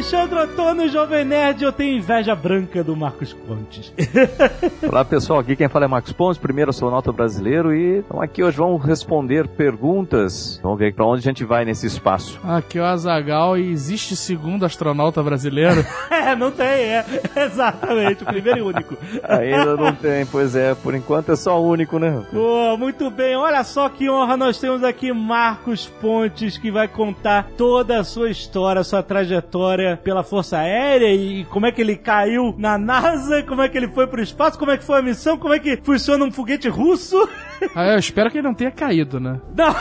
Alexandre Antônio, Jovem Nerd. Eu tenho inveja branca do Marcos Pontes. Olá pessoal, aqui quem fala é Marcos Pontes, primeiro astronauta brasileiro e então aqui hoje vamos responder perguntas. Vamos ver para onde a gente vai nesse espaço. Aqui é o Azagal e existe segundo astronauta brasileiro? é, não tem, é. Exatamente, o primeiro e único. Ainda não tem, pois é, por enquanto é só o único, né? Pô, muito bem, olha só que honra nós temos aqui Marcos Pontes que vai contar toda a sua história, sua trajetória pela Força Aérea e como é que ele caiu na NASA, como é que ele foi pro espaço, como é que foi a missão, como é que funciona um foguete russo. Ah, eu espero que ele não tenha caído, né? Não,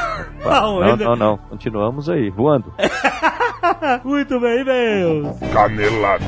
Não, ainda- não, não. Continuamos aí, voando. Muito bem, meu. Canelada.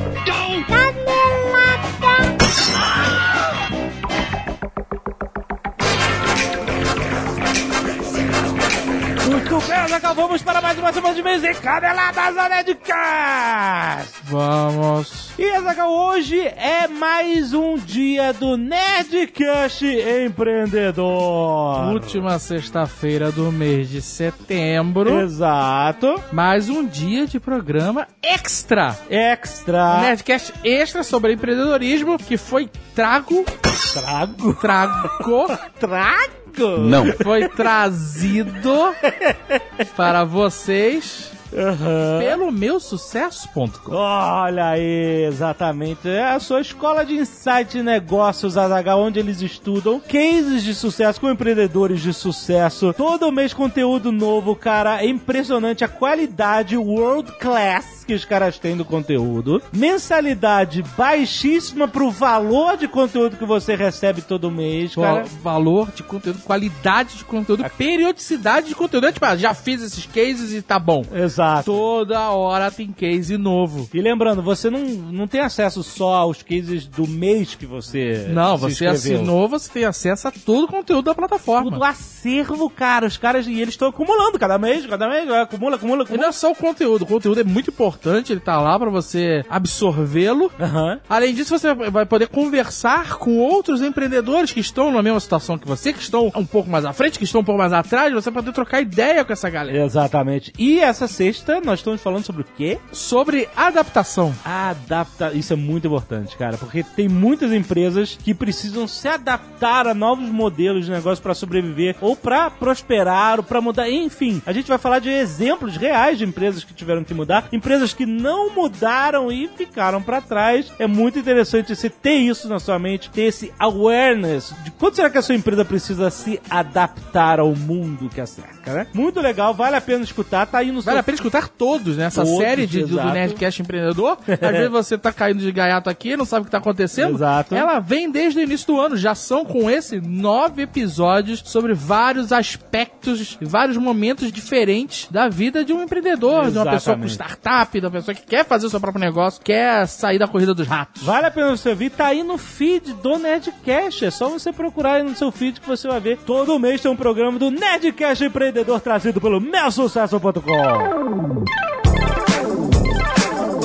Muito bem, Azaghal, vamos para mais uma semana de mês em Caneladas da Nerdcast! Vamos. E Azaghal, hoje é mais um dia do Nerdcast Empreendedor. Última sexta-feira do mês de setembro. Exato. Mais um dia de programa extra. Um Extra. Nerdcast extra sobre empreendedorismo que foi trago. Trago. Trago. Trago? Não. Foi trazido para vocês Aham. pelo meu sucesso.com. Olha aí, exatamente. É a sua escola de insight e negócios, Azaghal, onde eles estudam cases de sucesso com empreendedores de sucesso. Todo mês conteúdo novo, cara. É impressionante a qualidade world class que os caras têm do conteúdo. Mensalidade baixíssima pro valor de conteúdo que você recebe todo mês, cara. valor de conteúdo, qualidade de conteúdo, periodicidade de conteúdo. É tipo, ah, já fiz esses cases e tá bom. Exato. Toda hora tem case novo. E lembrando, você não, não tem acesso só aos cases do mês que você Não, você inscreveu. assinou, você tem acesso a todo o conteúdo da plataforma. Tudo acervo, cara. Os caras, e eles estão acumulando cada mês, cada mês, acumula, acumula, E acumula. não é só o conteúdo, o conteúdo é muito importante, ele tá lá pra você absorvê-lo. Aham. Além disso, você vai poder conversar com outros empreendedores que estão na mesma situação que você, que estão um pouco mais à frente, que estão um pouco mais atrás, você vai poder trocar ideia com essa galera. Exatamente. E essa sexta, nós estamos falando sobre o quê? Sobre adaptação. Adapta. Isso é muito importante, cara, porque tem muitas empresas que precisam se adaptar a novos modelos de negócio para sobreviver ou para prosperar ou para mudar. Enfim, a gente vai falar de exemplos reais de empresas que tiveram que mudar, empresas que não mudaram e ficaram para trás. É muito interessante você ter isso na sua mente, ter esse awareness de quanto será que a sua empresa precisa se adaptar ao mundo que a cerca, né? Muito legal, vale a pena escutar, tá aí no Vale seu a pena escutar todos, né? Essa Todos, série de, do. Nerdcast Empreendedor. Às vezes você tá caindo de gaiato aqui, não sabe o que tá acontecendo. Exato. Ela vem desde o início do ano. Já são com esse nove episódios sobre vários aspectos, vários momentos diferentes da vida de um empreendedor, de uma pessoa com Exatamente. startup, de uma pessoa que quer fazer o seu próprio negócio, quer sair da corrida dos ratos. Vale a pena você ouvir, tá aí no feed do Nerdcast. É só você procurar aí no seu feed que você vai ver. Todo mês tem um programa do Nerdcast Empreendedor trazido pelo meusucesso.com.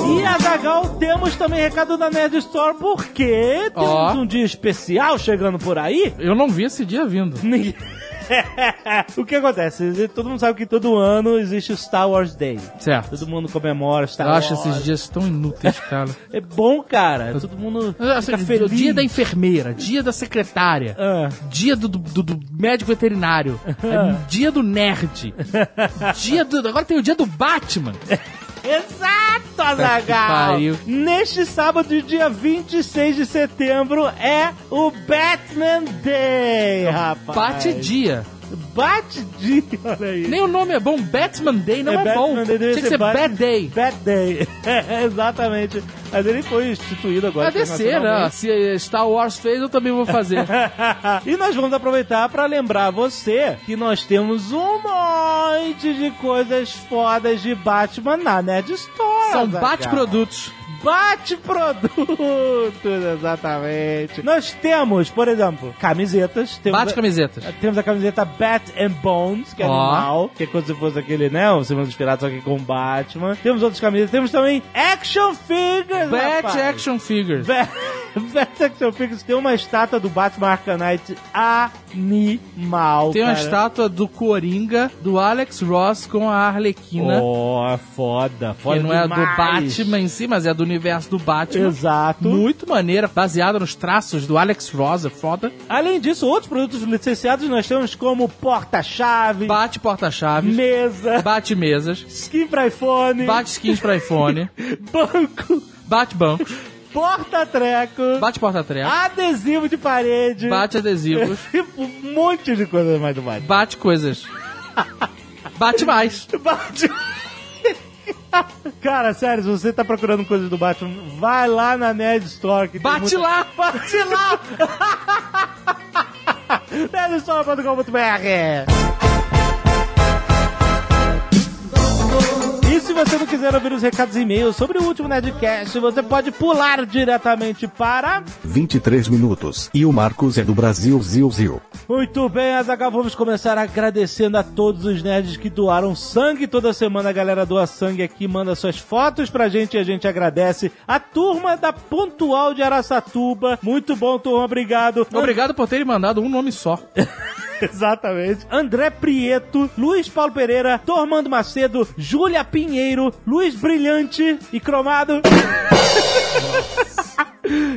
E Azagal, temos também recado da Nerd Store, porque temos Ó. um dia especial chegando por aí. Eu não vi esse dia vindo. Ninguém- o que acontece? Todo mundo sabe que todo ano existe o Star Wars Day. Certo. Todo mundo comemora Star Eu Wars. acho esses dias tão inúteis, cara. É bom, cara. Todo mundo Assim, fica feliz. Dia da enfermeira, dia da secretária. Ah. Dia do, do- do médico veterinário. É dia do nerd. dia do. Agora tem o dia do Batman. Exato, Azagal! Neste sábado, dia 26 de setembro, é o Batman Day, rapaz. Bate dia. Bate dia, olha aí. Nem o nome é bom. Batman Day não é, bom. Batman Day, Tinha que ser Batman- Bad Day. Bad Day. É, exatamente. Mas ele foi instituído agora. Vai descer, né? Se Star Wars fez, eu também vou fazer. e nós vamos aproveitar para lembrar você que nós temos um monte de coisas fodas de Batman na Nerd Store. São Azaghal. Bate-produtos. Bate-produtos, exatamente. Nós temos, por exemplo, camisetas. Temos Bate-camisetas. Temos a camiseta Bat and Bones, que é Ó. animal, que é como se fosse aquele, né? O Semana dos Piratas, só que com Batman. Temos outras camisetas. Temos também Action Figures, Bat rapaz. Action Figures. Bat, Bat Action Figures tem uma estátua do Batman Arcanite animal, Tem uma cara. estátua do Coringa, do Alex Ross com a Arlequina. Oh, foda, foda que não é do demais. Batman em si, mas é do universo do Batman. Exato. Muito maneira, baseada nos traços do Alex Ross, é foda. Além disso, outros produtos licenciados nós temos como porta-chave, Bate porta-chaves, mesa, bate mesas, skin pra iPhone, bate skins pra iPhone, banco, bate bancos, porta-treco, bate porta-treco, adesivo de parede, bate adesivos, um monte de coisa mais do Batman. bate coisas. Bate mais. Batman. Cara, sério, se você tá procurando coisas do Batman, vai lá na Nerd Store. Que Bate muita- lá! Bate lá! Nerdstore.com.br E se você não quiser ouvir os recados e e-mails sobre o último Nerdcast, você pode pular diretamente para... 23 minutos. E o Marcos é do Brasil, Zil Zil. Muito bem, Azaghal, vamos começar agradecendo a todos os nerds que doaram sangue. Toda semana a galera doa sangue aqui, manda suas fotos pra gente e a gente agradece. A turma da Pontual de Araçatuba. Muito bom, turma, obrigado. Obrigado por terem mandado um nome só. Exatamente. André Prieto, Luiz Paulo Pereira, Tormando Macedo, Júlia Pinheiro, Luiz Brilhante e Cromado.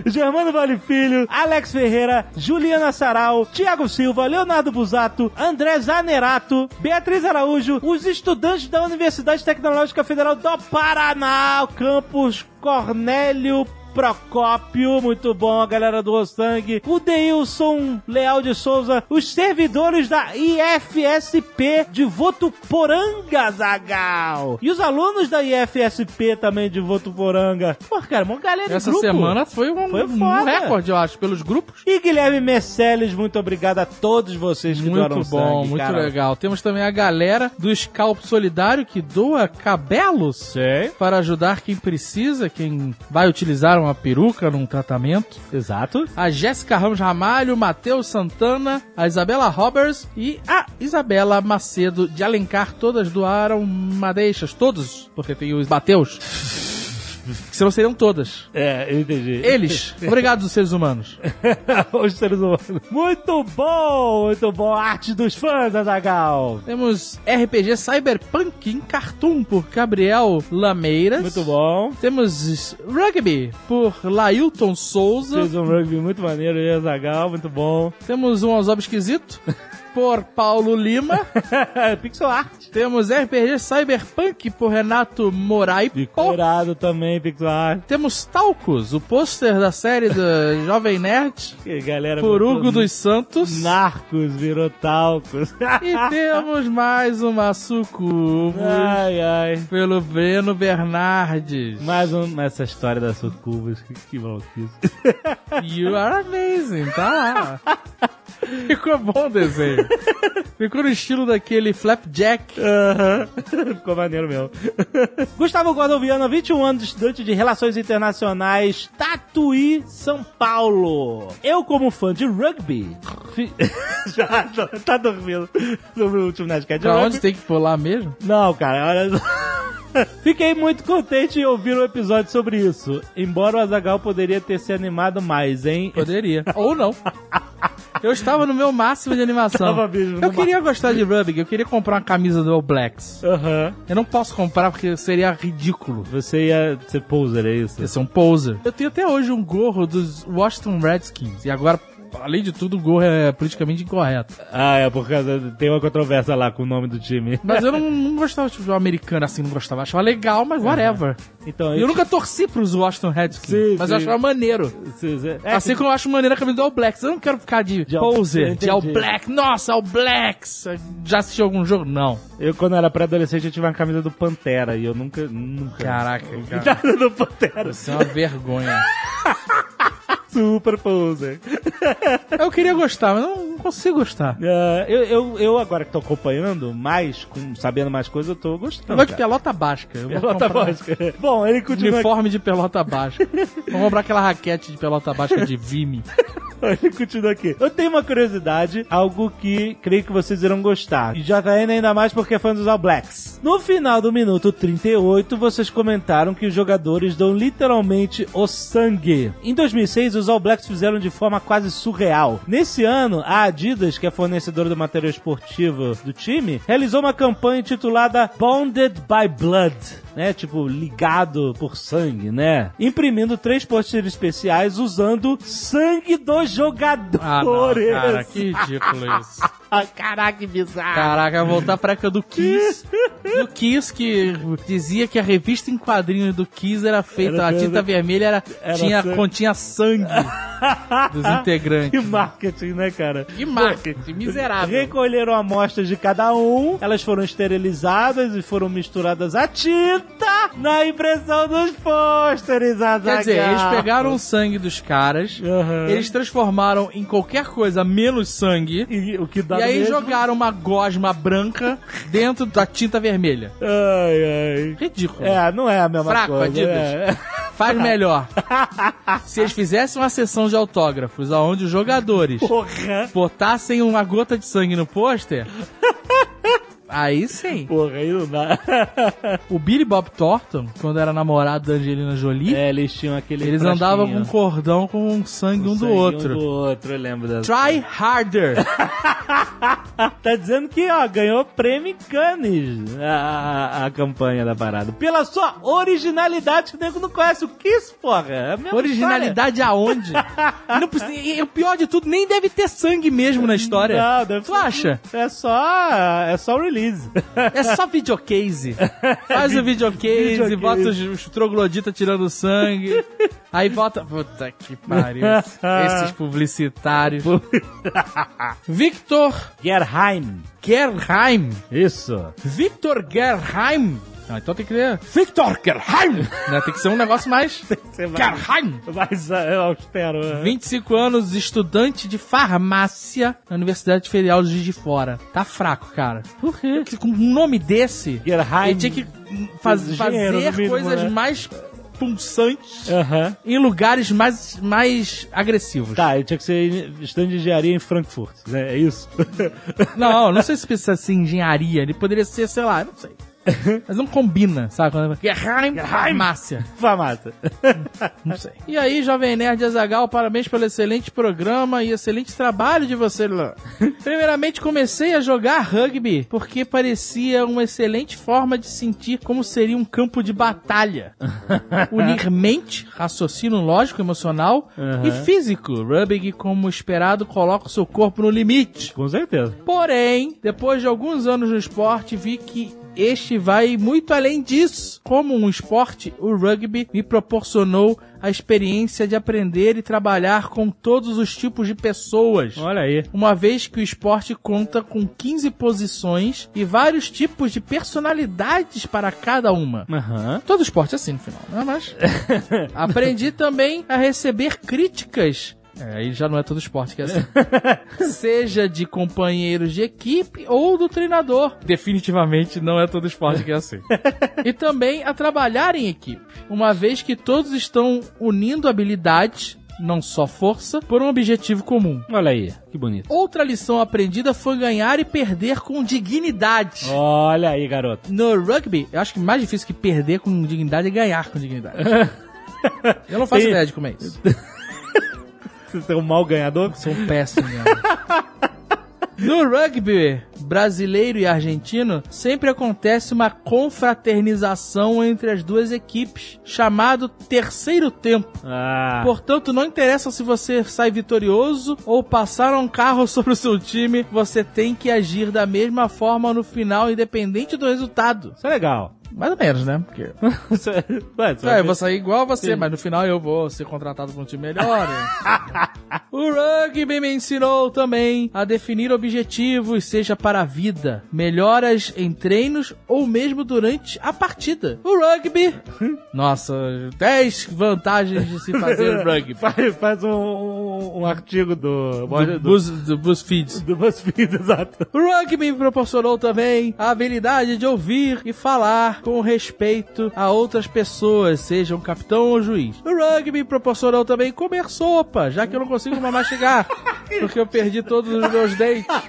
Germano Vale Filho, Alex Ferreira, Juliana Sarau, Tiago Silva, Leonardo Busato, André Zanerato, Beatriz Araújo, os estudantes da Universidade Tecnológica Federal do Paraná, campus Cornélio Procópio, muito bom, a galera do Sangue, o Deilson Leal de Souza, os servidores da IFSP de Votuporanga, Zagal, e os alunos da IFSP também de Votuporanga. Pô, cara, uma galera Essa grupo. semana foi um, Foi um recorde, eu acho, pelos grupos. E Guilherme Merceles, muito obrigado a todos vocês que doaram Muito bom, sangue, muito cara. legal. Temos também a galera do Scalp Solidário que doa cabelos Sei. para ajudar quem precisa, quem vai utilizar uma peruca num tratamento. Exato. A Jéssica Ramos Ramalho, Matheus Santana, a Isabela Roberts e a Isabela Macedo de Alencar. Todas doaram madeixas, todos, porque tem os Mateus. Que senão seriam todas. É, eu entendi. Eles. Obrigado, os seres humanos. Os seres humanos. Muito bom, muito bom. Arte dos fãs, Azagal. Temos RPG Cyberpunk em Cartoon por Gabriel Lameiras. Muito bom. Temos Rugby por Lailton Souza. Fez um rugby muito maneiro aí, Azagal, muito bom. Temos um Ozob Esquisito por Paulo Lima. Pixel Art. Temos RPG Cyberpunk por Renato Morai. Decorado também, Pixel Art. Temos Talcos, o pôster da série do Jovem Nerd Que galera por Hugo dos Santos. Narcos, virou talcos. E temos mais uma sucubus ai, ai. pelo Breno Bernardes. Mais um, essa história das sucubas, que, que maluquice. You are amazing, tá lá. Ficou bom o desenho. Ficou no estilo daquele Flapjack. Aham. Ficou maneiro mesmo. Gustavo Gordon Viana, 21 anos, estudante de Relações Internacionais, Tatuí, São Paulo. Eu, como fã de rugby... fi- já, já tá dormindo sobre o último Nerdcast Pra onde tem que pular mesmo? Não, cara, olha só. Fiquei muito contente em ouvir um episódio sobre isso. Embora o Azagal poderia ter se animado mais, hein? Poderia. Ou não. Eu estava no meu máximo de animação. Tava mesmo eu queria gostar de rugby, eu queria comprar uma camisa do All Blacks. Aham. Eu não posso comprar porque seria ridículo. Você ia ser poser, é isso? Eu sou um poser. Eu tenho até hoje um gorro dos Washington Redskins. E agora, além de tudo, o gorro é politicamente incorreto. Ah, é por causa. Tem uma controvérsia lá com o nome do time. Mas eu não, não gostava de futebol americano assim, não gostava. Achava legal, mas whatever. Então, E eu nunca torci pros Washington Redskins, Sim, mas sim. eu achava maneiro. É, assim como eu acho maneiro a camisa do All Blacks. Eu não quero ficar de, De poser, de All Black. Nossa, All Blacks! Já assistiu algum jogo? Não. Eu, quando era pré-adolescente, eu tive uma camisa do Pantera e eu nunca. nunca... Caraca, cara. Nada do Pantera. Isso é uma vergonha. Super poser. Eu queria gostar, mas não, consigo gostar. Ah, eu, eu, eu agora que tô acompanhando mais, com- sabendo mais coisas, eu tô Eu gostando. gosto de pelota basca. Eu Pelota básica. Bom, ele continua Uniforme de pelota basca. Vou comprar aquela raquete de pelota basca de Vime. Ele continua aqui. Eu tenho uma curiosidade, algo que creio que vocês irão gostar. E já tá ainda mais porque é fã dos All Blacks. No final do minuto 38, vocês comentaram que os jogadores dão literalmente o sangue. Em 2006, os All Blacks fizeram de forma quase surreal. Nesse ano, a Adidas, que é fornecedora do material esportivo do time, realizou uma campanha intitulada Bonded by Blood. Né, tipo, ligado por sangue, né? Imprimindo três pôsteres especiais usando sangue dos jogadores. Ah, não, cara, que ridículo isso. Caraca, que bizarro. Caraca, voltar pra época do Kiss. Do Kiss, que dizia que a revista em quadrinhos do Kiss era feita, Era a tinta feita- vermelha era, era tinha, sangue. continha sangue dos Que integrantes. marketing, né, cara? Que marketing, miserável. Recolheram amostras de cada um, elas foram esterilizadas e foram misturadas a tinta na impressão dos pôsteres, Quer dizer, eles Azaghal. pegaram o sangue dos caras, Aham. eles transformaram em qualquer coisa menos sangue, E o que dá e aí mesmo? jogaram uma gosma branca dentro da tinta vermelha. Ai, ai. Ridículo. É, não é a mesma Fraco, coisa. Adidas. é. Faz melhor. Se eles fizessem uma sessão de autógrafos onde os jogadores Porra. botassem uma gota de sangue no pôster, aí sim. Porra, aí não dá. O Billy Bob Thornton, quando era namorado da Angelina Jolie, É, eles tinham aquele eles frasquinho. andavam com um cordão com sangue um do Sangue outro. Um do outro, eu lembro dessa. Try harder. Tá dizendo que, ó, ganhou prêmio em Cannes a, a, a campanha da parada. Pela sua originalidade que o nego não conhece. O Kiss, porra. É Originalidade aonde? Não precisa- e o pior de tudo, nem deve ter sangue mesmo na história. Não, deve tu ser- acha? É só, é só o release. É só videocase. Faz o videocase, Videocase. bota os, os trogloditas tirando sangue. Aí bota. Puta que pariu. Esses publicitários. Victor Gerheim. Gerheim. Isso. Victor Gerheim. Ah, então tem que ler Victor Gerheim. Né, Tem que ser um negócio mais. Gerheim. mais é, austero. é. 25 anos, estudante de farmácia na Universidade Federal de Juiz de Fora. Tá fraco, cara. Por quê? Com um nome desse, Gerheim. ele tinha que faz- fazer mínimo, coisas né? mais pulsantes Aham. em lugares mais, mais agressivos. Tá, ele tinha que ser stand de engenharia em Frankfurt, né? É isso? Não, não sei se precisa ser engenharia. Ele poderia ser, sei lá, não sei. Mas não combina, sabe? Quando Gerheim, farmácia. Farmácia. Não sei. E aí, Jovem Nerd Azagal, parabéns pelo excelente programa e excelente trabalho de você, Luan. Primeiramente, comecei a jogar rugby porque parecia uma excelente forma de sentir como seria um campo de batalha. Unir mente, raciocínio lógico, emocional Aham. e físico. Rugby, como esperado, coloca o seu corpo no limite. Com certeza. Porém, depois de alguns anos no esporte, vi que este vai muito além disso. Como um esporte, o rugby me proporcionou a experiência de aprender e trabalhar com todos os tipos de pessoas. Olha aí. Uma vez que o esporte conta com 15 posições e vários tipos de personalidades para cada uma. Aham. Todo esporte é assim no final, né? Mas. Aprendi também a receber críticas. É, aí já não é todo esporte que é assim. Seja de companheiros de equipe ou do treinador. Definitivamente não é todo esporte que é assim. e também a trabalhar em equipe. Uma vez que todos estão unindo habilidades, não só força, por um objetivo comum. Olha aí, que bonito. Outra lição aprendida foi ganhar e perder com dignidade. Olha aí, garoto. No rugby, eu acho que mais difícil que perder com dignidade é ganhar com dignidade. Eu não faço Tem- ideia de como é isso. Você é um mau ganhador? Sou um péssimo. No rugby brasileiro e argentino, sempre acontece uma confraternização entre as duas equipes, chamado terceiro tempo. Ah. Portanto, não interessa se você sai vitorioso ou passar um carro sobre o seu time, você tem que agir da mesma forma no final, independente do resultado. Isso é legal. Mais ou menos, né? Porque Ué, você É, eu vou sair igual a você, mas no final eu vou ser contratado por um time melhor. o rugby me ensinou também a definir objetivos, seja para a vida, melhoras em treinos ou mesmo durante a partida. O rugby. Nossa, 10 vantagens de se fazer rugby. Faz, faz um, um, artigo do... Do, Buzz, do BuzzFeed. do BuzzFeed, exato. O rugby me proporcionou também a habilidade de ouvir e falar com respeito a outras pessoas, seja um capitão ou juiz. O rugby me proporcionou também comer sopa, já que eu não consigo mais mastigar, porque eu perdi todos os meus dentes.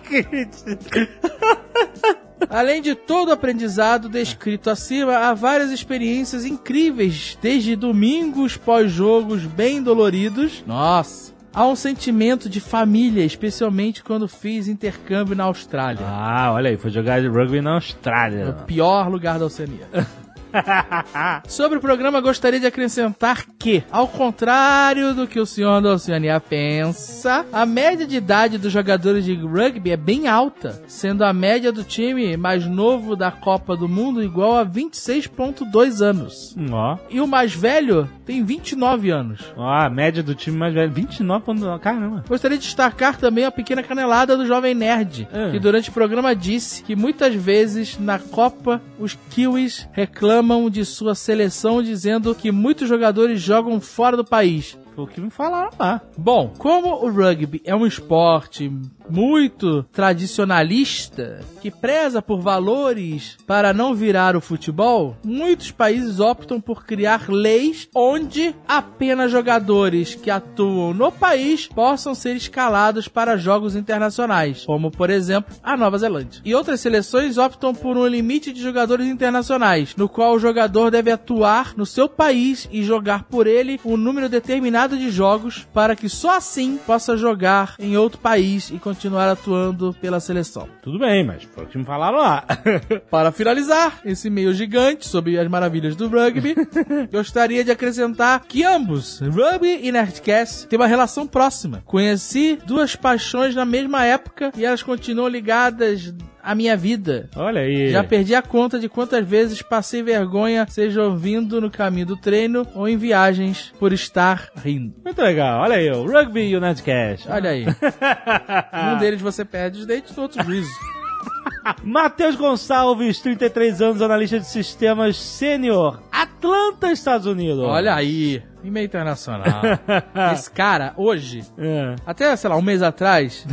Além de todo o aprendizado descrito acima, há várias experiências incríveis, desde domingos pós-jogos bem doloridos. Nossa! Há um sentimento de família, especialmente quando fiz intercâmbio na Austrália. Ah, olha aí, foi jogar de rugby na Austrália. O pior lugar da Oceania. Sobre o programa, gostaria de acrescentar que, ao contrário do que o senhor da Oceania pensa, a média de idade dos jogadores de rugby é bem alta, sendo a média do time mais novo da Copa do Mundo igual a 26,2 anos. Ó, E o mais velho tem 29 anos. ó, a média do time mais velho, 29 pontos, caramba. Gostaria de destacar também a pequena canelada do Jovem Nerd, Ah. que durante o programa disse que muitas vezes na Copa os Kiwis reclamam de sua seleção dizendo que muitos jogadores jogam fora do país. Foi o que me falaram lá. Bom, como o rugby é um esporte muito tradicionalista, que preza por valores para não virar o futebol, muitos países optam por criar leis onde apenas jogadores que atuam no país possam ser escalados para jogos internacionais, como por exemplo a Nova Zelândia. E outras seleções optam por um limite de jogadores internacionais, no qual o jogador deve atuar no seu país e jogar por ele um número determinado de jogos para que só assim possa jogar em outro país e continuar atuando pela seleção. Tudo bem, mas foi o que me falaram lá. Para finalizar esse meio gigante sobre as maravilhas do rugby, gostaria de acrescentar que ambos, rugby e Nerdcast, têm uma relação próxima. Conheci duas paixões na mesma época e elas continuam ligadas à minha vida. Olha aí. Já perdi a conta de quantas vezes passei vergonha, seja ouvindo no caminho do treino ou em viagens, por estar rindo. Muito legal, olha aí, o Rugby e o Nerdcast. Olha aí. um deles você perde os dentes, no outro juízo. Matheus Gonçalves, 33 anos, analista de sistemas sênior, Atlanta, Estados Unidos. Olha aí. E-mail internacional. Esse cara, hoje, É, até, sei lá, um mês atrás,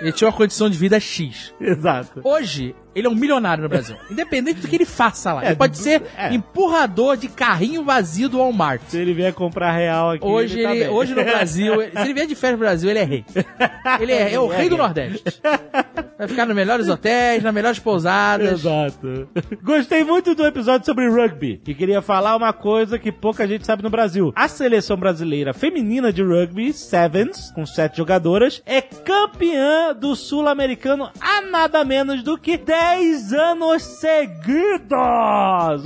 ele tinha uma condição de vida X. exato. Hoje, ele é um milionário no Brasil. Independente do que ele faça lá. É, ele pode ser é. empurrador de carrinho vazio do Walmart. Se ele vier comprar real aqui, Hoje, ele, tá ele- bem. hoje no Brasil, se ele vier de férias no Brasil, ele é rei. Ele é, é o rei do Nordeste. Vai ficar nos melhores hotéis, nas melhores pousadas. Exato. Gostei muito do episódio sobre rugby e queria falar uma coisa que pouca gente sabe no Brasil. A seleção brasileira feminina de rugby, Sevens, com sete jogadoras, é campeã do sul-americano há nada menos do que 10 anos seguidos.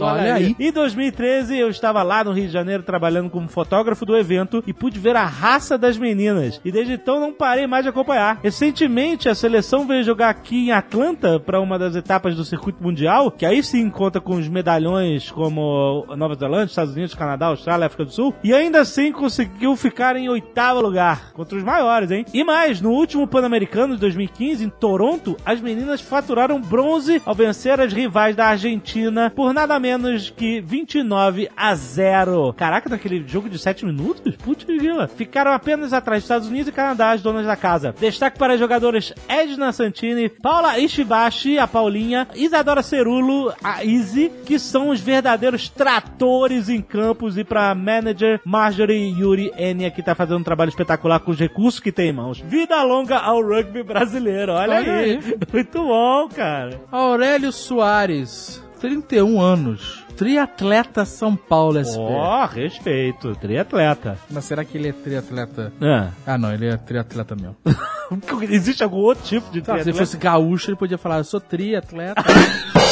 Olha aí. Em 2013, eu estava lá no Rio de Janeiro trabalhando como fotógrafo do evento e pude ver a raça das meninas. E desde então não parei mais de acompanhar. Recentemente, a seleção veio jogar aqui em Atlanta para uma das etapas do circuito mundial, que aí sim conta com os medalhões como Nova Zelândia, Estados Unidos, Canadá, Austrália, África do Sul. E ainda assim conseguiu ficar em oitavo lugar, contra os maiores, hein? E mais, no último Pan-Americano de 2015, em Toronto, as meninas faturaram bronze ao vencer as rivais da Argentina por nada menos que 29 a 0. Caraca, naquele jogo de 7 minutos? Putz, grila. Ficaram apenas atrás dos Estados Unidos e Canadá, as donas da casa. Destaque para as jogadoras Edna Santini, Paula Ishibashi, a Paulinha, Isadora Cerulo, a Izzy, que são os verdadeiros tratores em campos e para manager Marjorie Yuri Enya, que tá fazendo um trabalho espetacular com os recursos que tem em mãos. Vida longa ao rugby brasileiro. Olha, aí. aí. Muito bom, cara. Aurélio Soares, 31 anos. Triatleta São Paulo SP. Ó, respeito. Triatleta. Mas será que ele é triatleta? É. Ah, não, ele é triatleta mesmo. Existe algum outro tipo de Tá, se triatleta? ele fosse gaúcho, ele podia falar, eu sou triatleta.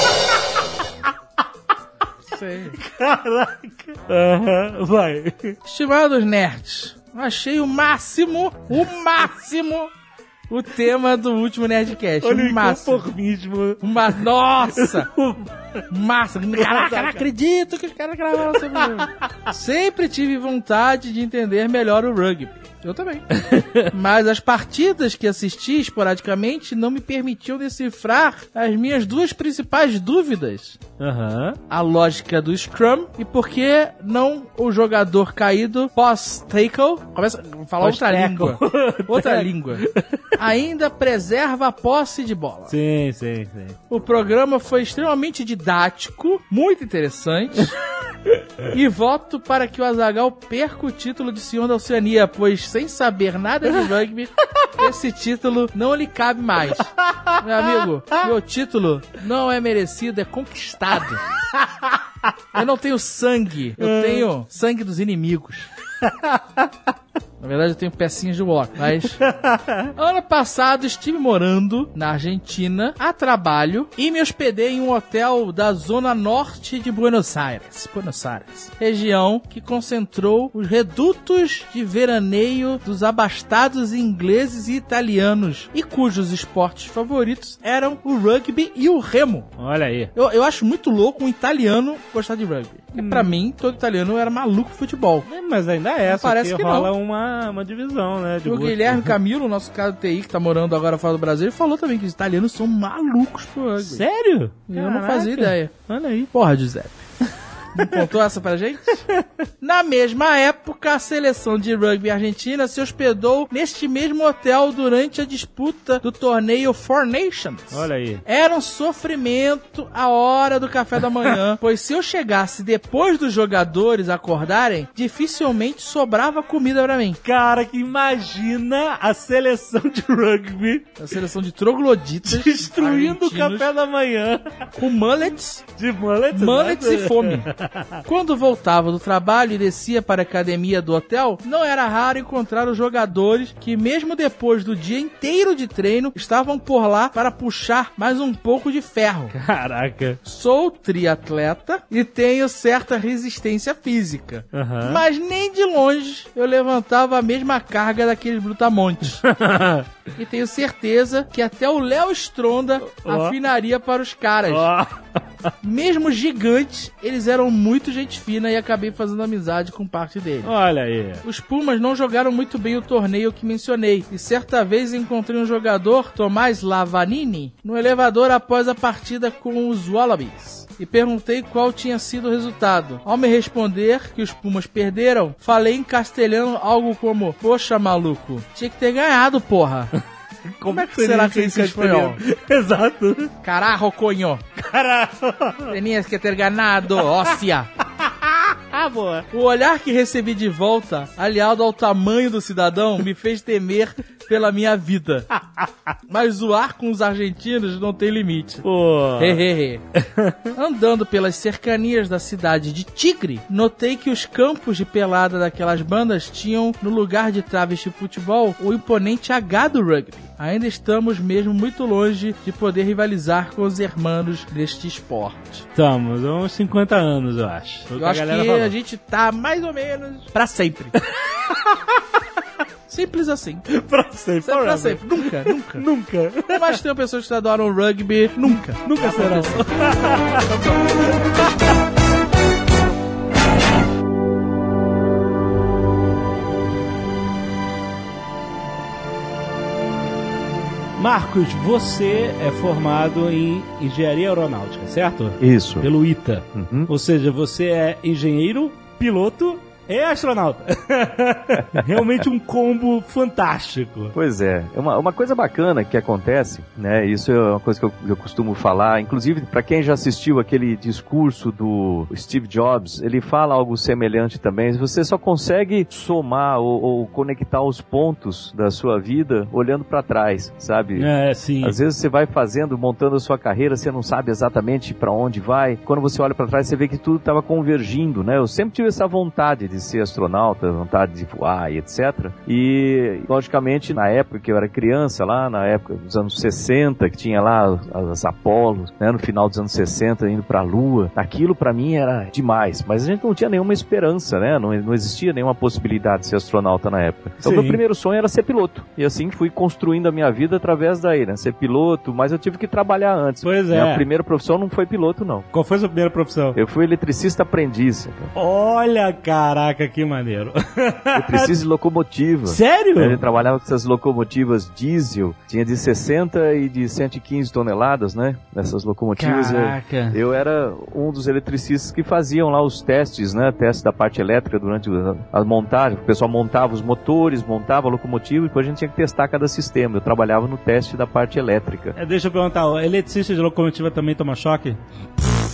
Sei. Caraca. Aham, vai. Estimados nerds, achei o máximo, o máximo, o tema do último Nerdcast. Olha o máximo. inconformismo. Uma, nossa! Massa! Caraca, não acredito que os caras gravaram sobre. Sempre tive vontade de entender melhor o rugby. Eu também. Mas as partidas que assisti esporadicamente não me permitiam decifrar as minhas duas principais dúvidas. Aham. A lógica do Scrum e por que não o jogador caído pós-tackle, começa a falar outra língua, outra língua, ainda preserva a posse de bola. Sim, sim, sim. O programa foi extremamente didático, muito interessante. e voto para que o Azagal perca o título de senhor da Oceania, pois sem saber nada de rugby, esse título não lhe cabe mais. Meu amigo, meu título não é merecido, é conquistado. Eu não tenho sangue, eu tenho sangue dos inimigos. Na verdade, eu tenho pecinhas de walk, mas. ano passado estive morando na Argentina a trabalho e me hospedei em um hotel da zona norte de Buenos Aires. Buenos Aires. Região que concentrou os redutos de veraneio dos abastados ingleses e italianos e cujos esportes favoritos eram o rugby e o remo. Olha aí. Eu, eu acho muito louco um italiano gostar de rugby. Porque pra mim, todo italiano era maluco futebol. É, Mas ainda é, só Parece que, que rola não. uma, uma divisão, né? O. Guilherme Camilo, nosso cara do TI, que tá morando agora fora do Brasil, ele falou também que os italianos são malucos por rugby. Sério? Eu não Caraca. fazia ideia. Olha aí. Porra, Giuseppe. Contou essa pra gente? Na mesma época, a seleção de rugby argentina se hospedou neste mesmo hotel durante a disputa do torneio Four Nations. Olha aí. Era um sofrimento a hora do café da manhã, pois se eu chegasse depois dos jogadores acordarem, dificilmente sobrava comida pra mim. Cara, que imagina a seleção de rugby A seleção de trogloditas destruindo o café da manhã com mullets de mullets. Mullets né? e fome. Quando voltava do trabalho e descia para a academia do hotel, não era raro encontrar os jogadores que, mesmo depois do dia inteiro de treino, estavam por lá para puxar mais um pouco de ferro. Caraca. Sou triatleta e tenho certa resistência física. Aham. Mas nem de longe eu levantava a mesma carga daqueles brutamontes. e tenho certeza que até o Léo Stronda Ó. afinaria para os caras. Ó. Mesmo gigantes, eles eram muito gente fina e acabei fazendo amizade com parte deles. Olha aí. Os Pumas não jogaram muito bem o torneio que mencionei, e certa vez encontrei um jogador, Tomás Lavanini, no elevador após a partida com os Wallabies. E perguntei qual tinha sido o resultado. Ao me responder que os Pumas perderam, falei em castelhano algo como: Poxa, maluco, tinha que ter ganhado, porra. Como é que será que é isso em espanhol? Exato. Carajo, coño. Caralho. Tenias que ter ganado, ócia. Ah, boa. O olhar que recebi de volta, aliado ao tamanho do cidadão, me fez temer pela minha vida. Mas zoar com os argentinos não tem limite. Pô. Hehehe. Andando pelas cercanias da cidade de Tigre, notei que os campos de pelada daquelas bandas tinham, no lugar de traves de futebol, o imponente H do rugby. Ainda estamos mesmo muito longe de poder rivalizar com os hermanos deste esporte. Estamos, há uns 50 anos, eu acho. Eu acho a que falou. a gente tá mais ou menos pra sempre. Simples assim. Pra sempre. Sempre pra sempre. Nunca, nunca. Nunca. Que tenha pessoas que adoram rugby, nunca. Nunca será. Marcos, você é formado em engenharia aeronáutica, certo? Isso. Pelo ITA. Uhum. Ou seja, você é engenheiro, piloto e astronauta. Realmente um combo fantástico. Pois é, é uma, uma coisa bacana que acontece, né? Isso é uma coisa que eu, eu costumo falar, inclusive para quem já assistiu aquele discurso do Steve Jobs, ele fala algo semelhante também. Você só consegue somar ou, ou conectar os pontos da sua vida olhando para trás, sabe? É, sim. Às vezes você vai fazendo, montando a sua carreira, você não sabe exatamente para onde vai. Quando você olha para trás, você vê que tudo estava convergindo, né? Eu sempre tive essa vontade de ser astronauta, vontade de voar e etc. E, logicamente, na época que eu era criança, lá na época dos anos 60, que tinha lá as, Apolos, né? No final dos anos 60, indo para a Lua, aquilo para mim era demais. Mas a gente não tinha nenhuma esperança, né? Não, não existia nenhuma possibilidade de ser astronauta na época. Então, Sim. meu primeiro sonho era ser piloto. E assim fui construindo a minha vida através daí, né? Ser piloto, mas eu tive que trabalhar antes. Pois é. Minha primeira profissão não foi piloto, não. Qual foi a sua primeira profissão? Eu fui eletricista aprendiz. Olha, caraca, Caraca, que maneiro. Eu preciso de locomotiva. Sério? Ele trabalhava com essas locomotivas diesel, tinha de 60 e de 115 toneladas, né? Nessas locomotivas. Caraca. Eu era um dos eletricistas que faziam lá os testes, né? Testes da parte elétrica durante a montagem. O pessoal montava os motores, montava a locomotiva e depois a gente tinha que testar cada sistema. Eu trabalhava no teste da parte elétrica. É, deixa eu perguntar, o eletricista de locomotiva também toma choque?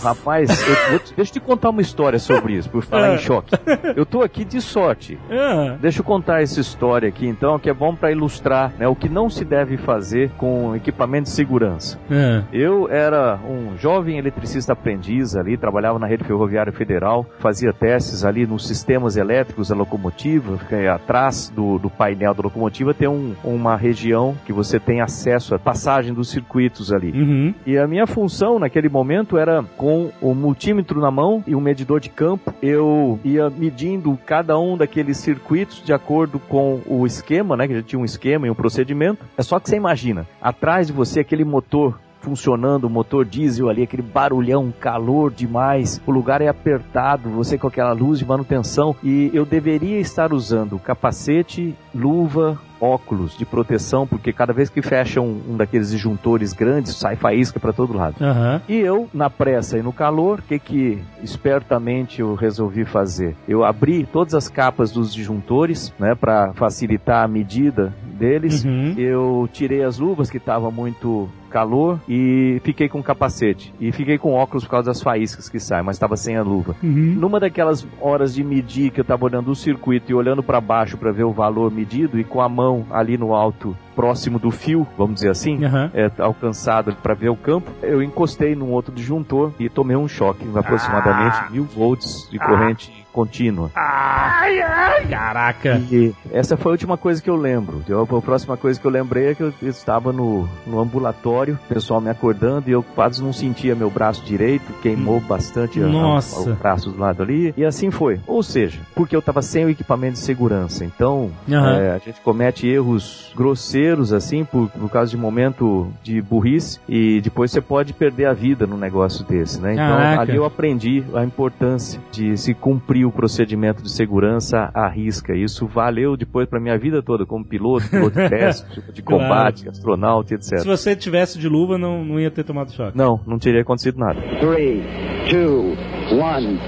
Rapaz, eu deixa eu te contar uma história sobre isso, por falar É. em choque. Eu tô aqui de sorte. Ah, Deixa eu contar essa história aqui então, que é bom para ilustrar né, o que não se deve fazer com equipamento de segurança. ah. Eu era um jovem eletricista aprendiz ali, trabalhava na rede ferroviária federal, fazia testes ali nos sistemas elétricos da locomotiva, fiquei atrás do, do painel da locomotiva tem um- uma região que você tem acesso à passagem dos circuitos ali. Uhum. E a minha função naquele momento era com o multímetro na mão e um medidor de campo, eu ia medindo cada um daqueles circuitos de acordo com o esquema, né, que já tinha um esquema e um procedimento. É só que você imagina, atrás de você aquele motor funcionando, o motor diesel ali, aquele barulhão, calor demais, o lugar é apertado, você com aquela luz de manutenção e eu deveria estar usando capacete, luva, óculos de proteção, porque cada vez que fecha um, um daqueles disjuntores grandes, sai faísca para todo lado. Aham. E eu, na pressa e no calor, o que que espertamente eu resolvi fazer? Eu abri todas as capas dos disjuntores, né, para facilitar a medida deles. Uhum. Eu tirei as luvas que estava muito calor e fiquei com capacete. E fiquei com óculos por causa das faíscas que saem, mas estava sem a luva. Uhum. Numa daquelas horas de medir que eu estava olhando o circuito e olhando para baixo para ver o valor medido e com a mão ali no alto, próximo do fio, vamos dizer assim, Aham. é, alcançado para ver o campo, eu encostei num outro disjuntor e tomei um choque, aproximadamente mil volts de corrente contínua. Ai, ai, caraca. E essa foi a última coisa que eu lembro. Eu- A próxima coisa que eu lembrei é que eu estava no, no ambulatório, o pessoal me acordando e eu quase não sentia meu braço direito, queimou bastante a- a- Nossa. o braço do lado ali. E assim foi. Ou seja, porque eu estava sem o equipamento de segurança. Então, Aham. é, a gente comete erros grosseiros assim por, por causa de momento de burrice e depois você pode perder a vida num negócio desse, né? Então Caraca. ali eu aprendi a importância de se cumprir o procedimento de segurança à risca. Isso valeu depois para minha vida toda como piloto, piloto de teste, de Claro. combate, astronauta, e etc. Se você tivesse de luva, não, não ia ter tomado choque. Não, não teria acontecido nada. Three, two, one,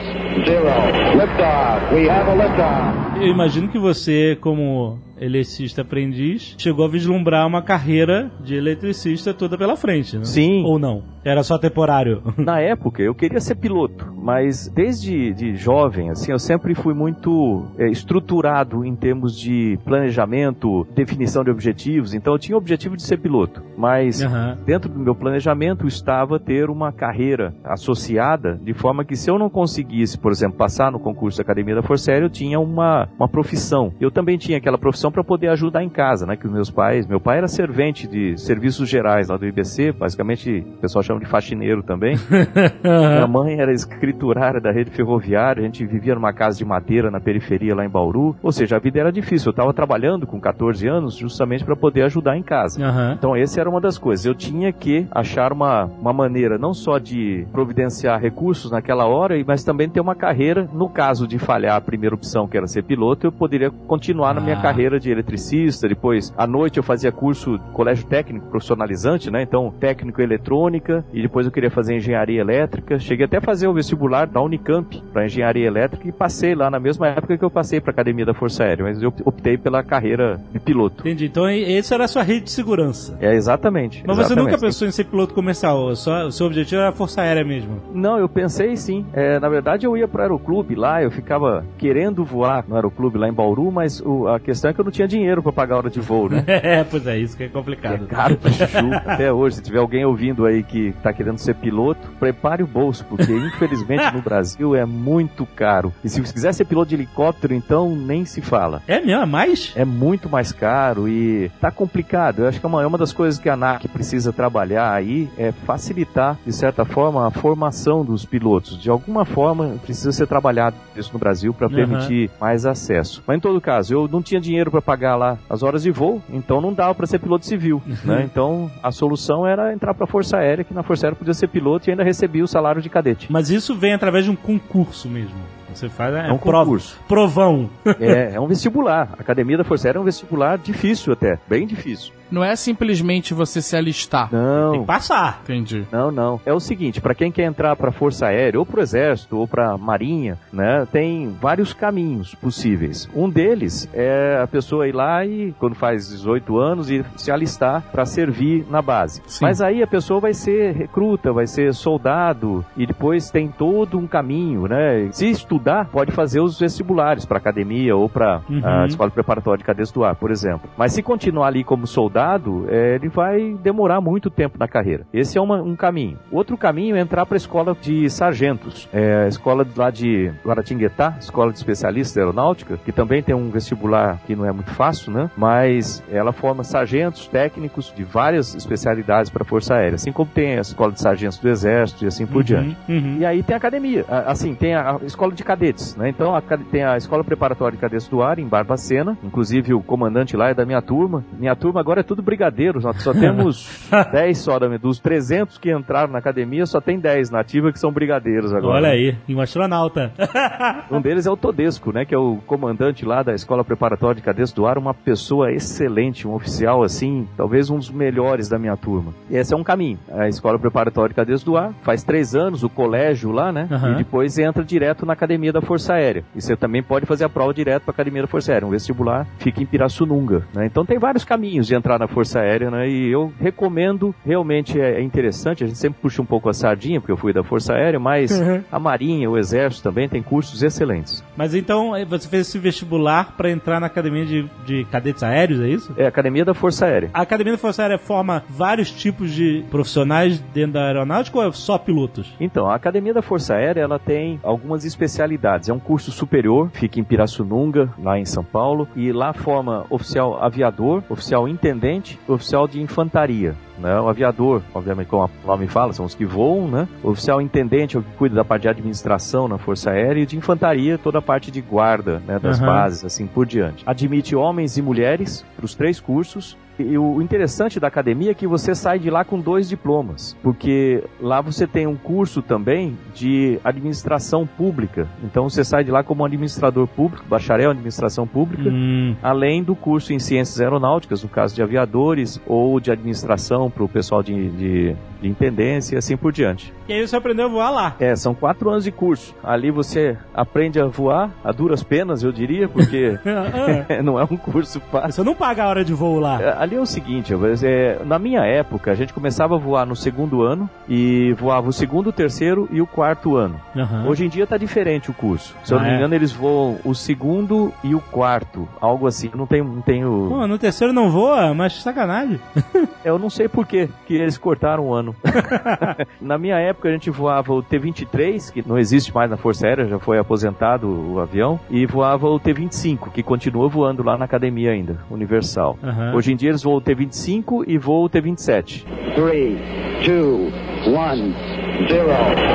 zero. Liftoff. We have a liftoff. Eu imagino que você, como eletricista aprendiz, chegou a vislumbrar uma carreira de eletricista toda pela frente, né? Sim. Ou não? Era só temporário? Na época, eu queria ser piloto, mas desde de jovem, assim, eu sempre fui muito é, estruturado em termos de planejamento, definição de objetivos. Então, eu tinha o objetivo de ser piloto, mas Aham. dentro do meu planejamento estava ter uma carreira associada, de forma que se eu não conseguisse, por exemplo, passar no concurso da Academia da Força Aérea, eu tinha uma, uma profissão. Eu também tinha aquela profissão para poder ajudar em casa, né? Que os meus pais, meu pai era servente de serviços gerais lá do IBC, basicamente o pessoal chama de faxineiro também. Minha mãe era escriturária da rede ferroviária, a gente vivia numa casa de madeira na periferia lá em Bauru. Ou seja, a vida era difícil. Eu estava trabalhando com 14 anos justamente para poder ajudar em casa. Aham. Então, essa era uma das coisas. Eu tinha que achar uma, uma maneira não só de providenciar recursos naquela hora, mas também ter uma carreira. No caso de falhar a primeira opção, que era ser piloto, eu poderia continuar na minha Ah. Carreira de eletricista. Depois, à noite, eu fazia curso colégio técnico profissionalizante, né? Então, técnico em eletrônica, e depois eu queria fazer engenharia elétrica. Cheguei até a fazer o vestibular da Unicamp para engenharia elétrica e passei lá na mesma época que eu passei para Academia da Força Aérea, mas eu optei pela carreira de piloto. Entendi. Então, essa era a sua rede de segurança. É exatamente. Mas você exatamente. nunca pensou em ser piloto comercial? Só, o seu objetivo era a Força Aérea mesmo. Não, eu pensei sim. É, na verdade, eu ia pro aeroclube lá, eu ficava querendo voar no aeroclube lá em Bauru, mas o- a questão é que eu não tinha dinheiro para pagar a hora de voo, né? É, pois é, isso que é É complicado. caro pra chuchu. Até hoje, se tiver alguém ouvindo aí que tá querendo ser piloto, prepare o bolso, porque infelizmente no Brasil é muito caro. E se você quiser ser piloto de helicóptero, então nem se fala. É mesmo? É mais? É muito mais caro e tá complicado. Eu acho que é uma, é uma das coisas que a ANAC precisa trabalhar aí é facilitar, de certa forma, a formação dos pilotos. De alguma forma, precisa ser trabalhado isso no Brasil para permitir mais acesso. Mas em todo caso, eu não tinha dinheiro para pagar lá as horas de voo, então não dava para ser piloto civil. né? Então a solução era entrar para a Força Aérea, que na Força Aérea podia ser piloto e ainda recebia o salário de cadete. Mas isso vem através de um concurso mesmo. Você faz é, É um prova- concurso. provão. É, é um vestibular. A Academia da Força Aérea é um vestibular difícil até, bem difícil. Não é simplesmente você se alistar. Tem Não, que passar. Entendi. Não, não. É o seguinte, para quem quer entrar para a Força Aérea, ou para o Exército, ou para a Marinha, né, tem vários caminhos possíveis. Um deles é a pessoa ir lá e, quando faz 18 anos, e se alistar para servir na base. Sim. Mas aí a pessoa vai ser recruta, vai ser soldado, e depois tem todo um caminho, né? Se estudar, pode fazer os vestibulares para academia ou para Uhum. a Escola Preparatória de Cadeias do Ar, por exemplo. Mas se continuar ali como soldado, é, ele vai demorar muito tempo na carreira. Esse é uma- um caminho. Outro caminho é entrar para a escola de sargentos. É a escola lá de Guaratinguetá, escola de especialistas da aeronáutica, que também tem um vestibular que não é muito fácil, né? Mas ela forma sargentos técnicos de várias especialidades para a Força Aérea, assim como tem a escola de sargentos do Exército e assim por diante. Uhum. E aí tem a academia, assim, tem a, a escola de cadetes, né? Então a tem a escola preparatória de cadetes do ar em Barbacena, inclusive o comandante lá é da minha turma. Minha turma agora é tudo brigadeiros, nós só temos 10 só, minha- dos 300 que entraram na academia, só tem 10 na ativa que são brigadeiros agora. Olha aí, e um astronauta. Um deles é o Todesco, né, que é o comandante lá da Escola Preparatória de Cadetes do Ar, uma pessoa excelente, um oficial assim, talvez um dos melhores da minha turma. E esse é um caminho. A Escola Preparatória de Cadetes do Ar faz três anos, o colégio lá, né, Aham. e depois entra direto na Academia da Força Aérea. E você também pode fazer a prova direto para a Academia da Força Aérea. Um vestibular fica em Pirassununga, né. Então tem vários caminhos de entrar na Força Aérea, né, e eu recomendo, realmente é, é interessante, a gente sempre puxa um pouco a sardinha, porque eu fui da Força Aérea, mas Uhum. a Marinha, o Exército também tem cursos excelentes. Mas então, eh, você fez esse vestibular pra entrar na academia de, de cadetes aéreos, é isso? É, Academia da Força Aérea. A Academia da Força Aérea forma vários tipos de profissionais dentro da aeronáutica ou é só pilotos? Então, a Academia da Força Aérea, ela tem algumas especialidades. É um curso superior, fica em Pirassununga, lá em São Paulo, e lá forma oficial aviador, oficial intendente, oficial de infantaria. Né? O aviador, obviamente, como o nome fala, são os que voam, né? O oficial intendente é o que cuida da parte de administração na Força Aérea e de infantaria, toda a parte de guarda né, das Aham. bases, assim por diante. Admite homens e mulheres para os três cursos e o interessante da academia é que você sai de lá com dois diplomas, porque lá você tem um curso também de administração pública. Então você sai de lá como administrador público, bacharel em administração pública, Hum, além do curso em ciências aeronáuticas, no caso de aviadores, ou de administração para o pessoal de, de, de intendência e assim por diante. E aí você aprendeu a voar lá. É, são quatro anos de curso. Ali você aprende a voar, a duras penas, eu diria, porque Ah, não é um curso ah. fácil. Você não paga a hora de voo lá. É, Ali é o seguinte, é, na minha época, a gente começava a voar no segundo ano e voava o segundo, o terceiro e o quarto ano. Aham. Hoje em dia tá diferente o curso. Se eu Ah, não me é? engano, eles voam o segundo e o quarto, algo assim. Eu não tenho, não tenho. Pô, no terceiro não voa, mas sacanagem. Eu não sei por quê que eles cortaram o ano. na minha época a gente voava o T-23, que não existe mais na Força Aérea, já foi aposentado o avião, e voava o T-25, que continua voando lá na academia ainda, Universal. Hoje em dia eles voam o T-25 e voam o T-27. Three, two, one, zero.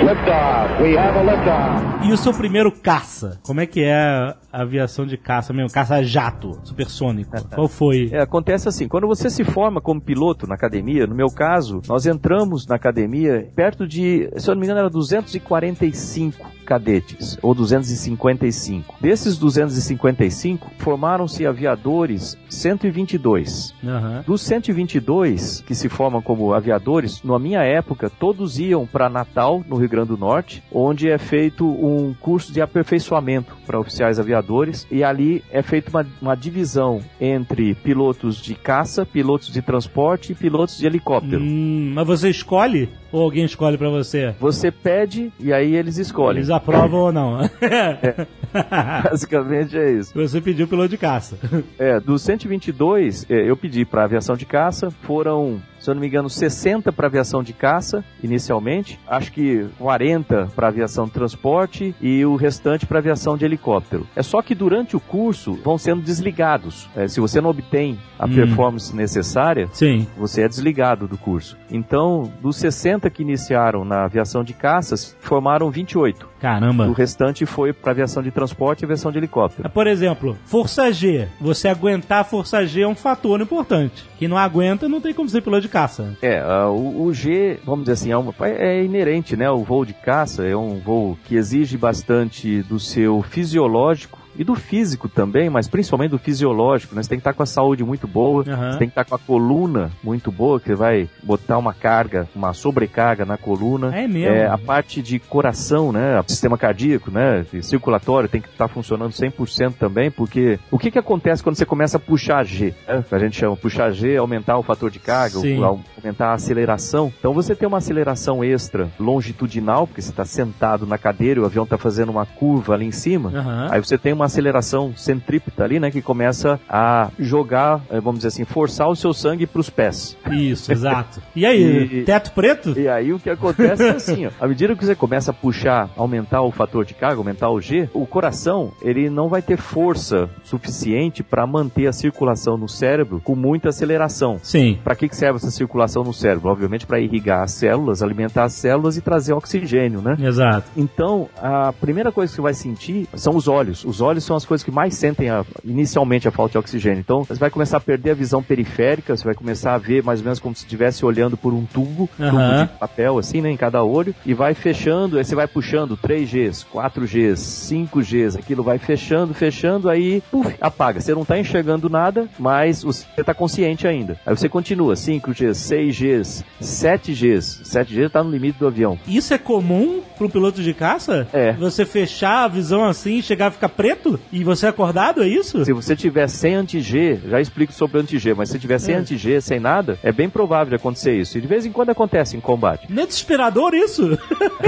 Liftoff. We have a liftoff. E o seu primeiro caça? Como é que é a aviação de caça mesmo? Caça-jato, supersônico. Qual foi? É, acontece assim, quando você se forma como piloto na academia, no meu caso, nós entramos na academia perto de, se eu não me engano, era 245 cadetes, ou 255. Desses 255, formaram-se aviadores 122. Aham. Dos 122 que se formam como aviadores, na minha época, todos iam para Natal, no Rio Grande do Norte, onde é feito um curso de aperfeiçoamento para oficiais aviadores, e ali é feita uma, uma divisão entre pilotos de caça, pilotos de transporte e pilotos de helicóptero. Hum, mas você escolhe? Ou alguém escolhe pra você? Você pede e aí eles escolhem. Eles aprovam ou não? Basicamente é isso. Você pediu piloto de caça. É, dos 122, é, eu pedi para aviação de caça, foram, se eu não me engano, 60 para aviação de caça, inicialmente, acho que 40 para aviação de transporte e o restante para aviação de helicóptero. É só que durante o curso vão sendo desligados. É, se você não obtém a Hum. performance necessária, Sim. você é desligado do curso. Então, dos 60 que iniciaram na aviação de caças, formaram 28. Caramba. O restante foi para aviação de transporte e aviação de helicóptero. Por exemplo, força G. Você aguentar a força G é um fator importante. Quem não aguenta não tem como ser piloto de caça. É, ah, o, o G, vamos dizer assim, é, uma- é inerente, né? O voo de caça é um voo que exige bastante do seu fisiológico e do físico também, mas principalmente do fisiológico, né? Você tem que estar com a saúde muito boa, Aham. você tem que estar com a coluna muito boa, que você vai botar uma carga, uma sobrecarga na coluna. É mesmo? É, a parte de coração, né? O sistema cardíaco, né? e Circulatório tem que estar funcionando 100% também, porque o que que acontece quando você começa a puxar G? né? A gente chama puxar G, aumentar o fator de carga, Sim. aumentar a aceleração. Então você tem uma aceleração extra longitudinal, porque você está sentado na cadeira e o avião está fazendo uma curva ali em cima. Aham. Aí você tem uma aceleração centrípeta ali, né? Que começa a jogar, eh, vamos dizer assim, forçar o seu sangue para os pés. Isso, exato. E aí, E- teto preto? E aí o que acontece é assim, ó, à medida que você começa a puxar, aumentar o fator de carga, aumentar o G, o coração, ele não vai ter força suficiente para manter a circulação no cérebro com muita aceleração. Sim. Para que que serve essa circulação no cérebro? Obviamente para irrigar as células, alimentar as células e trazer oxigênio, né? Exato. Então, a primeira coisa que você vai sentir são os olhos. Os olhos são as coisas que mais sentem a- inicialmente a falta de oxigênio. Então, você vai começar a perder a visão periférica, você vai começar a ver mais ou menos como se estivesse olhando por um tubo, Aham. tubo de papel assim, né, em cada olho, e vai fechando, aí você vai puxando 3Gs, 4Gs, 5Gs, aquilo vai fechando, fechando, aí, puf, apaga. Você não tá enxergando nada, mas você tá consciente ainda. Aí você continua, 5Gs, 6Gs, 7Gs. 7Gs tá no limite do avião. Isso é comum pro piloto de caça? É. Você fechar a visão assim chegar a ficar preto? E você é acordado, é isso? Se você tiver sem anti-G, já explico sobre anti-G, mas se tiver sem É. anti-G, sem nada, é bem provável de acontecer isso. E de vez em quando acontece em combate. Não é desesperador isso?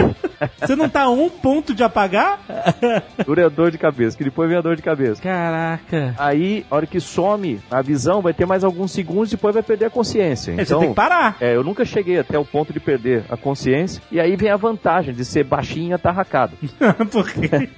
você não tá a um ponto de apagar? Dura a dor de cabeça, que depois vem a dor de cabeça. Caraca. Aí, a hora que some a visão, vai ter mais alguns segundos e depois vai perder a consciência. É, Então, você tem que parar. é, eu nunca cheguei até o ponto de perder a consciência. E aí vem a vantagem de ser baixinho e atarracado. Por quê?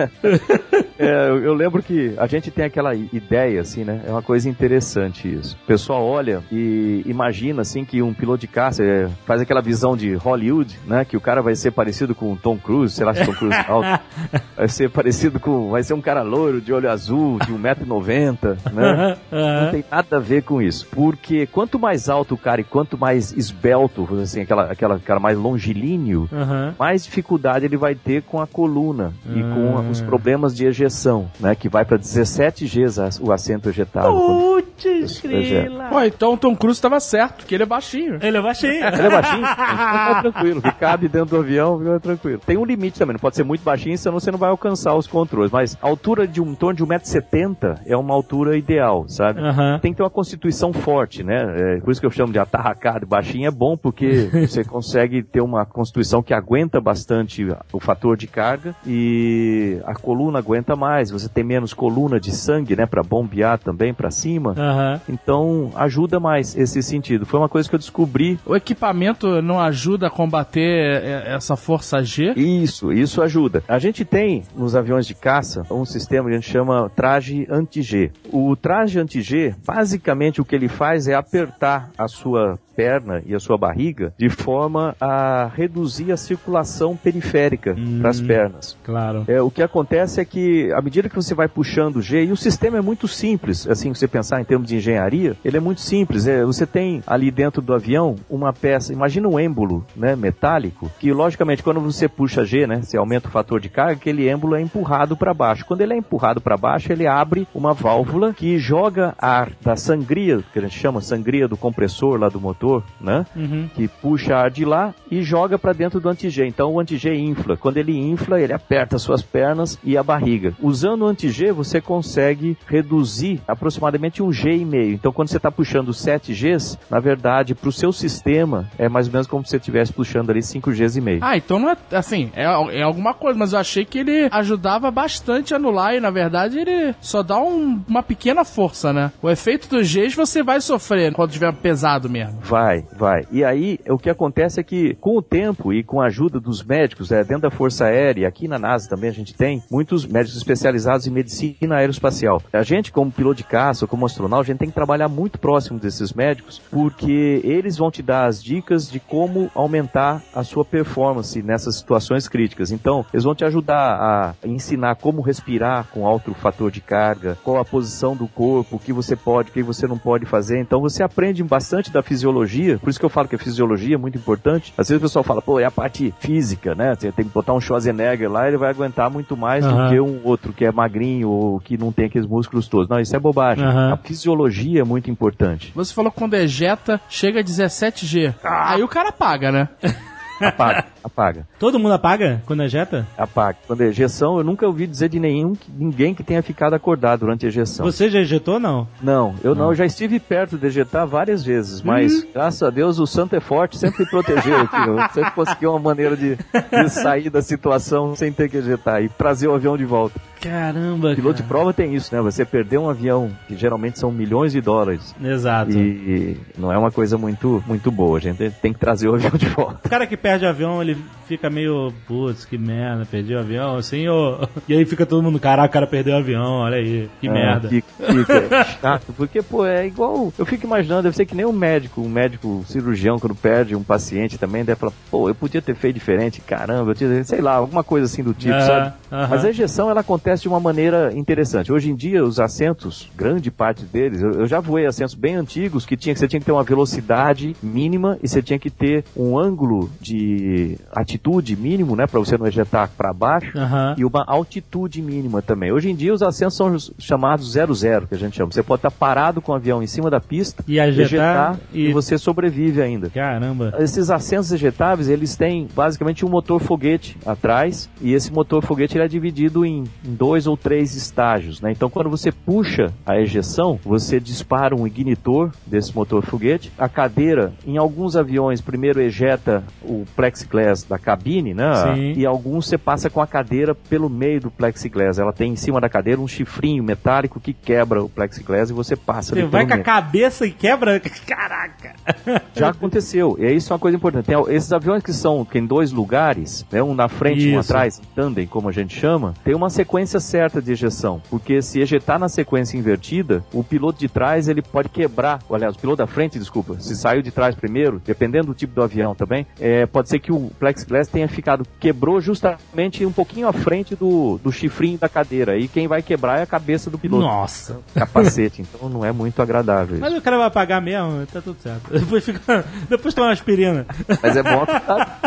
É, eu, lembro que a gente tem aquela ideia, assim, né? É uma coisa interessante isso. O pessoal olha e imagina, assim, que um piloto de caça é, faz aquela visão de Hollywood, né? Que o cara vai ser parecido com o Tom Cruise, sei lá se Tom Cruise é alto. Vai ser parecido com... Vai ser um cara loiro, de olho azul, de 1,90m, né? Não tem nada a ver com isso. Porque quanto mais alto o cara e quanto mais esbelto, assim, aquela, aquela cara mais longilíneo, Aham. mais dificuldade ele vai ter com a coluna e Ah. com os problemas de ejeção, né? Que vai para 17 Gs a- o assento ejetado. Putz, é. grila. Pô, então o Tom Cruise tava certo, porque ele é baixinho. Ele é baixinho. Ele é baixinho, então fica tranquilo. Que cabe dentro do avião, fica tranquilo. Tem um limite também, não pode ser muito baixinho, senão você não vai alcançar os controles. Mas a altura de um torno de 1,70m é uma altura ideal, sabe? Aham. Tem que ter uma constituição forte, né? É, por isso que eu chamo de atarracado. Baixinho é bom porque você consegue ter uma constituição que aguenta bastante o fator de carga e a coluna aguenta mais. Você tem menos coluna de sangue, né? Pra bombear também pra cima. Aham. Então ajuda mais esse sentido. Foi uma coisa que eu descobri. O equipamento não ajuda a combater é, essa força G? Isso, isso ajuda. A gente tem nos aviões de caça um sistema que a gente chama traje anti-G. O traje anti-G, basicamente o que ele faz é apertar a sua perna e a sua barriga de forma a reduzir a circulação periférica para as pernas. Claro. É, o que acontece é que, à medida que você vai puxando o G, e o sistema é muito simples, assim, você pensar em termos de engenharia, ele é muito simples. É, você tem ali dentro do avião uma peça, imagina um êmbolo né, metálico, que logicamente quando você puxa G, né, você aumenta o fator de carga, aquele êmbolo é empurrado para baixo. Quando ele é empurrado para baixo, ele abre uma válvula que joga ar da sangria, que a gente chama sangria do compressor lá do motor, né? Uhum. que puxa ar de lá e joga para dentro do anti-G. Então o anti-G infla. Quando ele infla, ele aperta as suas pernas e a barriga. Usando o anti-G, você consegue reduzir aproximadamente um G e meio. Então quando você está puxando 7 Gs, na verdade, para o seu sistema, é mais ou menos como se você estivesse puxando ali 5 Gs e meio. Ah, então não é assim, é, é alguma coisa, mas eu achei que ele ajudava bastante a anular e na verdade ele só dá um- uma pequena força, né? O efeito dos Gs você vai sofrer quando tiver pesado mesmo. Vai, vai. E aí, o que acontece é que, com o tempo e com a ajuda dos médicos, é, dentro da Força Aérea, aqui na NASA também a gente tem, muitos médicos especializados especializados em medicina aeroespacial. A gente, como piloto de caça, como astronauta, a gente tem que trabalhar muito próximo desses médicos, porque eles vão te dar as dicas de como aumentar a sua performance nessas situações críticas. Então, eles vão te ajudar a ensinar como respirar com alto fator de carga, qual a posição do corpo, o que você pode, o que você não pode fazer. Então, você aprende bastante da fisiologia, por isso que eu falo que a fisiologia é muito importante. Às vezes o pessoal fala, pô, é a parte física, né? Você tem que botar um Schwarzenegger lá, ele vai aguentar muito mais Aham. do que um outro que é magrinho ou que não tem aqueles músculos todos. Não, isso é bobagem. Aham. A fisiologia é muito importante. Você falou que quando ejeta, chega a 17G. Aí o cara paga, né? Apaga, apaga, Todo mundo apaga quando ejeta? apaga. Quando é ejeção, eu nunca ouvi dizer de nenhum, ninguém que tenha ficado acordado durante a ejeção. Você já ejetou ou não? Não, eu não, eu já estive perto de ejetar várias vezes, mas graças a Deus o santo é forte, sempre me protegeu aqui. Eu sempre consegui uma maneira de, de sair da situação sem ter que ejetar e trazer o avião de volta. Caramba, Piloto de cara. prova tem isso, né? Você perder um avião, que geralmente são milhões de dólares, Exato. e não é uma coisa muito, muito boa. A gente tem que trazer o avião de volta. O cara que perde o avião, ele fica meio, putz, que merda, perdi o avião, assim, ô... e aí fica todo mundo, caraca, o cara perdeu o avião, olha aí, que Ah, merda. Fica, fica chato, porque, pô, é igual. Eu fico imaginando, deve ser que nem um médico, um médico cirurgião, quando perde um paciente também, deve falar, pô, eu podia ter feito diferente, caramba, eu tinha, sei lá, alguma coisa assim do tipo, Aham, sabe? aham. Mas a injeção, ela acontece de uma maneira interessante. Hoje em dia, os assentos, grande parte deles, eu, eu já voei assentos bem antigos que tinha que você tinha que ter uma velocidade mínima e você tinha que ter um ângulo de atitude mínimo, né, para você não ejetar para baixo Aham. e uma altitude mínima também. Hoje em dia os assentos são os chamados 00, que a gente chama. Você pode estar parado com o avião em cima da pista, E ejetar ejetar e- e... você sobrevive ainda. Caramba. Esses assentos ejetáveis, eles têm basicamente um motor foguete atrás, e esse motor foguete ele é dividido em, em dois ou três estágios, né? Então quando você puxa a ejeção, você dispara um ignitor desse motor foguete. A cadeira, em alguns aviões, primeiro ejeta o plexiglass da cabine, né? Sim. E alguns você passa com a cadeira pelo meio do plexiglass. Ela tem em cima da cadeira um chifrinho metálico que quebra o plexiglass e você passa Você vai com a cabeça e quebra? Caraca! Já aconteceu. E isso é uma coisa importante. Tem esses aviões que são que em dois lugares, né, um na frente e um atrás, tandem, como a gente chama, tem uma sequência certa de ejeção. Porque se ejetar na sequência invertida, o piloto de trás ele pode quebrar. Aliás, o piloto da frente, desculpa, se saiu de trás primeiro, dependendo do tipo do avião também, é, pode ser que o plexiglass tenha ficado, quebrou justamente um pouquinho à frente do, do chifrinho da cadeira. E quem vai quebrar é a cabeça do piloto. Nossa! Capacete. Então não é muito agradável. Mas o cara vai pagar mesmo, tá tudo certo. Depois, fica... Depois toma uma aspirina. Mas é bom que tá.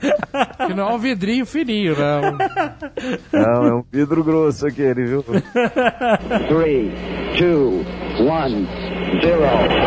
Que não é um vidrinho fininho, não. Não, é um vidro grosso aquele, viu? Three, two, one, zero.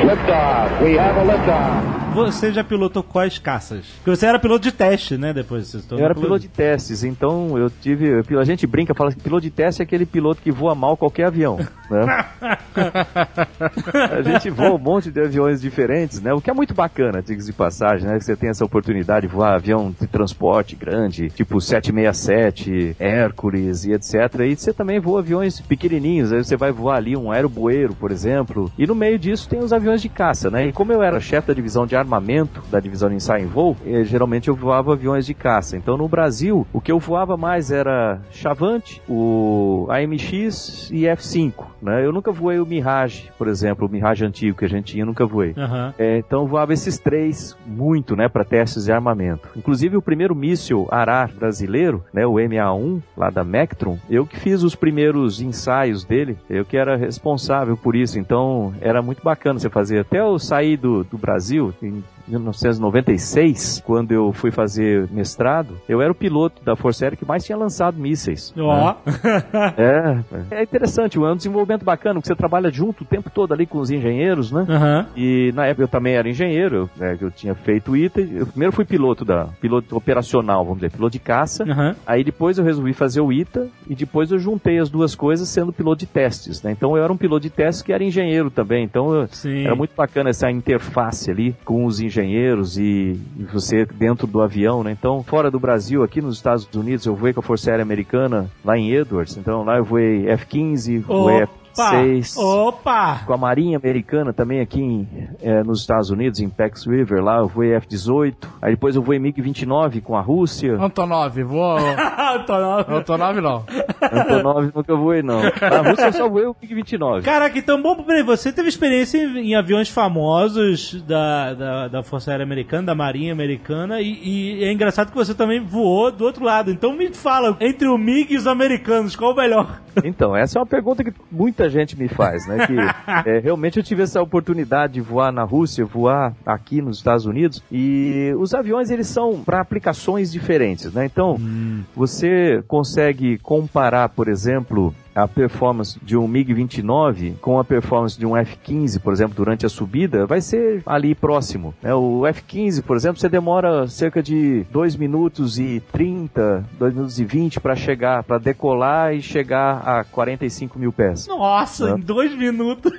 Liftoff. We have a liftoff. Você já pilotou quais caças? Porque você era piloto de teste, né? Depois você Eu era piloto de testes, então eu tive. eu- A gente brinca, fala que piloto de teste é aquele piloto que voa mal qualquer avião. Né? a gente voa um monte de aviões diferentes, né? O que é muito bacana, diga de passagem, né? Que você tem essa oportunidade de voar avião de transporte grande, tipo 767, Hércules e etc. E você também voa aviões pequenininhos, aí você vai voar ali um aeroboeiro, por exemplo. E no meio disso tem os aviões de caça, né? E como eu era chefe da divisão de armamento, da divisão de ensaio em voo, eh, geralmente eu voava aviões de caça. Então no Brasil, o que eu voava mais era Chavante, o AMX e F5, né? Eu nunca voei o Mirage, por exemplo, o Mirage antigo que a gente tinha, eu nunca voei. Aham. É, então eu voava esses três muito, né, para testes de armamento. Inclusive o primeiro míssil Arar brasileiro, né, o MA1 lá da Eu que fiz os primeiros ensaios dele, eu que era responsável por isso. Então era muito bacana você fazer. Até eu sair do, do Brasil em 1996, quando eu fui fazer mestrado, eu era o piloto da Força Aérea que mais tinha lançado mísseis. né? Ó. É, é interessante, é um desenvolvimento bacana, porque você trabalha junto o tempo todo ali com os engenheiros, né? Aham. E na época eu também era engenheiro, eu, né, eu tinha feito o ITA. Eu primeiro fui piloto da piloto operacional, vamos dizer, piloto de caça. Aham. Aí depois eu resolvi fazer o ITA e depois eu juntei as duas coisas sendo piloto de testes, né? Então eu era um piloto de testes que era engenheiro também. Então eu- era muito bacana essa interface ali com os engenheiros e, e você dentro do avião, né? Então, fora do Brasil, aqui nos Estados Unidos, eu voei com a Força Aérea Americana lá em Edwards. Então lá eu voei F-15, voei Opa! F-6 Opa! com a Marinha Americana também aqui em, eh, nos Estados Unidos, em Pax River, lá eu voei F-18. Aí depois eu voei MiG-29 com a Rússia. Antonov, voa. Antonov. Antonov não. Antonov nunca voei, não. Na Rússia eu só voei o MiG-29. Caraca, então bom, peraí, você teve experiência em, em aviões famosos da, da, da Força Aérea Americana, da Marinha Americana, e, e é engraçado que você também voou do outro lado. Então me fala, entre o MiG e os americanos, qual o melhor? Então, essa é uma pergunta que muita gente me faz, né? Que é, realmente eu tive essa oportunidade de voar na Rússia, voar aqui nos Estados Unidos, e os aviões eles são para aplicações diferentes, né? Então, você consegue comparar, por exemplo, a performance de um MiG-29 com a performance de um F-15, por exemplo, durante a subida, vai ser ali próximo. né? O F-15, por exemplo, você demora cerca de 2 minutos e 30, 2 minutos e 20 para chegar, para decolar e chegar a 45 mil pés. Nossa, Hã? em dois minutos.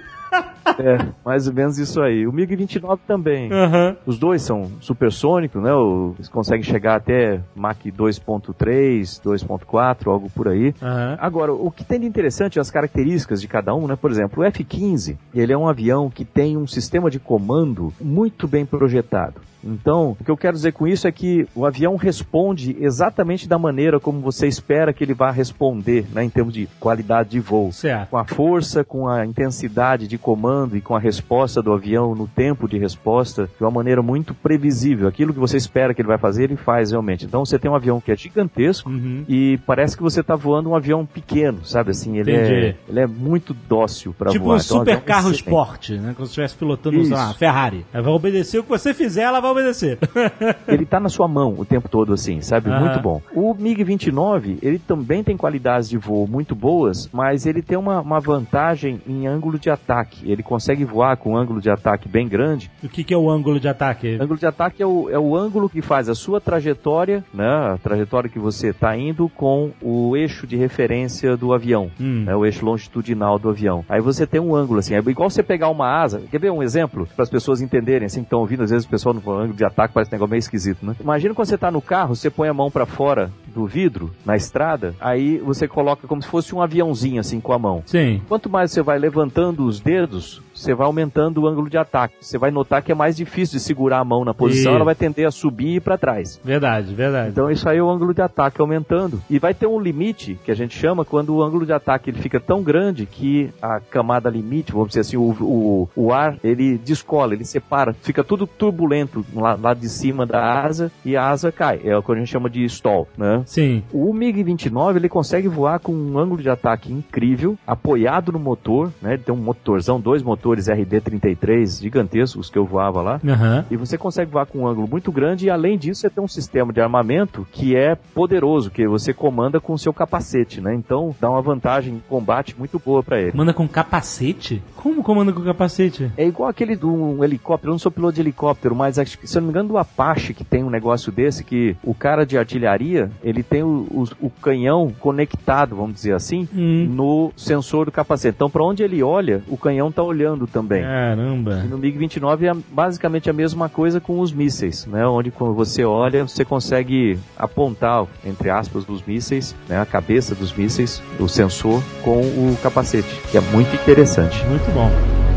É, mais ou menos isso aí. O MiG-29 também. Aham. Os dois são supersônicos, né? Eles conseguem chegar até Mach 2.3, 2.4, algo por aí. Aham. Agora, o que tem de interessante as características de cada um, né? Por exemplo, o F-15, ele é um avião que tem um sistema de comando muito bem projetado. Então, o que eu quero dizer com isso é que o avião responde exatamente da maneira como você espera que ele vá responder, né, em termos de qualidade de voo. Certo. Com a força, com a intensidade de comando e com a resposta do avião no tempo de resposta, de uma maneira muito previsível. Aquilo que você espera que ele vai fazer, ele faz realmente. Então, você tem um avião que é gigantesco, Uhum. e parece que você está voando um avião pequeno, sabe assim? Ele, Entendi. é, ele é muito dócil para Tipo voar. um Então, super avião carro esporte, né? Como se estivesse pilotando, Isso. uma Ferrari. Ela vai obedecer o que você fizer, ela vai obedecer. Ele tá na sua mão o tempo todo assim, sabe? Aham. Muito bom. O MiG-29, ele também tem qualidades de voo muito boas, mas ele tem uma, uma vantagem em ângulo de ataque. Ele consegue voar com um ângulo de ataque bem grande. o que, que é o ângulo de ataque? Ângulo de ataque é o, é o ângulo que faz a sua trajetória, né? A trajetória que você está indo com o eixo de referência do avião. Hum. né, o eixo longitudinal do avião. Aí você tem um ângulo assim, é igual você pegar uma asa. Quer ver um exemplo para as pessoas entenderem assim que estão ouvindo? Às vezes o pessoal no ângulo de ataque parece um negócio meio esquisito, né? Imagina quando você está no carro, você põe a mão para fora do vidro na estrada, aí você coloca como se fosse um aviãozinho assim com a mão. Sim. Quanto mais você vai levantando os dedos, você vai aumentando o ângulo de ataque. Você vai notar que é mais difícil de segurar a mão na posição, ela vai tender a subir e ir para trás. Verdade, verdade. Então isso aí é o ângulo de ataque aumentando. E vai ter um limite, que a gente chama, quando o ângulo de ataque ele fica tão grande que a camada limite, vamos dizer assim, o, o, o ar, ele descola, ele separa, fica tudo turbulento lá, lá de cima da asa e a asa cai. É o que a gente chama de stall, né? Sim. O MiG-29 ele consegue voar com um ângulo de ataque incrível, apoiado no motor, né? Ele tem um motorzão, dois motores RD-33 gigantescos que eu voava lá. Aham. E você consegue voar com um ângulo muito grande e além disso você tem um sistema de armamento que é poderoso, que você comanda com o seu capacete, né? Então dá uma vantagem em combate muito boa para ele. Manda com capacete? Como comanda com capacete? É igual aquele de um helicóptero, eu não sou piloto de helicóptero, mas acho que, se eu não me engano do Apache que tem um negócio desse, que o cara de artilharia, ele tem o, o- o canhão conectado, vamos dizer assim, Hum. no sensor do capacete. Então para onde ele olha, o canhão tá olhando também. Caramba. E no MiG-29 é basicamente a mesma coisa com os mísseis, né? Onde quando você olha, você consegue apontar, entre aspas, dos mísseis, né? A cabeça dos mísseis, o sensor, com o capacete, que é muito interessante. Muito bom.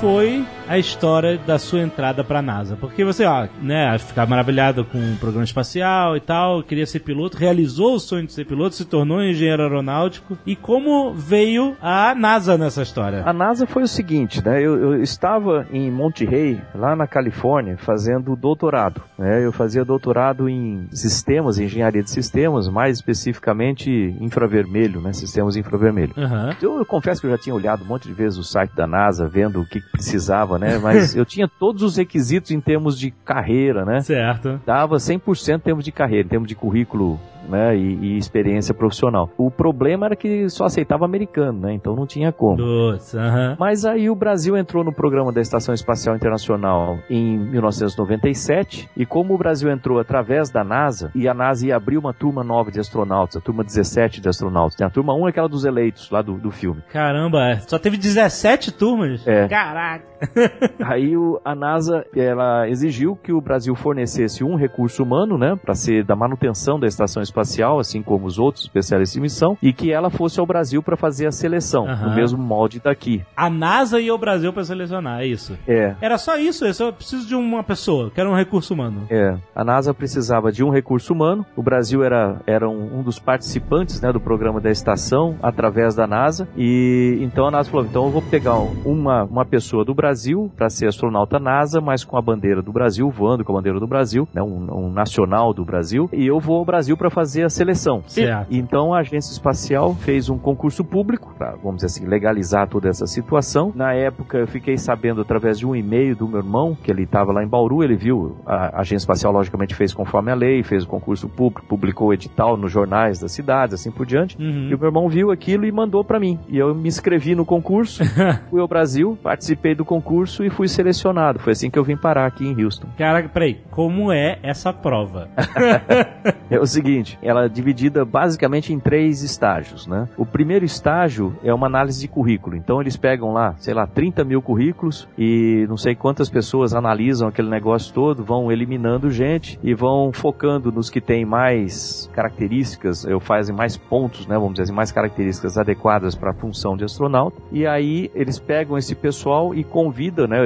Foi a história da sua entrada pra NASA? Porque você, ó, né, ficar maravilhado com o programa espacial e tal, queria ser piloto, realizou o sonho de ser piloto, se tornou engenheiro aeronáutico. E como veio a NASA nessa história? A NASA foi o seguinte, né? Eu, eu estava em Monterey, lá na Califórnia, fazendo doutorado. Né? Eu fazia doutorado em sistemas, engenharia de sistemas, mais especificamente infravermelho, né? Sistemas infravermelho. Aham. Eu, eu confesso que eu já tinha olhado um monte de vezes o site da NASA, vendo o que precisava, né? Mas eu tinha todos os requisitos em termos de carreira, né? Certo. Dava 100% em termos de carreira, em termos de currículo né? e, e experiência profissional. O problema era que só aceitava americano, né? Então não tinha como. Putz, aham. Mas aí o Brasil entrou no programa da Estação Espacial Internacional em 1997 e como o Brasil entrou através da NASA e a NASA ia abrir uma turma nova de astronautas, a turma 17 de astronautas. A turma 1 é aquela dos eleitos lá do, do filme. Caramba, só teve 17 turmas? É. Caraca. Aí o- a NASA ela exigiu que o Brasil fornecesse um recurso humano, né, para ser da manutenção da estação espacial, assim como os outros especialistas de missão, e que ela fosse ao Brasil para fazer a seleção, Aham. no mesmo molde daqui. A NASA ia ao Brasil pra selecionar, é isso. É, Era só isso, eu só preciso de uma pessoa, que era um recurso humano. É, a NASA precisava de um recurso humano. O Brasil era, era um, um dos participantes né, do programa da estação através da NASA. E então a NASA falou: então eu vou pegar uma, uma pessoa do Brasil para ser astronauta NASA, mas com a bandeira do Brasil, voando com a bandeira do Brasil, né, um, um nacional do Brasil. E eu vou ao Brasil para fazer a seleção. Certo. E, então a agência espacial fez um concurso público para, vamos dizer assim, legalizar toda essa situação. Na época eu fiquei sabendo através de um e-mail do meu irmão, que ele estava lá em Bauru, ele viu, a agência espacial logicamente fez conforme a lei, fez o concurso público, publicou o edital nos jornais das cidades, assim por diante. Uhum. E o meu irmão viu aquilo e mandou para mim. E eu me inscrevi no concurso, fui ao Brasil, participei do concurso e fui selecionado. Foi assim que eu vim parar aqui em Houston. Cara, peraí, como é essa prova? É o seguinte, ela é dividida basicamente em três estágios, né? O primeiro estágio é uma análise de currículo. Então eles pegam lá, sei lá, 30 mil currículos e não sei quantas pessoas analisam aquele negócio todo, vão eliminando gente e vão focando nos que têm mais características, ou fazem mais pontos, né? Vamos dizer assim, mais características adequadas para a função de astronauta. E aí eles pegam esse pessoal e convidam, né?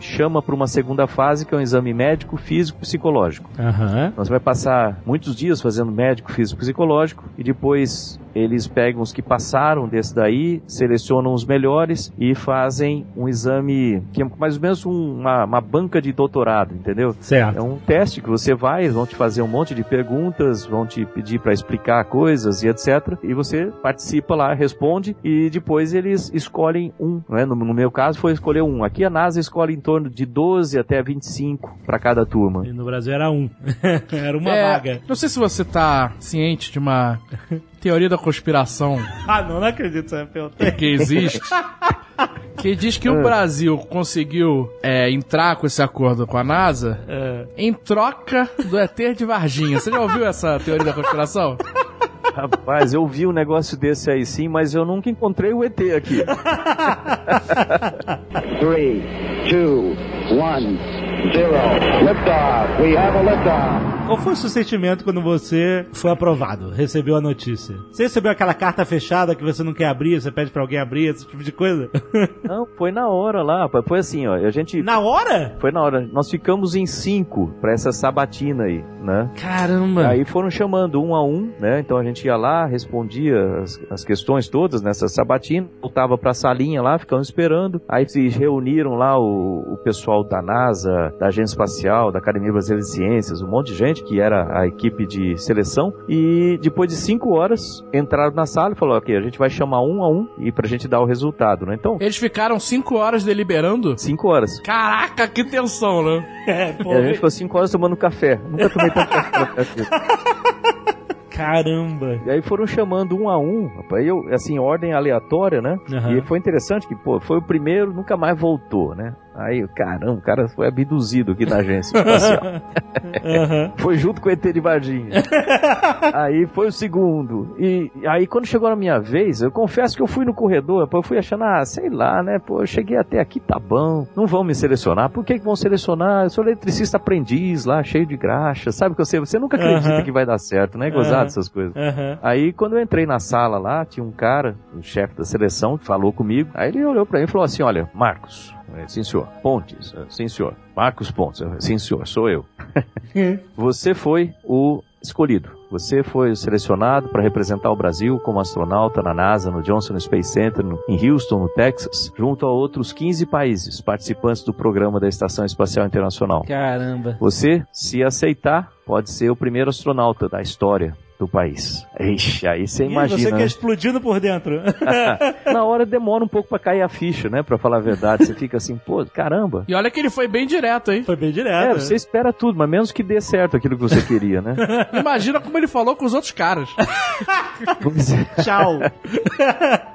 Chama para uma segunda fase que é um exame médico, físico, psicológico. Aham. Nós vai passar muitos dias fazendo médico, físico, psicológico e depois eles pegam os que passaram desse daí, selecionam os melhores e fazem um exame que é mais ou menos um- uma, uma banca de doutorado, entendeu? É Certo. um teste que você vai, vão te fazer um monte de perguntas, vão te pedir para explicar coisas e etc. E você participa lá, responde e depois eles escolhem um. Né? No, no meu caso foi escolher um. Aqui a NASA escolhe em torno de 12 até 25 para cada turma. E no Brasil era um. era uma É, vaga. Não sei se você tá ciente de uma teoria da conspiração Ah, não, não acredito pergunta. que existe. Que diz que o Brasil conseguiu é, entrar com esse acordo com a NASA É. em troca do ET de Varginha. Você já ouviu essa teoria da conspiração? Rapaz, eu vi um negócio desse aí sim, mas eu nunca encontrei o ET aqui. Three, two, one, zero. Liftoff. We have a liftoff. Qual foi o seu sentimento quando você foi aprovado, recebeu a notícia? Você recebeu aquela carta fechada que você não quer abrir, você pede pra alguém abrir, esse tipo de coisa? Não, foi na hora lá. Foi assim, ó. A gente. Na hora? Foi na hora. Nós ficamos em cinco pra essa sabatina aí, né? Caramba! Aí foram chamando um a um, né? Então a gente ia lá, respondia as, as questões todas nessa sabatina, voltava pra salinha lá, ficamos esperando. Aí se reuniram lá o, o pessoal da NASA, da Agência Espacial, da Academia Brasileira de Ciências, um monte de gente que era a equipe de seleção. E depois de cinco horas, entraram na sala e falaram: ok, a gente vai chamar um a um e pra gente dar o resultado, né? Então, Eles ficaram cinco horas deliberando. cinco horas. Caraca, que tensão, né? É, pô, E a gente ficou cinco horas tomando café. Nunca tomei tanto café. caramba! E aí foram chamando um a um, rapaz, eu, assim, ordem aleatória, né? Aham. E foi interessante que, pô, foi o primeiro, nunca mais voltou, né? Aí, caramba, o cara foi abduzido aqui na agência espacial. Aham. foi junto com o ET de Varginha. aí foi o segundo. E aí, quando chegou na minha vez, eu confesso que eu fui no corredor, eu fui achando, ah, sei lá, né? Pô, eu cheguei até aqui, tá bom. Não vão me selecionar. Por que, que vão selecionar? Eu sou eletricista aprendiz lá, cheio de graxa. Sabe que você, você nunca acredita Aham. que vai dar certo, né? Gozado Aham. essas coisas. Aí quando eu entrei na sala lá, tinha um cara, o chefe da seleção, que falou comigo. Aí ele olhou pra mim e falou assim: Olha, Marcos, sim senhor, Pontes, é, sim senhor, Marcos Pontes, é, sim senhor, sou eu. Você foi o escolhido. Você foi selecionado para representar o Brasil como astronauta na NASA, no Johnson Space Center, no- em Houston, no Texas, junto a outros 15 países participantes do programa da Estação Espacial Internacional. Caramba! Você, se aceitar, pode ser o primeiro astronauta da história do país. Ixi, aí você Ih, você imagina. que é né? explodindo por dentro. Na hora demora um pouco pra cair a ficha, né? Pra falar a verdade. Você fica assim, pô, caramba. E olha que ele foi bem direto, hein? Foi bem É, direto. você espera tudo, mas menos que dê certo aquilo que você queria, né? Imagina como ele falou com os outros caras. É. Tchau.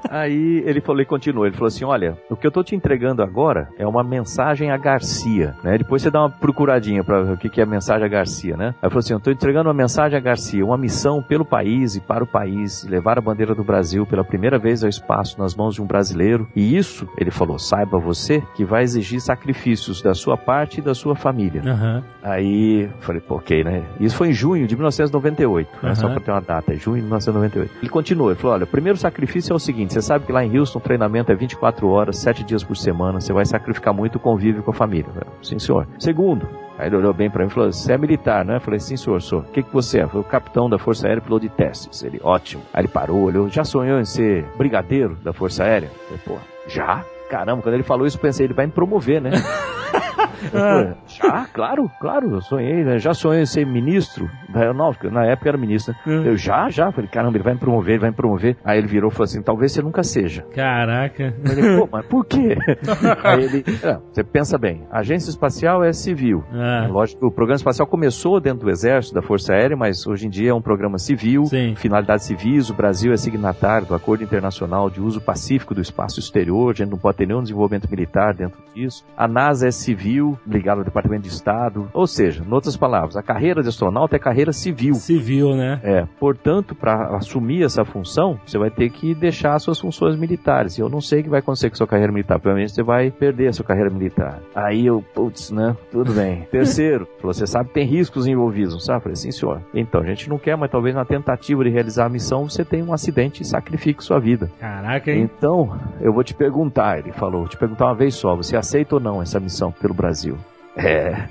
Aí ele falou e continuou. Ele falou assim: Olha, o que eu tô te entregando agora é uma mensagem a Garcia, né? Depois você dá uma procuradinha pra ver o que que é a mensagem a Garcia, né? Aí ele falou assim: Eu tô entregando uma mensagem a Garcia, uma missão missão pelo país e para o país, levar a bandeira do Brasil pela primeira vez ao espaço nas mãos de um brasileiro. E isso, ele falou, saiba você que vai exigir sacrifícios da sua parte e da sua família. Aham. Aí, falei, pô, ok, né? Isso foi em junho de 1998, né? Só pra ter uma data, junho de 1998. Ele continuou, ele falou, olha, o primeiro sacrifício é o seguinte, você sabe que lá em Houston o treinamento é 24 horas, 7 dias por semana, você vai sacrificar muito o convívio com a família. Sim, senhor. Segundo, aí ele olhou bem pra mim e falou, você é militar, né? Eu falei, sim, senhor, sou. O que que você é? Foi o capitão da Força Aérea piloto de testes. Ele, ótimo. Aí ele parou, olhou, já sonhou em ser brigadeiro da Força Aérea? Eu falei, pô, já? Caramba, quando ele falou isso, eu pensei, ele vai me promover, né? Eu falei, já, claro, claro, eu sonhei, né? já sonhei em ser ministro da aeronáutica, na época era ministro, né? Eu já, já, falei, caramba, ele vai me promover, ele vai me promover. Aí ele virou e falou assim, talvez você nunca seja. Caraca. Eu falei, pô, mas por quê? Aí ele, não, você pensa bem, a agência espacial é civil. Ah. Lógico, o programa espacial começou dentro do Exército, da Força Aérea, mas hoje em dia é um programa civil, Sim. finalidades civis. O Brasil é signatário do Acordo Internacional de Uso Pacífico do Espaço Exterior, a gente não pode ter nenhum desenvolvimento militar dentro disso. A NASA é civil, ligada ao Departamento de Estado. Ou seja, em outras palavras, a carreira de astronauta é carreira civil. Civil, né? É, portanto, para assumir essa função, você vai ter que deixar suas funções militares. E eu não sei o que vai acontecer com a sua carreira militar. Provavelmente você vai perder a sua carreira militar. Aí eu, putz, né? Tudo bem. Terceiro, você sabe que tem riscos envolvidos, não sabe? Eu falei, sim, senhor. Então, a gente não quer, mas talvez na tentativa de realizar a missão você tenha um acidente e sacrifique sua vida. Caraca, hein? Então, eu vou te perguntar, ele falou, te perguntar uma vez só, você aceita ou não essa missão pelo Brasil? É.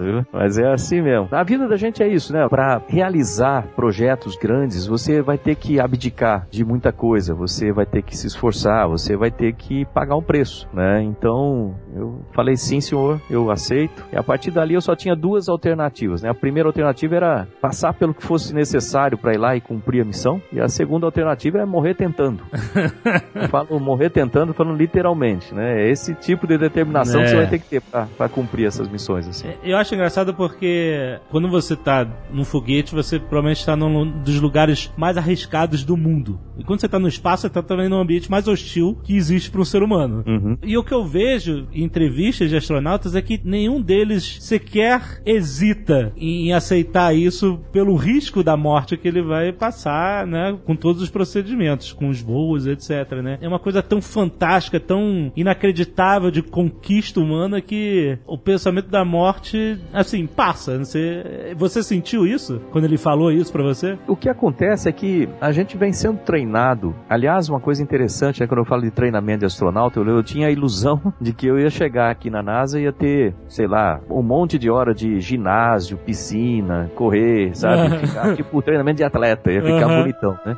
Viu? Mas é assim mesmo. A vida da gente é isso, né? Para realizar projetos grandes, você vai ter que abdicar de muita coisa, você vai ter que se esforçar, você vai ter que pagar um preço, né? Então, eu falei sim, senhor, eu aceito. E a partir dali eu só tinha duas alternativas, né? A primeira alternativa era passar pelo que fosse necessário para ir lá e cumprir a missão, e a segunda alternativa é morrer tentando. eu falo morrer tentando, falando literalmente, né? É esse tipo de determinação É. que você vai ter que ter pra, pra cumprir essas missões, assim. Eu acho engraçado porque quando você tá num foguete, você provavelmente está num dos lugares mais arriscados do mundo. E quando você tá no espaço, você tá também num ambiente mais hostil que existe para um ser humano. Uhum. E o que eu vejo em entrevistas de astronautas é que nenhum deles sequer hesita em aceitar isso pelo risco da morte que ele vai passar, né? Com todos os procedimentos, com os voos, etc, né? É uma coisa tão fantástica, tão inacreditável de conquista humana que o pensamento da morte, assim, passa. Você, você sentiu isso quando ele falou isso pra você? O que acontece é que a gente vem sendo treinado. Aliás, uma coisa interessante, né, quando eu falo de treinamento de astronauta, eu, eu tinha a ilusão de que eu ia chegar aqui na NASA e ia ter, sei lá, um monte de hora de ginásio, piscina, correr, sabe? Ficar, tipo treinamento de atleta, ia ficar Aham. bonitão, né?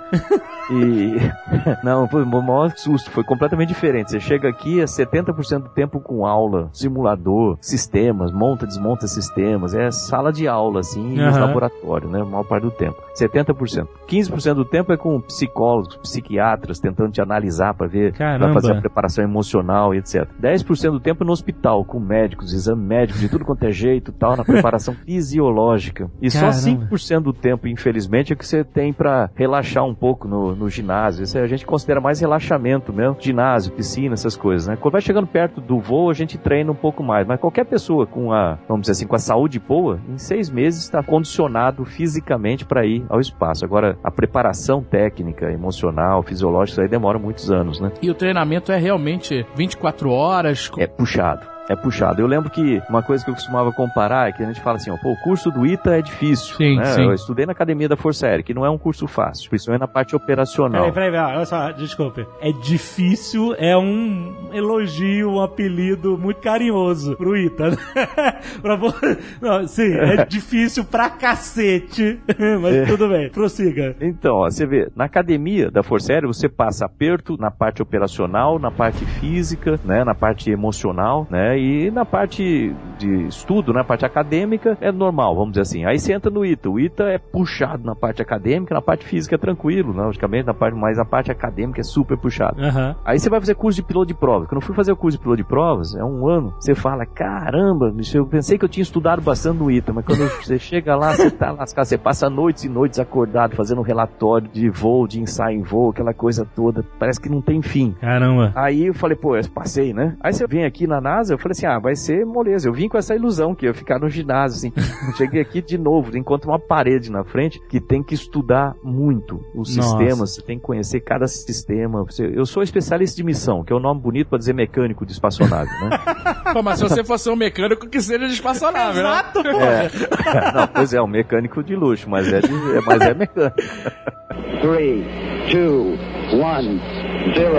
E. Não, foi o maior susto, foi completamente diferente. Você chega aqui, é 70% do tempo com aula, simulador, sistemas, monta, desmonta sistemas, é sala de aula, assim, Aham. laboratório, né? A maior parte do tempo. 70%. 15% do tempo é com psicólogos, psiquiatras, tentando te analisar para ver, pra Caramba. fazer a preparação emocional e etc. 10% do tempo no hospital, com médicos, exame médico, de tudo quanto é jeito tal, na preparação fisiológica. E só Caramba. 5% do tempo, infelizmente, é que você tem para relaxar um pouco no, no ginásio. Isso a gente considera mais relaxamento mesmo. Ginásio, piscina, essas coisas, né? Quando vai chegando perto do voo, a gente treina um pouco mais. Mas qualquer pessoa com a, vamos dizer assim, com a saúde boa, em seis meses está condicionado fisicamente para ir ao espaço. Agora, a preparação técnica, emocional, fisiológica, isso aí demora muitos anos, né? E o treinamento é realmente 24 horas. É puxado. É puxado. Eu lembro que uma coisa que eu costumava comparar é que a gente fala assim, ó, pô, o curso do ITA é difícil. Sim, né? sim. Eu estudei na Academia da Força Aérea, que não é um curso fácil, principalmente na parte operacional. Peraí, peraí, peraí, olha só, desculpe. É difícil, é um elogio, um apelido muito carinhoso pro Ita. pra vo... Não, sim, é difícil pra cacete, mas tudo bem, prossiga. Então, ó, você vê, na academia da Força Aérea você passa aperto na parte operacional, na parte física, né, na parte emocional, né, e na parte de estudo, na parte acadêmica é normal, vamos dizer assim. Aí você entra no ITA, o ITA é puxado na parte acadêmica, na parte física é tranquilo, né, logicamente, na parte, mas a parte acadêmica é super puxado. Aham. Aí você vai fazer curso de piloto de provas. Quando eu fui fazer o curso de piloto de provas, é um ano, você fala, caramba, eu pensei que eu tinha estudado bastante no ITA, mas quando você chega lá, você tá lascado, você passa noites e noites acordado, fazendo relatório de voo, de ensaio em voo, aquela coisa toda, parece que não tem fim. Caramba. Aí eu falei, pô, eu passei, né? Aí você vem aqui na NASA, eu falei, falei assim, ah, vai ser moleza. Eu vim com essa ilusão que eu ia ficar no ginásio, assim. Cheguei aqui de novo, encontro uma parede na frente que tem que estudar muito os Nossa. sistemas, você tem que conhecer cada sistema. Eu sou especialista de missão, que é o nome bonito para dizer mecânico de espaçonave, né? Pô, mas se você fosse um mecânico que seja de espaçonave, né? Exato, pô. É. Não, pois é, um mecânico de luxo, mas é, de, é- mas é mecânico. Three, two, one, zero.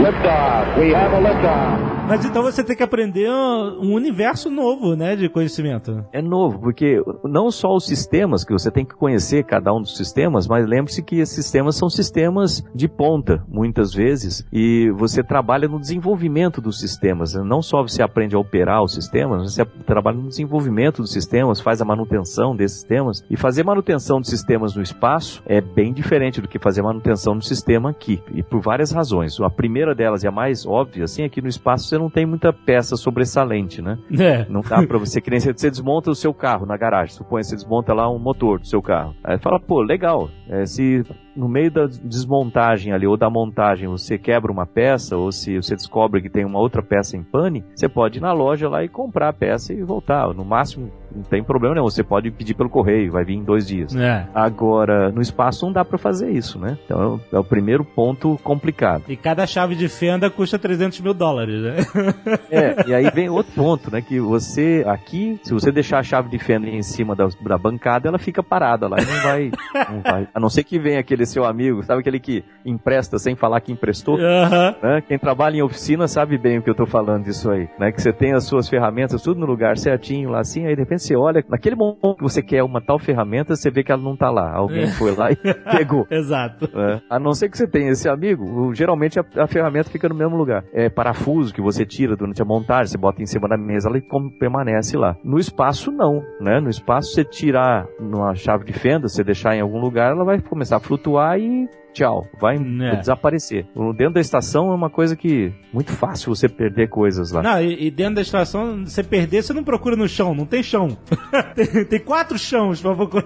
Liftoff. We have a liftoff. Mas então você tem que aprender um universo novo, né, de conhecimento. É novo, porque não só os sistemas, que você tem que conhecer cada um dos sistemas, mas lembre-se que esses sistemas são sistemas de ponta, muitas vezes, e você trabalha no desenvolvimento dos sistemas. Não só você aprende a operar os sistemas, você trabalha no desenvolvimento dos sistemas, faz a manutenção desses sistemas. E fazer manutenção de sistemas no espaço é bem diferente do que fazer manutenção no sistema aqui, e por várias razões. A primeira delas, e a mais óbvia, assim, é que no espaço você não tem muita peça sobressalente, né? É. Não dá pra você, que nem você, desmonta o seu carro na garagem, suponha que você desmonta lá um motor do seu carro. Aí fala, pô, legal, é, se no meio da desmontagem ali, ou da montagem, você quebra uma peça, ou se você descobre que tem uma outra peça em pane, você pode ir na loja lá e comprar a peça e voltar. No máximo, não tem problema nenhum, você pode pedir pelo correio, vai vir em dois dias. É. Agora, no espaço não dá pra fazer isso, né? Então é o- é o primeiro ponto complicado. E cada chave de fenda custa 300 mil dólares, né? É, e aí vem outro ponto, né? Que você, aqui, se você deixar a chave de fenda em cima da, da bancada, ela fica parada lá e não vai, não vai. A não ser que venha aquele seu amigo, sabe aquele que empresta sem falar que emprestou? Aham. né? Quem trabalha em oficina sabe bem o que eu tô falando disso aí, né? Que você tem as suas ferramentas tudo no lugar certinho lá assim, aí de repente você olha, naquele momento que você quer uma tal ferramenta, você vê que ela não tá lá. Alguém foi lá e pegou. Exato. É. A não ser que você tenha esse amigo, geralmente a, a ferramenta fica no mesmo lugar. É parafuso que você tira durante a montagem, você bota em cima da mesa, ela como permanece lá. No espaço, não, né? No espaço, você tirar numa chave de fenda, você deixar em algum lugar, ela vai começar a flutuar e tchau, vai É. desaparecer. Dentro da estação é uma coisa que muito fácil você perder coisas lá. Não, e, e dentro da estação, você perder, você não procura no chão, não tem chão. tem, tem quatro chãos pra procurar.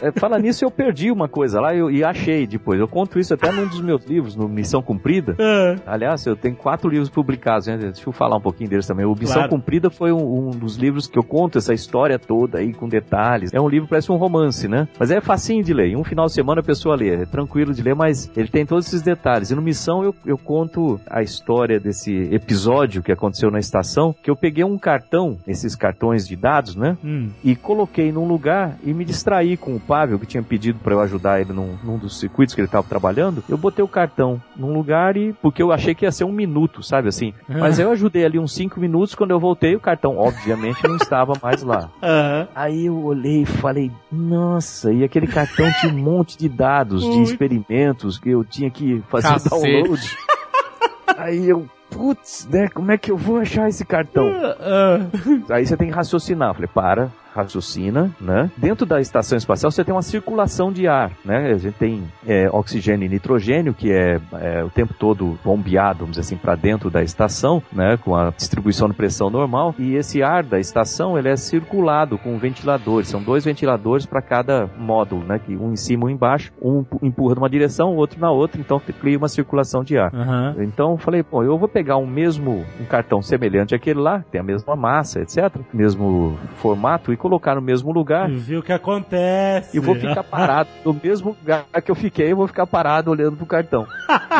É, fala nisso, eu perdi uma coisa lá eu- e achei depois. Eu conto isso até num dos meus livros, no Missão Cumprida. É. Aliás, eu tenho quatro livros publicados, né? Deixa eu falar um pouquinho deles também. O Missão Claro. Cumprida foi um, um dos livros que eu conto essa história toda aí com detalhes. É um livro, parece um romance, né? Mas é facinho de ler. Em um final de semana a pessoa lê. É tranquilo de ler, mas ele tem todos esses detalhes. E no Missão eu, eu conto a história desse episódio que aconteceu na estação, que eu peguei um cartão, esses cartões de dados, né? Hum. e coloquei num lugar e me distraí com o Pavel, que tinha pedido para eu ajudar ele num, num dos circuitos que ele estava trabalhando. Eu botei o cartão num lugar e. porque eu achei que ia ser um minuto, sabe assim? Mas eu ajudei ali uns cinco minutos. Quando eu voltei, o cartão, obviamente, não estava mais lá. Aham. Aí eu olhei e falei, nossa, e aquele cartão tinha um monte de dados, de Ui. Experimentos que eu tinha que fazer Cacete. download. Aí eu, putz, né, como é que eu vou achar esse cartão? Ah, Aí você tem que raciocinar. Falei, para, raciocina, né? Dentro da estação espacial você tem uma circulação de ar, né? A gente tem é, oxigênio e nitrogênio, que é, é, o tempo todo bombeado, vamos dizer assim, para dentro da estação, né? Com a distribuição de pressão normal. E esse ar da estação, ele é circulado com ventiladores. São dois ventiladores para cada módulo, né? Que um em cima, um embaixo. Um empurra numa direção, o outro na outra. Então cria uma circulação de ar. Aham. Então eu falei, pô, eu vou pegar um mesmo, um cartão semelhante àquele lá, tem a mesma massa, etc, mesmo formato, e colocar no mesmo lugar. Viu o que acontece? E vou ficar parado no mesmo lugar que eu fiquei, eu vou ficar parado olhando pro cartão.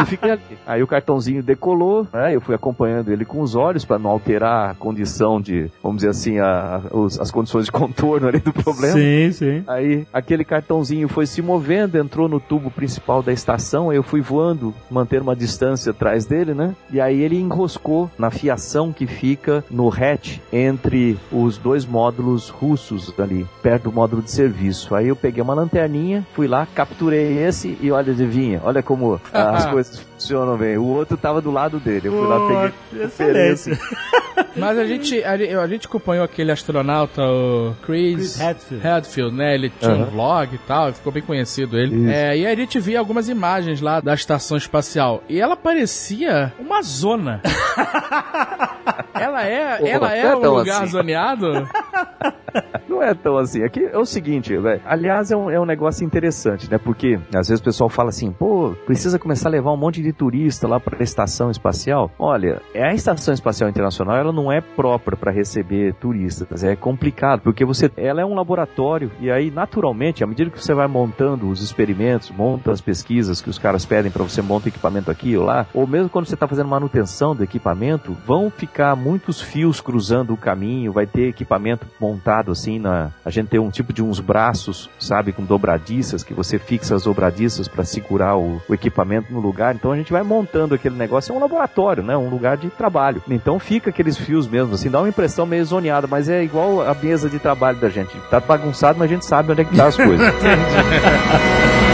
E fiquei ali. Aí o cartãozinho decolou, né? Eu fui acompanhando ele com os olhos para não alterar a condição de, vamos dizer assim, a- os- as condições de contorno ali do problema. Sim, sim. Aí aquele cartãozinho foi se movendo, entrou no tubo principal da estação, aí eu fui voando, manter uma distância atrás dele, né? E aí ele enroscou na fiação que fica no hatch entre os dois módulos russos ali, perto do módulo de serviço. Aí eu peguei uma lanterninha, fui lá, capturei esse e olha, adivinha, olha como as coisas funcionam bem. O outro tava do lado dele, eu fui lá, peguei excelente. Mas a gente, a, a gente acompanhou aquele astronauta, o Chris, Chris Hadfield. Hadfield, né? Ele tinha um Aham. vlog e tal, ficou bem conhecido ele. É, e aí a gente via algumas imagens lá da estação espacial. E ela parecia uma zona. ela é, Pô, ela é é um lugar assim. zoneado? não é tão assim. Aqui é o seguinte, velho. Aliás, é um, é um negócio interessante, né? Porque às vezes o pessoal fala assim, pô, precisa começar a levar um monte de turista lá para a estação espacial. Olha, a estação espacial internacional ela não é própria para receber turistas. É complicado porque você, ela é um laboratório e aí naturalmente, à medida que você vai montando os experimentos, monta as pesquisas que os caras pedem para você montar equipamento aqui ou lá, ou mesmo quando você está fazendo manutenção do equipamento, vão ficar muitos fios cruzando o caminho. Vai ter equipamento montado assim na, a gente tem um tipo de uns braços, sabe, com dobradiças que você fixa as dobradiças para segurar o, o equipamento no lugar. Então a gente vai montando aquele negócio, é um laboratório, né? Um lugar de trabalho. Então fica aqueles fios mesmo, assim, dá uma impressão meio zoneada, mas é igual a mesa de trabalho da gente. Tá bagunçado, mas a gente sabe onde é que tá as coisas.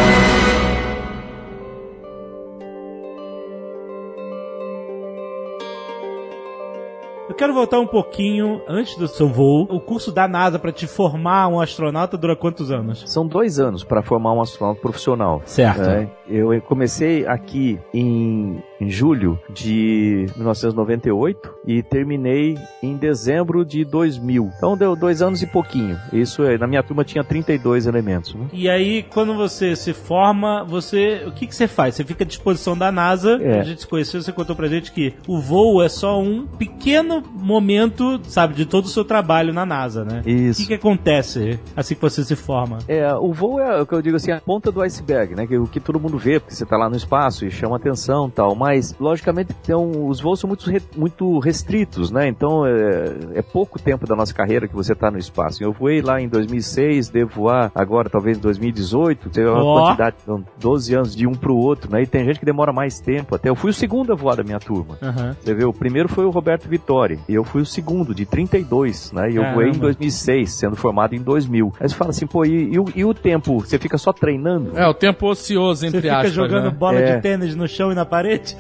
quero voltar um pouquinho antes do seu voo. O curso da NASA para te formar um astronauta dura quantos anos? São dois anos para formar um astronauta profissional. Certo. né? Eu comecei aqui em, em julho de 1998 e terminei em dezembro de 2000. Então deu dois anos e pouquinho. Isso é, na minha turma tinha 32 elementos. Né? E aí, quando você se forma, você. O que, que você faz? Você fica à disposição da NASA. É. A gente se conheceu, você contou pra gente que o voo é só um pequeno momento, sabe, de todo o seu trabalho na NASA, né? O Isso. que, que acontece assim que você se forma? É, o voo é o que eu digo assim, a ponta do iceberg, né? Que o que todo mundo vê, porque você tá lá no espaço e chama atenção e tal. Mas, logicamente, então, os voos são muito, muito restritos, né? Então, é, é pouco tempo da nossa carreira que você tá no espaço. Eu voei lá em 2006, devo voar agora, talvez em 2018. Teve uma Ó. quantidade, são 12 anos de um pro outro, né? E tem gente que demora mais tempo. Até eu fui o segundo a voar da minha turma. Aham. Você vê, o primeiro foi o Roberto Vittori, e eu fui o segundo, de 32, né? E eu voei em Caramba. 2006, sendo formado em 2000. Aí você fala assim, pô, e, e o, e o tempo? Você fica só treinando? É, o tempo ocioso, Você entre fica aspas. jogando né? bola É. de tênis no chão e na parede?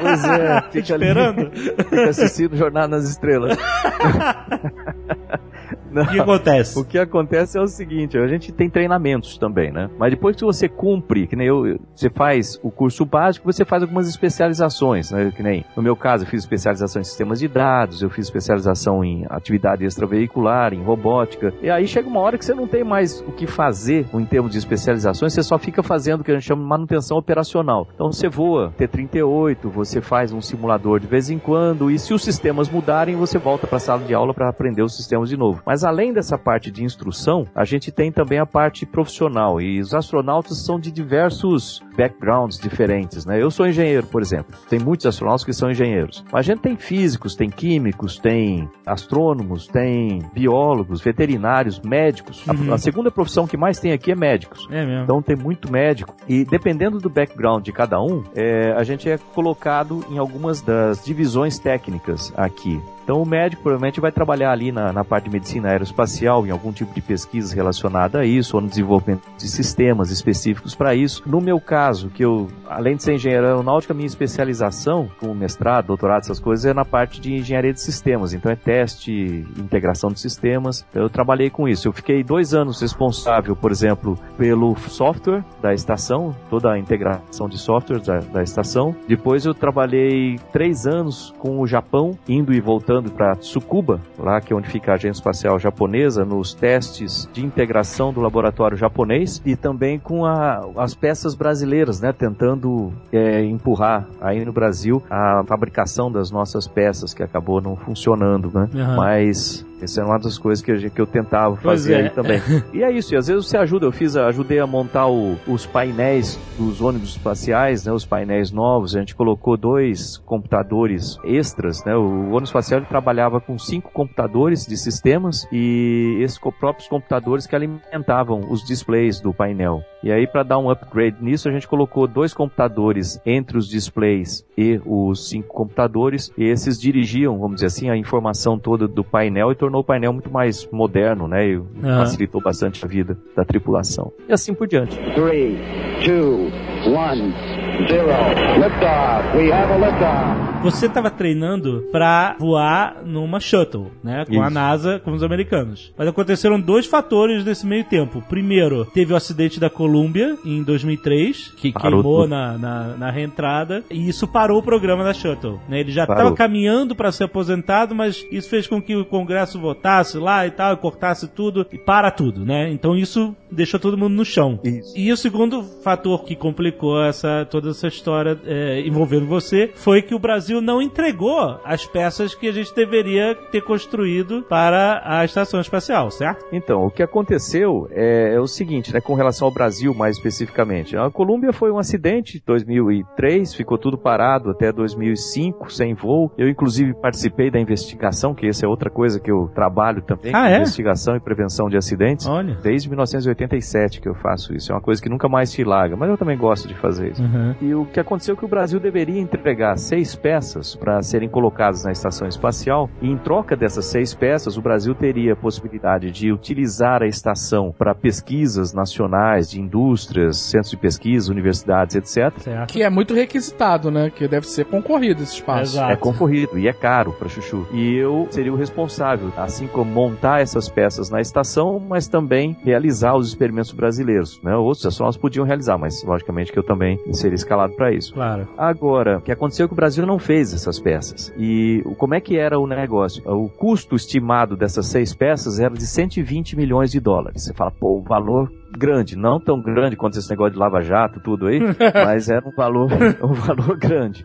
Pois é, fica ali, Esperando? fica assistindo Jornada nas Estrelas. Não. O que acontece? O que acontece é o seguinte, a gente tem treinamentos também, né? Mas depois que você cumpre, que nem eu, você faz o curso básico, você faz algumas especializações, né? Que nem, no meu caso, eu fiz especialização em sistemas de dados, eu fiz especialização em atividade extraveicular, em robótica. E aí chega uma hora que você não tem mais o que fazer em termos de especializações, você só fica fazendo o que a gente chama de manutenção operacional. Então você voa T-38, você faz um simulador de vez em quando, e se os sistemas mudarem, você volta para a sala de aula para aprender os sistemas de novo. Mas além dessa parte de instrução, a gente tem também a parte profissional, e os astronautas são de diversos backgrounds diferentes, né? Eu sou engenheiro, por exemplo. Tem muitos astronautas que são engenheiros. Mas a gente tem físicos, tem químicos, tem astrônomos, tem biólogos, veterinários, médicos. A- Uhum. a segunda profissão que mais tem aqui é médicos. É mesmo. Então tem muito médico. E dependendo do background de cada um, é, a gente é colocado em algumas das divisões técnicas aqui. Então o médico provavelmente vai trabalhar ali na, na parte de medicina aeroespacial, em algum tipo de pesquisa relacionada a isso, ou no desenvolvimento de sistemas específicos para isso. No meu caso, que eu, além de ser engenheiro aeronáutico, a minha especialização, com mestrado, doutorado, essas coisas, é na parte de engenharia de sistemas. Então é teste, integração de sistemas. Então, eu trabalhei com isso. Eu fiquei dois anos responsável, por exemplo, pelo software da estação, toda a integração de softwares da, da estação. Depois eu trabalhei três anos com o Japão, indo e voltando para Tsukuba, lá que é onde fica a agência espacial japonesa, nos testes de integração do laboratório japonês e também com a- as peças brasileiras, né, tentando é, empurrar aí no Brasil a fabricação das nossas peças que acabou não funcionando, né? Aham. Mas essa é uma das coisas que, eu tentava fazer é. aí também. E é isso, e às vezes você ajuda, eu fiz, ajudei a montar o- os painéis dos ônibus espaciais, né, os painéis novos, a gente colocou dois computadores extras, né, o ônibus espacial trabalhava com cinco computadores de sistemas e esses próprios computadores que alimentavam os displays do painel. E aí para dar um upgrade nisso, a gente colocou dois computadores entre os displays e os cinco computadores e esses dirigiam, vamos dizer assim, a informação toda do painel e tornou o painel muito mais moderno, né, e Aham. facilitou bastante a vida da tripulação. E assim por diante. Three, two, one, zero. Liftoff. We have a liftoff. Você estava treinando pra voar numa shuttle, né? Com a Isso. NASA, com os americanos. Mas aconteceram dois fatores nesse meio tempo. Primeiro, teve o acidente da Columbia em 2003, que Parou queimou na, na, na reentrada, e isso parou o programa da shuttle. Né? Ele já estava caminhando para ser aposentado, mas isso fez com que o Congresso votasse lá e tal, e cortasse tudo, e para tudo, né? Então isso deixou todo mundo no chão. Isso. E o segundo fator que complicou essa, toda essa história é, envolvendo você foi que o Brasil não entregou as peças que a gente deveria ter construído para a estação espacial, certo? Então, o que aconteceu é, é o seguinte, né, com relação ao Brasil mais especificamente. A Colômbia foi um acidente em 2003, ficou tudo parado até 2005, sem voo. Eu, inclusive, participei da investigação, que essa é outra coisa que eu trabalho também, Ah, é? investigação e prevenção de acidentes. Olha. Desde 1987 que eu faço isso. É uma coisa que nunca mais se larga, mas eu também gosto de fazer isso. Uhum. E o que aconteceu é que o Brasil deveria entregar seis peças para serem colocadas na estação espacial. E em troca dessas seis peças, o Brasil teria a possibilidade de utilizar a estação para pesquisas nacionais, de indústrias, centros de pesquisa, universidades, etc. Certo. Que é muito requisitado, né? Que deve ser concorrido esse espaço. Exato. É concorrido e é caro para Chuchu. E eu seria o responsável, assim como montar essas peças na estação, mas também realizar os experimentos brasileiros. Né? Outros astronautas podiam realizar, mas logicamente que eu também seria escalado para isso. Claro. Agora, o que aconteceu é que o Brasil não fez essas peças. E como é que era o negócio? O custo estimado dessas seis peças era de 120 milhões de dólares. Você fala, pô, o valor grande, não tão grande quanto esse negócio de lava-jato, tudo aí, mas era um valor, um valor grande.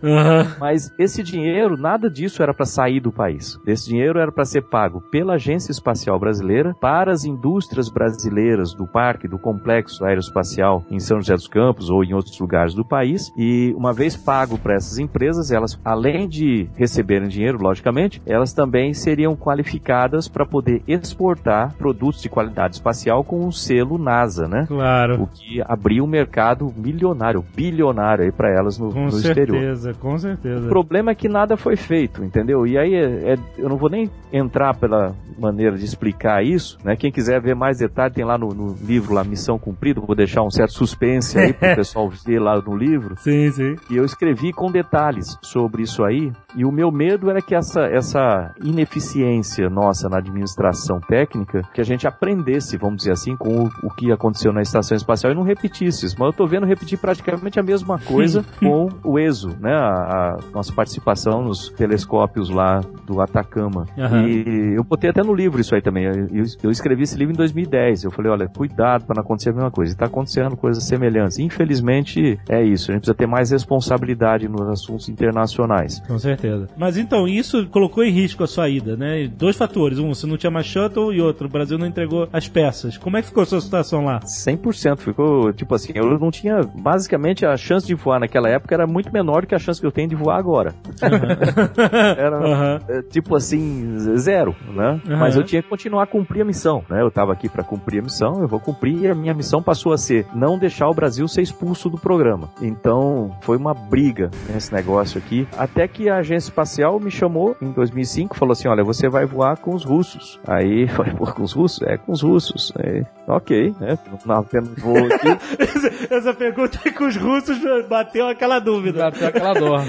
Mas esse dinheiro, nada disso era para sair do país. Esse dinheiro era para ser pago pela Agência Espacial Brasileira para as indústrias brasileiras do parque, do complexo aeroespacial em São José dos Campos ou em outros lugares do país. E uma vez pago para essas empresas, elas, além de receberem dinheiro, logicamente, elas também seriam qualificadas para poder exportar produtos de qualidade espacial com um selo NASA, né? Claro. O que abriu um mercado milionário, bilionário aí para elas no, Com no exterior. certeza, com certeza. O problema é que nada foi feito, entendeu? E aí é- é- eu não vou nem entrar pela maneira de explicar isso, né? Quem quiser ver mais detalhe tem lá no, no livro lá Missão Cumprida, vou deixar um certo suspense aí pro pessoal ver lá no livro. Sim, sim. E eu escrevi com detalhes sobre isso aí, e o meu medo era que essa, essa ineficiência nossa na administração técnica, que a gente aprendesse, vamos dizer assim, com o, o que aconteceu na estação espacial e não repetisse isso. Mas eu tô vendo repetir praticamente a mesma coisa com o ESO, né? A, a nossa participação nos telescópios lá do Atacama. Aham. E eu botei até no livro isso aí também. Eu, eu- escrevi esse livro em 2010. Eu falei, olha, cuidado para não acontecer a mesma coisa. E tá acontecendo coisas semelhantes. Infelizmente, é isso. A gente precisa ter mais responsabilidade nos assuntos internacionais. Com certeza. Mas então, isso colocou em risco a sua ida, né? Dois fatores. Um, você não tinha mais shuttle e outro, o Brasil não entregou as peças. Como é que ficou a sua situação lá? 100% ficou, tipo assim, eu não tinha, basicamente a chance de voar naquela época era muito menor do que a chance que eu tenho de voar agora. era, Aham. é, tipo assim, zero, né? Aham. Mas eu tinha que continuar a cumprir a missão, né? Eu tava aqui para cumprir a missão, eu vou cumprir e a minha missão passou a ser não deixar o Brasil ser expulso do programa. Então, foi uma briga nesse negócio aqui, até que a agência espacial me chamou em 2005, falou assim, olha, você vai voar com os russos. Aí, eu falei, pô, com os russos? É, com os russos. Aí, ok, né? Não tendo voo aqui. Essa pergunta aí com os russos bateu aquela dúvida. Bateu aquela dor.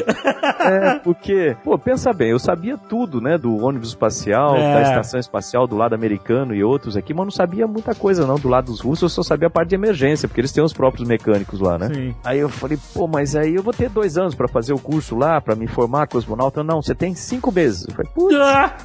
É, porque, pô, pensa bem, eu sabia tudo, né, do ônibus espacial, É. da estação espacial do lado americano e outros aqui, mas não sabia muita coisa não do lado dos russos, eu só sabia a parte de emergência, porque eles têm os próprios mecânicos lá, né? Sim. Aí eu falei, pô, mas aí eu vou ter dois anos pra fazer o curso lá, pra me formar cosmonauta. Não, você tem cinco meses. Eu falei, putz, Ah!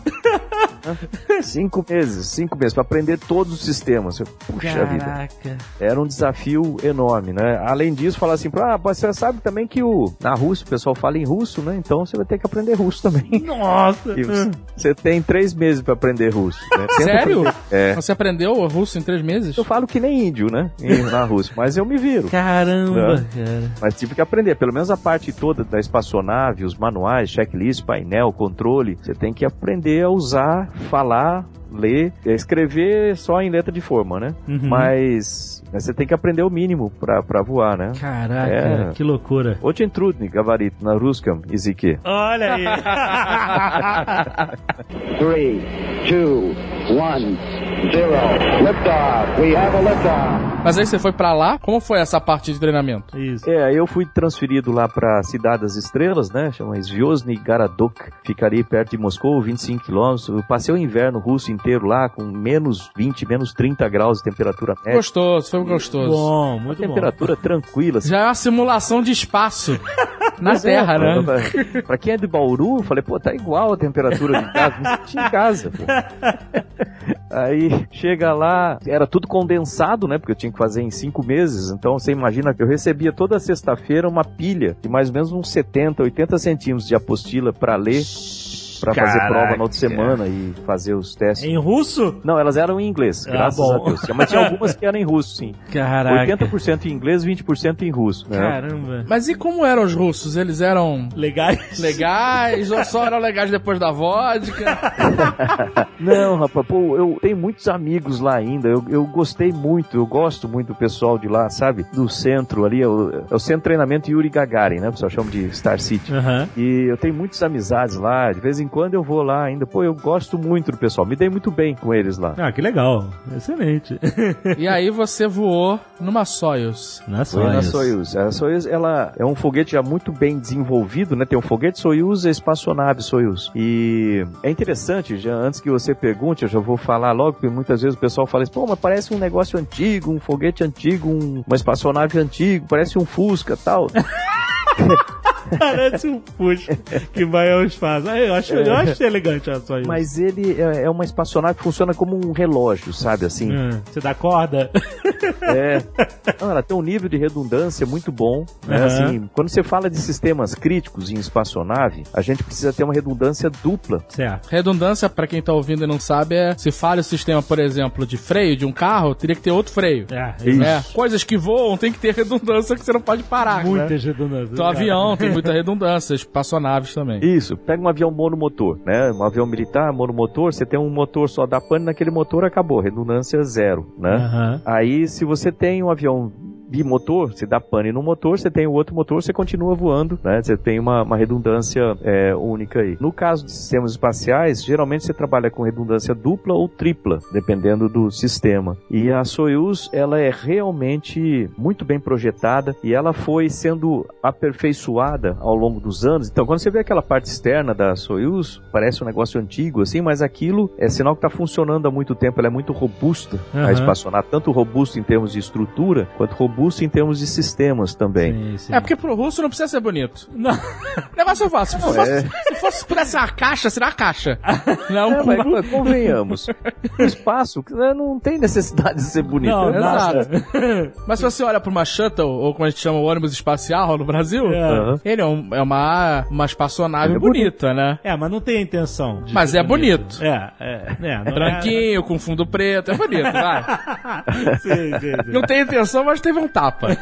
cinco meses, cinco meses, pra aprender todos os sistemas. Eu, Puxa vida. Caraca. Era um desafio enorme, né? Além disso, falar assim, ah, você sabe também que o, na Rússia o pessoal fala em russo, né? Então você vai ter que aprender russo também. Nossa. E você- tem três meses pra aprender russo. Né? Sério? aprender. É. Você aprendeu o russo em três meses? Eu falo que nem índio, né? Na Rússia, mas eu me viro. Caramba, Né? cara. Mas tive que aprender, pelo menos a parte toda da espaçonave, os manuais, checklist, painel, controle. Você tem que aprender a usar, falar, ler, é escrever só em letra de forma, né? Uhum. Mas você tem que aprender o mínimo pra, pra voar, né? Caraca, é... que loucura. Ochen trudni, gavarito, na ruskam, izike. Olha aí! 3, 2, 1... Mas aí você foi pra lá, como foi essa parte de treinamento? Isso. É, eu fui transferido lá pra Cidade das Estrelas, né? Chama Zvyozny Garadok. Ficaria perto de Moscou, 25 quilômetros. Eu passei o inverno russo inteiro lá, com menos 20, menos 30 graus de temperatura média. Gostoso, foi gostoso. Bom, muito bom. temperatura tranquila. assim. Já é uma simulação de espaço na Pois é, Terra, né? pra- Pra quem é de Bauru, eu falei, pô, tá igual a temperatura de casa, me senti em casa, pô. Aí chega lá, era tudo condensado, né? Porque eu tinha que fazer em cinco meses. Então você imagina que eu recebia toda sexta-feira uma pilha de mais ou menos uns 70, 80 centímetros de apostila pra ler, pra fazer prova na outra semana e fazer os testes. Em russo? Não, elas eram em inglês, Ah, graças bom. a Deus. Mas tinha algumas que eram em russo, sim. Caraca. 80% em inglês, 20% em russo. Né? Caramba. Mas e como eram os russos? Eles eram Legais? legais ou só eram legais depois da vodka? Não, rapaz, pô, eu tenho muitos amigos lá ainda. Eu, eu gostei muito, eu gosto muito do pessoal de lá, sabe? Do centro ali, é o, é o centro de treinamento Yuri Gagarin, né? O pessoal chama de Star City. Aham. E eu tenho muitas amizades lá, de vez em quando eu vou lá ainda. Pô, eu gosto muito do pessoal, me dei muito bem com eles lá. Ah, que legal. Excelente. E aí você voou numa Soyuz. Não é Foi só na. Soyuz. A Soyuz, ela é um foguete já muito bem desenvolvido, né? Tem o foguete Soyuz e a espaçonave Soyuz. E é interessante, já antes que você pergunte, eu já vou falar logo, porque muitas vezes o pessoal fala assim, pô, mas parece um negócio antigo, um foguete antigo, um- uma espaçonave antiga, parece um Fusca tal. Parece um Fusca que vai ao espaço. Ah, Eu acho, eu acho elegante a isso. Mas ele é, é uma espaçonave que funciona como um relógio, sabe assim? Hum, Você dá corda? É. Não, ela tem um nível de redundância muito bom. Né? Aham. Assim, quando você fala de sistemas críticos em espaçonave, a gente precisa ter uma redundância dupla. certo. Redundância, pra quem tá ouvindo e não sabe, é se falha o sistema, por exemplo, de freio de um carro, teria que ter outro freio. É, Isso. É, coisas que voam tem que ter redundância que você não pode parar. Né? Muitas redundâncias. Então, avião tem muita redundância, espaçonaves também. Isso, pega um avião monomotor, né? Um avião militar, monomotor, você tem um motor só da pane, naquele motor acabou, redundância zero, né? Aham. Aí, se você tem um avião bimotor, você dá pane no motor, você tem o outro motor, você continua voando, né? Você tem uma, uma redundância é, única aí. No caso de sistemas espaciais, geralmente você trabalha com redundância dupla ou tripla, dependendo do sistema. E a Soyuz, ela é realmente muito bem projetada e ela foi sendo aperfeiçoada ao longo dos anos. Então, quando você vê aquela parte externa da Soyuz, parece um negócio antigo assim, mas aquilo é sinal que está funcionando há muito tempo. Ela é muito robusta, Aham. a espaçonave, tanto robusta em termos de estrutura, quanto robusta em termos de sistemas também. Sim, sim. É porque pro russo não precisa ser bonito. Não. Negócio fácil. Se fosse, se fosse ser uma caixa, seria uma caixa. Não, É, mas, mas convenhamos, o espaço né, não tem necessidade de ser bonito. Não, É exato. nada. Mas se você olha pra uma shuttle, ou como a gente chama o ônibus espacial no Brasil, É. Ele é, um- é uma, uma espaçonave é bonita, né? É, mas não tem a intenção. de Mas ser é bonito. É, é. é não Branquinho, com fundo preto, é bonito, vai. É... sim, sim, sim. Não tem intenção, mas teve um tapa.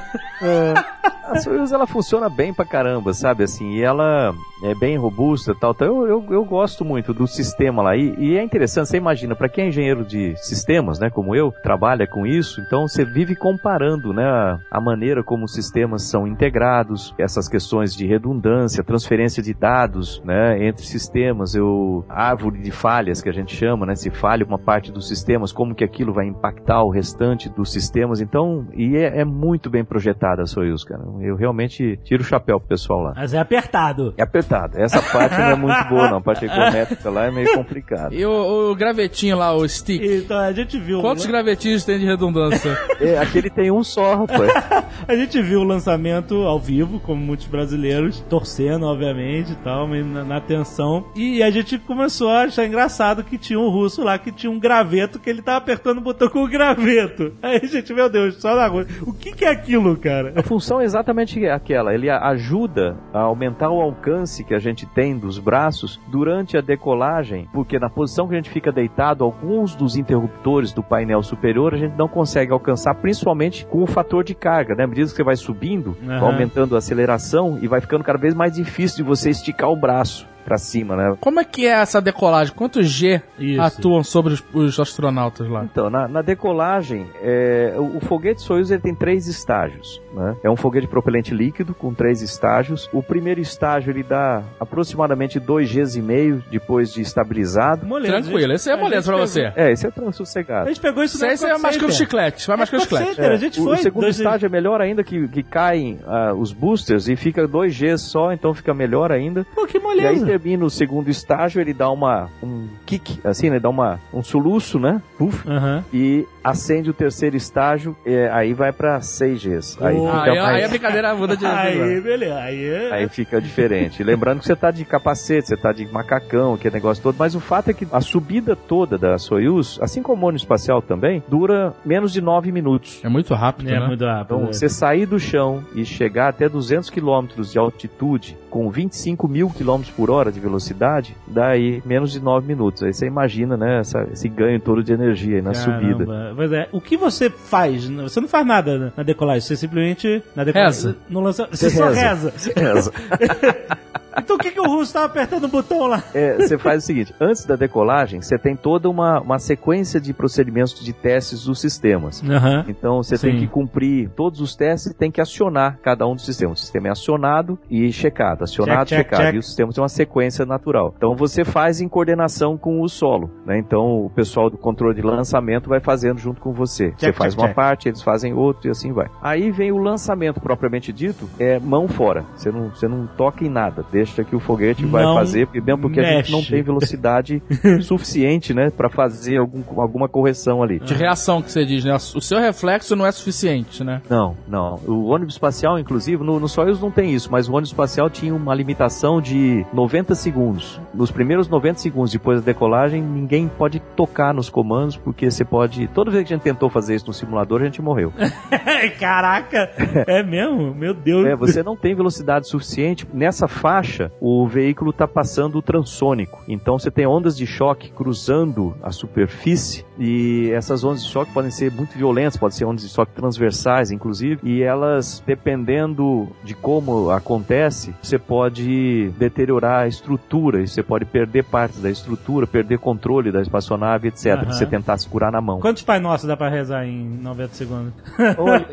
A Soyuz ela funciona bem pra caramba, sabe assim, e ela é bem robusta tal. Então eu, eu, eu gosto muito do sistema lá. E, e é interessante, você imagina, pra quem é engenheiro de sistemas, né, como eu, trabalha com isso, então você vive comparando, né, a, a maneira como os sistemas são integrados, essas questões de redundância, transferência de dados, né, entre sistemas, eu árvore de falhas que a gente chama, né, se falha uma parte dos sistemas, como que aquilo vai impactar o restante dos sistemas. Então, e é, é muito bem projetada a Soyuz, cara. Eu realmente tiro o chapéu pro pessoal lá. Mas é apertado. É apertado. Essa parte não é muito boa, não. A parte econométrica lá é meio complicada. E o, o gravetinho lá, o stick. Então a gente viu. Quantos né? gravetinhos tem de redundância? É, aquele tem um só, rapaz. A gente viu o lançamento ao vivo, como muitos brasileiros, torcendo, obviamente, e tal, mas na, na tensão. E a gente começou a achar engraçado que tinha um russo lá que tinha um graveto que ele tava apertando o botão com o graveto. Aí a gente, meu Deus, só na rua. O que que é aquilo, cara? A função é exatamente aquela. Ele a- ajuda a aumentar o alcance que a gente tem dos braços durante a decolagem, porque na posição que a gente fica deitado, alguns dos interruptores do painel superior a gente não consegue alcançar, principalmente com o fator de carga, né? À medida que você vai subindo, vai aumentando a aceleração e vai ficando cada vez mais difícil de você esticar o braço. pra cima, né? Como é que é essa decolagem? Quantos G Isso. atuam sobre os, os astronautas lá? Então, na, na decolagem, é, o, o foguete Soyuz ele tem três estágios. Né? É um foguete de propelente líquido com três estágios. O primeiro estágio ele dá aproximadamente 2 Gs e meio depois de estabilizado. Moleza, Tranquilo, gente. esse é moleza pra pegou- você. É, esse é tão A sossegado. gente pegou isso Isso você é mais que o chiclete, vai mais que o chiclete. Center, a gente o, foi. o segundo dois- estágio é melhor ainda que, que caem ah, os boosters e fica 2 Gs só, então fica melhor ainda. Pô, que E aí moleza. termina o segundo estágio, ele dá uma um kick, assim, né? Dá uma, um soluço, né? Puf, e acende o terceiro estágio, é, aí vai pra 6 Gs. Aí, Oh. fica Aí, aí mais- a brincadeira muda de Aí, beleza. Aí, é- Aí fica diferente. Lembrando que você tá de capacete, você tá de macacão, aquele negócio todo, mas o fato é que a subida toda da Soyuz, assim como o ônibus espacial também, dura menos de 9 minutos. É muito rápido, é né? muito rápido. Então, é. você sair do chão e chegar até 200 km de altitude com 25 mil km por hora de velocidade, dá aí menos de 9 minutos. Aí você imagina, né, essa- esse ganho todo de energia aí na subida. Caramba. Pois é. O que você faz? Você não faz nada na- decolagem, você simplesmente na decolagem, Reza. No lança... Você, Você só reza. reza. Então o que, que o russo tava apertando o botão lá? É, você faz o seguinte: antes da decolagem, você tem toda uma, uma sequência de procedimentos de testes dos sistemas. Aham. Então você Sim. tem que cumprir todos os testes e tem que acionar cada um dos sistemas. O sistema é acionado e checado, acionado Check, e check, checado. check. E o sistema tem uma sequência natural. Então você faz em coordenação com o solo. Né? Então o pessoal do controle de lançamento vai fazendo junto com você. você faz uma parte, eles fazem outra e assim vai. Aí vem o lançamento propriamente dito, é mão fora. Você não, você não toca em nada. Deixa que o foguete vai Não fazer, porque- mesmo porque a gente não mexe. tem velocidade suficiente, né, para fazer algum, alguma correção ali. De reação que você diz, né? O seu reflexo não é suficiente, né? Não, não. O ônibus espacial, inclusive, no, no Soyuz não tem isso, mas o ônibus espacial tinha uma limitação de 90 segundos. Nos primeiros 90 segundos depois da decolagem, ninguém pode tocar nos comandos, porque você pode. Toda vez que a gente tentou fazer isso no simulador, a gente morreu. Caraca! É mesmo? Meu Deus. É, você não tem velocidade suficiente. Nessa faixa, o veículo está passando o transônico. Então você tem ondas de choque cruzando a superfície e essas ondas de choque podem ser muito violentas, podem ser ondas de choque transversais, inclusive, e elas, dependendo de como acontece, você pode deteriorar a estrutura, e você pode perder partes da estrutura, perder controle da espaçonave, etc. Aham. Se você tentar segurar na mão. Quantos Pai Nosso dá pra rezar em 90 segundos? Olha,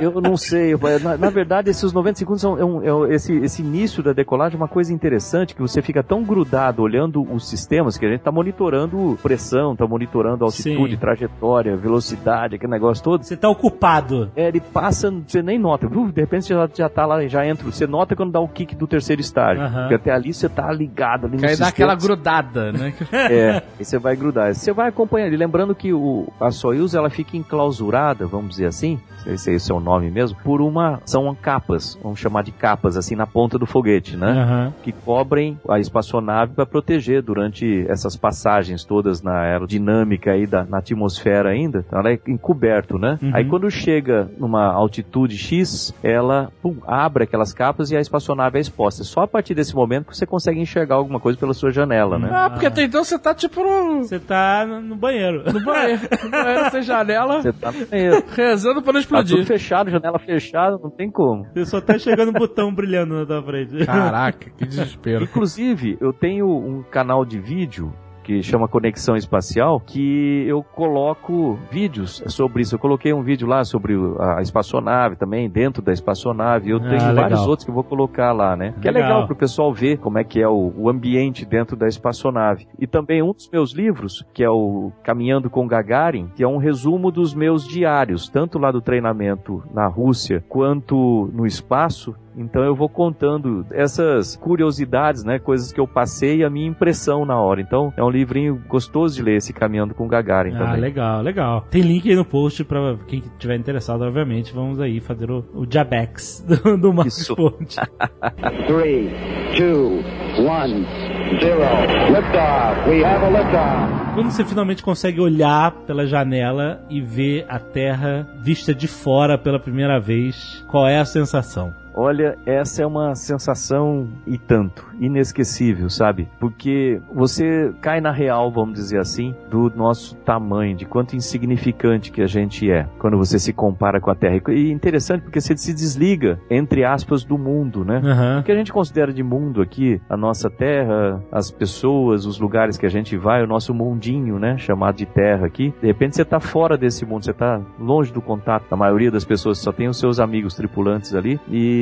eu, eu não sei. Na, na verdade, esses 90 segundos são é um- é um- esse, esse início da decolagem é uma coisa interessante que você fica tão grudado olhando os sistemas que a gente está monitorando pressão, está monitorando altitude, Sim. trajetória, velocidade, aquele negócio todo. Você tá ocupado. É, ele passa, você nem nota. viu? De repente você já, já tá lá, já entra. Você nota quando dá o kick do terceiro estágio. Porque até ali você tá ligado ali no Que aí dá sistema. aquela grudada, né? É, e você vai grudar. Você vai acompanhando. E lembrando que o, a Soyuz ela fica enclausurada, vamos dizer assim, não sei se esse é o nome mesmo, por uma. São capas, vamos chamar de capas, assim, na ponta do foguete, né? Aham. Que cobrem a espaçonave para proteger durante essas passagens todas na aerodinâmica aí, da, na atmosfera ainda. Então ela é encoberto, né? Uhum. Aí quando chega numa altitude X, ela pum, abre aquelas capas e a espaçonave é exposta. Só a partir desse momento que você consegue enxergar alguma coisa pela sua janela, né? Ah, porque até então você tá tipo no, Você tá no banheiro. no banheiro. No banheiro sem janela, Você tá no banheiro. rezando pra não Tá tudo explodir. fechado, janela fechada, não tem como. Você só tá chegando um botão brilhando na tua frente. Caraca, que desespero. Inclusive, eu tenho um canal de vídeo que chama Conexão Espacial, que eu coloco vídeos sobre isso. Eu coloquei um vídeo lá sobre o- a espaçonave também, dentro da espaçonave. Eu Ah, tenho legal. vários outros que eu vou colocar lá, né? Que é Legal. legal pro pessoal ver como é que é o, o ambiente dentro da espaçonave. E também um dos meus livros, que é o Caminhando com Gagarin, que é um resumo dos meus diários, tanto lá do treinamento na Rússia quanto no espaço. Então eu vou contando essas curiosidades, né, coisas que eu passei e a minha impressão na hora. Então é um livrinho gostoso de ler esse Caminhando com Gagarin Ah, também. legal, legal. Tem link aí no post pra quem tiver interessado, obviamente. Vamos aí fazer o, o Jabex do, do Marcos Isso. Ponte. Three, two, one, zero. Liftoff. We have a liftoff. Quando você finalmente consegue olhar pela janela e ver a Terra vista de fora pela primeira vez, qual é a sensação? Olha, essa é uma sensação e tanto, inesquecível, sabe? Porque você cai na real, vamos dizer assim, do nosso tamanho, de quanto insignificante que a gente é quando você se compara com a Terra. E interessante porque você se desliga, entre aspas, do mundo, né? Aham. O que a gente considera de mundo aqui, a nossa terra, as pessoas, os lugares que a gente vai, o nosso mundinho, né, chamado de terra aqui, de repente você tá fora desse mundo, você tá longe do contato da maioria das pessoas, só tem os seus amigos tripulantes ali, e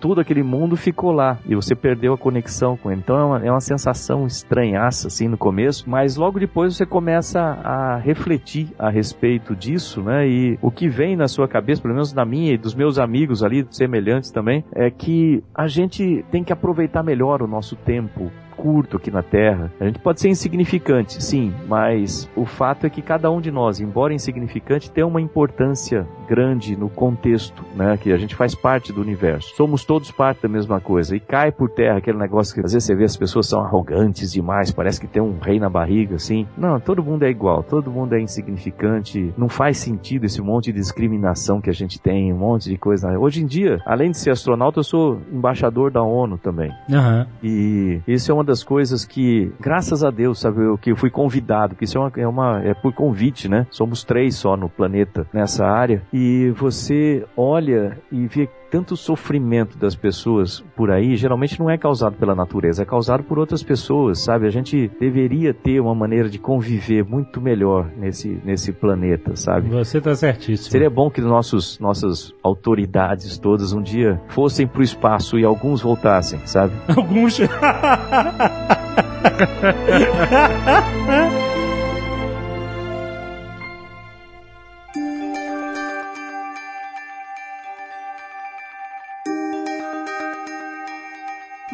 tudo aquele mundo ficou lá, e você perdeu a conexão com ele. Então é uma, é uma sensação estranhaça, assim, no começo, mas logo depois você começa a refletir a respeito disso, né, e o que vem na sua cabeça, pelo menos na minha e dos meus amigos ali, semelhantes também, é que a gente tem que aproveitar melhor o nosso tempo curto aqui na Terra. A gente pode ser insignificante, sim, mas o fato é que cada um de nós, embora insignificante, tem uma importância grande no contexto, né? Que a gente faz parte do universo. Somos todos parte da mesma coisa. E cai por terra aquele negócio que às vezes você vê as pessoas são arrogantes demais, parece que tem um rei na barriga, assim. Não, todo mundo é igual, todo mundo é insignificante. Não faz sentido esse monte de discriminação que a gente tem, um monte de coisa. Hoje em dia, além de ser astronauta, eu sou embaixador da ONU também. Aham. E isso é uma das coisas que, graças a Deus, sabe, eu, que eu fui convidado, que isso é uma, é uma é por convite, né? Somos três só no planeta nessa área. E você olha e vê tanto sofrimento das pessoas por aí, geralmente não é causado pela natureza, é causado por outras pessoas, sabe? A gente deveria ter uma maneira de conviver muito melhor nesse, nesse planeta, sabe? Você tá certíssimo. Seria bom que nossos, nossas autoridades todas um dia fossem pro espaço e alguns voltassem, sabe? Alguns.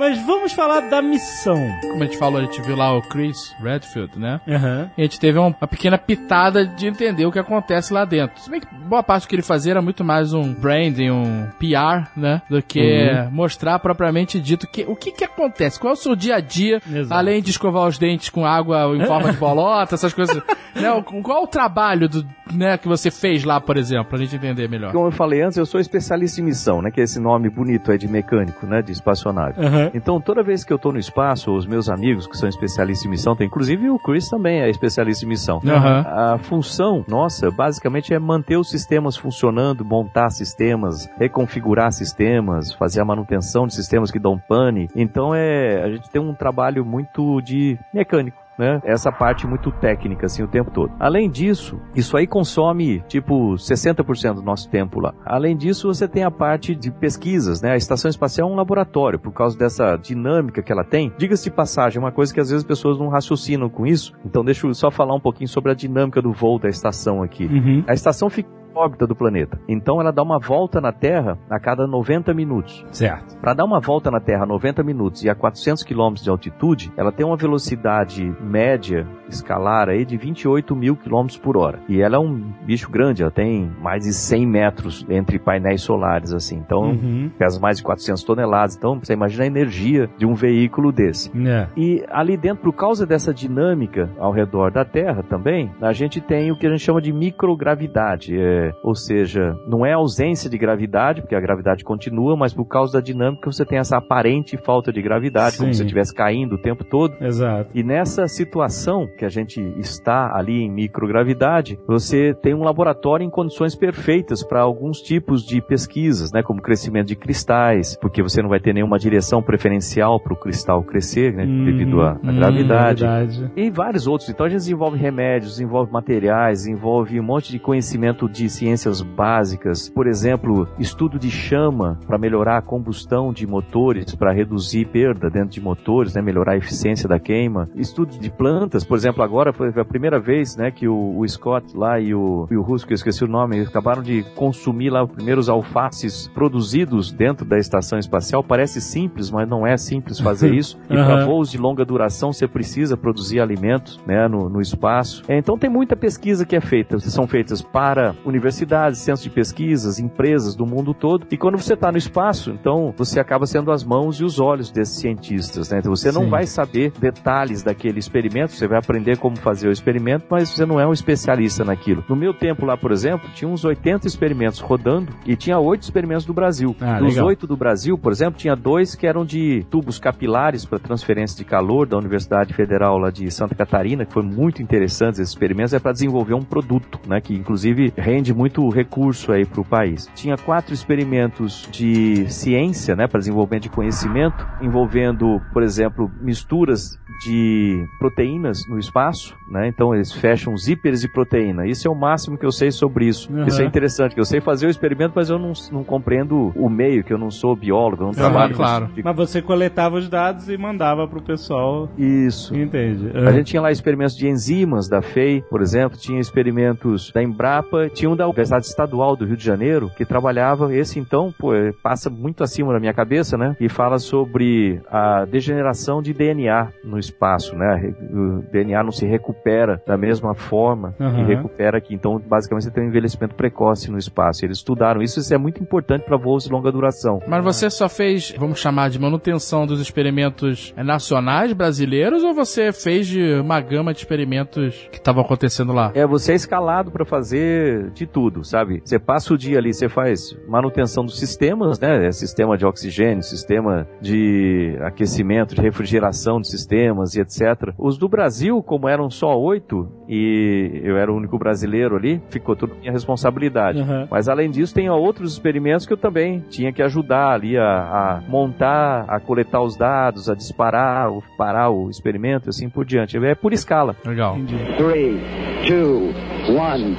Mas vamos falar da missão. Como a gente falou, a gente viu lá o Chris Redfield, né? Aham. E a gente teve um- uma pequena pitada de entender o que acontece lá dentro. Se bem que boa parte do que ele fazia era muito mais um branding, um PR, né? Do que mostrar propriamente dito que, o que que acontece, qual é o seu dia a dia, Exato. além de escovar os dentes com água em forma de bolota, essas coisas. né? Qual o trabalho do, né, que você fez lá, por exemplo, pra gente entender melhor? Como eu falei antes, eu sou especialista em missão, né? Que é esse nome bonito é de mecânico, né? De espaçonave. Aham. Então, toda vez que eu tô no espaço, os meus amigos que são especialistas em missão, tem inclusive o Chris também é especialista em missão. Aham. A função nossa, basicamente, é manter os sistemas funcionando, montar sistemas, reconfigurar sistemas, fazer a manutenção de sistemas que dão pane. Então, é, a gente tem um trabalho muito de mecânico. Né? Essa parte muito técnica, assim, o tempo todo. Além disso, isso aí consome, tipo, 60% do nosso tempo lá. Além disso, você tem a parte de pesquisas, né? A estação espacial é um laboratório, por causa dessa dinâmica que ela tem. Diga-se de passagem, uma coisa que às vezes as pessoas não raciocinam com isso. Então, deixa eu só falar um pouquinho sobre a dinâmica do voo da estação aqui. Uhum. A estação fica órbita do planeta. Então, ela dá uma volta na Terra a cada 90 minutos. Certo. Para dar uma volta na Terra a 90 minutos e a 400 km de altitude, ela tem uma velocidade média escalar aí de 28 mil km por hora. E ela é um bicho grande, ela tem mais de 100 metros entre painéis solares, assim. Então, Uhum. pesa mais de 400 toneladas. Então, você imagina a energia de um veículo desse. É. E ali dentro, por causa dessa dinâmica ao redor da Terra também, a gente tem o que a gente chama de microgravidade. É, ou seja, não é ausência de gravidade, porque a gravidade continua, mas por causa da dinâmica você tem essa aparente falta de gravidade, como Sim. se você estivesse caindo o tempo todo. Exato. E nessa situação que a gente está ali em microgravidade, você tem um laboratório em condições perfeitas para alguns tipos de pesquisas, né, como crescimento de cristais, porque você não vai ter nenhuma direção preferencial para o cristal crescer, né, Hum, devido à hum, gravidade. verdade. E vários outros. Então a gente desenvolve remédios, desenvolve materiais, desenvolve um monte de conhecimento de ciências básicas. Por exemplo, estudo de chama para melhorar a combustão de motores, para reduzir perda dentro de motores, né, melhorar a eficiência da queima. Estudo de plantas, por exemplo, agora foi a primeira vez né, que o, o Scott lá e o, e o Russo, que eu esqueci o nome, acabaram de consumir lá os primeiros alfaces produzidos dentro da estação espacial. Parece simples, mas não é simples fazer isso. E para Aham. voos de longa duração você precisa produzir alimentos né, no, no espaço. É, então tem muita pesquisa que é feita. São feitas para universidades, centros de pesquisas, empresas do mundo todo. E quando você está no espaço, então você acaba sendo as mãos e os olhos desses cientistas. Né? Então você não Sim. vai saber detalhes daquele experimento, você vai aprender aprender como fazer o experimento, mas você não é um especialista naquilo. No meu tempo lá, por exemplo, tinha uns 80 experimentos rodando e tinha oito experimentos do Brasil. Ah, Dos oito do Brasil, por exemplo, tinha dois que eram de tubos capilares para transferência de calor da Universidade Federal lá de Santa Catarina, que foi muito interessante esses experimentos, é para desenvolver um produto, né, que inclusive rende muito recurso aí para o país. Tinha quatro experimentos de ciência, né, para desenvolvimento de conhecimento, envolvendo, por exemplo, misturas de proteínas no espaço, né? Então eles fecham zíperes de proteína. Isso é o máximo que eu sei sobre isso. Uhum. Isso é interessante, que eu sei fazer o experimento, mas eu não, não compreendo o meio, que eu não sou biólogo, eu não trabalho. com claro. tipo Mas você coletava os dados e mandava pro pessoal. de- Isso. Entende? A gente tinha lá experimentos de enzimas da FEI, por exemplo, tinha experimentos da Embrapa, tinha um da Universidade Estadual do Rio de Janeiro, que trabalhava, esse então, pô, é, passa muito acima da minha cabeça, né? E fala sobre a degeneração de DNA no espaço, né? O DNA não se recupera da mesma forma que Aham. recupera aqui. Então, basicamente, você tem um envelhecimento precoce no espaço. Eles estudaram isso, isso é muito importante para voos de longa duração. Mas você só fez, vamos chamar de manutenção dos experimentos nacionais brasileiros ou você fez de uma gama de experimentos que estavam acontecendo lá? É, você é escalado para fazer de tudo, sabe? Você passa o dia ali, você faz manutenção dos sistemas, né? É Sistema de oxigênio, sistema de aquecimento, de refrigeração de sistemas e etc. Os do Brasil, como eram só oito e eu era o único brasileiro ali, ficou tudo minha responsabilidade. Aham. Mas além disso, tem outros experimentos que eu também tinha que ajudar ali a, a montar, a coletar os dados, a disparar, ou parar o experimento e assim por diante. É por escala. Legal. Entendi. Three, two, one,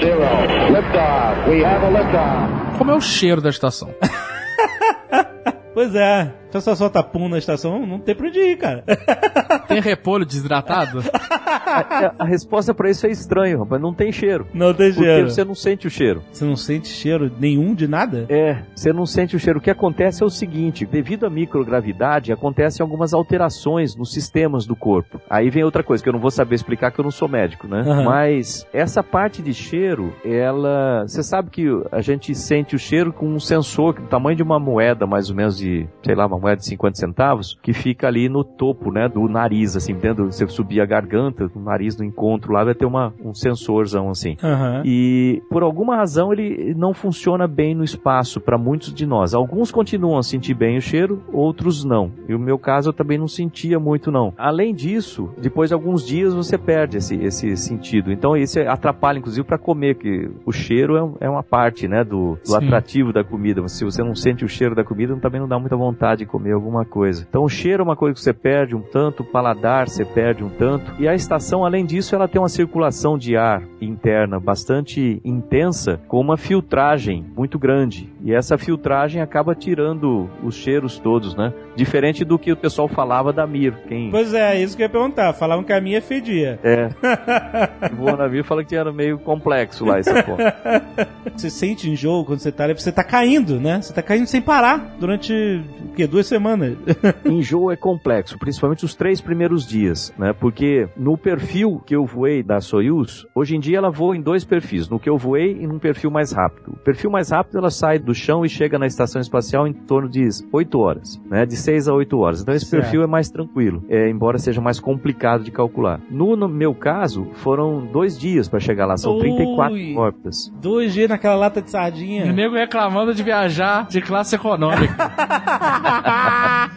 zero. Liftoff. We have a liftoff. Como é o cheiro da estação? Pois é. Se a pessoa solta pum na estação, não tem pra onde ir, cara. Tem repolho desidratado? É, a resposta para isso é estranho, rapaz. Não tem cheiro. Não tem Porque cheiro. você não sente o cheiro. Você não sente cheiro nenhum de nada? É, você não sente o cheiro. O que acontece é o seguinte: devido à microgravidade, acontecem algumas alterações nos sistemas do corpo. Aí vem outra coisa que eu não vou saber explicar, que eu não sou médico, né? Aham. Mas essa parte de cheiro, ela. Você sabe que a gente sente o cheiro com um sensor do tamanho de uma moeda, mais ou menos de, sei lá, uma moeda de 50 centavos, que fica ali no topo, né, do nariz, assim, dentro, você subir a garganta, o nariz no encontro lá, vai ter uma, um sensorzão assim. Aham. E por alguma razão ele não funciona bem no espaço para muitos de nós. Alguns continuam a sentir bem o cheiro, outros não. E o meu caso eu também não sentia muito não. Além disso, depois de alguns dias você perde esse, esse sentido. Então isso atrapalha inclusive para comer, que o cheiro é, é uma parte, né, do, do atrativo da comida. Se você não sente o cheiro da comida, também não dá muita vontade de comer alguma coisa. Então o cheiro é uma coisa que você perde um tanto, o paladar você perde um tanto. E a estação, além disso, ela tem uma circulação de ar interna bastante intensa, com uma filtragem muito grande. E essa filtragem acaba tirando os cheiros todos, né? Diferente do que o pessoal falava da Mir. Quem Pois é, isso que eu ia perguntar. Falavam que a minha fedia. é, voa na Mir fala que era meio complexo lá essa porra. Você sente enjoo quando você tá ali, você tá caindo, né? Você tá caindo sem parar durante, o quê? Duas semanas. Enjoo é complexo, principalmente os três primeiros dias, né? Porque no perfil que eu voei da Soyuz, hoje em dia ela voa em dois perfis, no que eu voei e num perfil mais rápido. O perfil mais rápido ela sai do chão e chega na estação espacial em torno de 8 horas, né? De 6 a 8 horas. Então esse Certo. perfil é mais tranquilo, é, embora seja mais complicado de calcular. No, no meu caso, foram dois dias para chegar lá, são Ui. 34 órbitas. Dois dias naquela lata de E o sardinha. nego reclamando de viajar de classe econômica.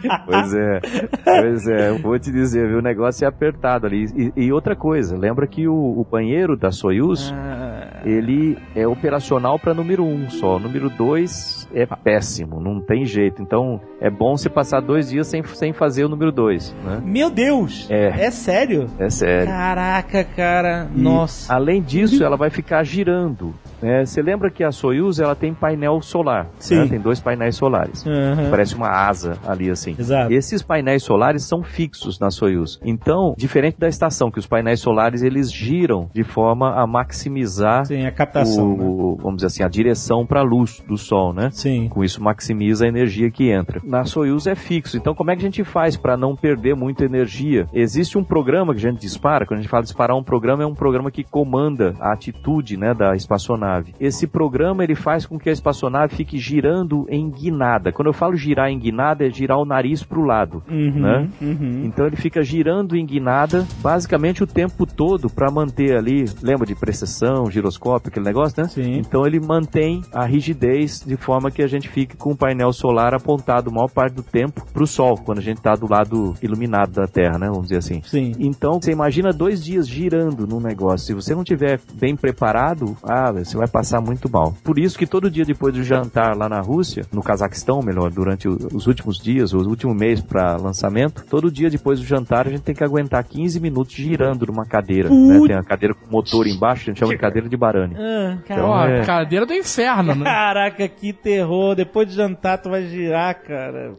Pois é, pois é, eu vou te dizer, viu? O negócio é apertado ali. E, e outra coisa, lembra que o, o banheiro da Soyuz, Ah, ele é operacional para número 1 um só. Número 2 é péssimo, não tem jeito. Então é bom você passar dois dias sem, sem fazer o número 2, né? Meu Deus! É. É sério? É sério. Caraca, cara. E, Nossa. Além disso, ela vai ficar girando. né? Você lembra que a Soyuz ela tem painel solar? Sim. né? Tem dois painéis solares. Aham. Parece uma asa ali assim. Exato. Esses painéis solares são fixos na Soyuz. Então, diferente da estação, que os painéis solares eles giram de forma a maximizar Sim, a captação. né? o, vamos dizer assim, a direção para a luz do Sol, né? Sim. Com isso maximiza a energia que entra. Na Soyuz é fixo. Então como é que a gente faz para não perder muita energia? Existe um programa que a gente dispara. Quando a gente fala disparar um programa, é um programa que comanda a atitude, né, da espaçonave. espaçonave. Esse programa ele faz com que a espaçonave fique girando em guinada. Quando eu falo girar em guinada, é girar o nariz para o lado. Uhum, né? uhum. Então ele fica girando em guinada basicamente o tempo todo para manter ali, lembra de precessão, giroscópio, aquele negócio, né? Sim. Então ele mantém a rigidez de forma que a gente fique com o painel solar apontado a maior parte do tempo para o sol, quando a gente está do lado iluminado da Terra, né? Vamos dizer assim. Sim. Então, você imagina dois dias girando num negócio. Se você não tiver bem preparado, ah, você vai passar muito mal. Por isso que todo dia depois do jantar lá na Rússia, no Cazaquistão, melhor, durante o- os últimos dias, os últimos mês para lançamento, todo dia depois do jantar a gente tem que aguentar 15 minutos girando numa cadeira. Né? Tem a cadeira com motor embaixo, a gente chama de cadeira de barane. Ah, Então, Ó, é. cadeira do inferno, né? Caraca, que terror. Depois de jantar, tu vai girar, cara.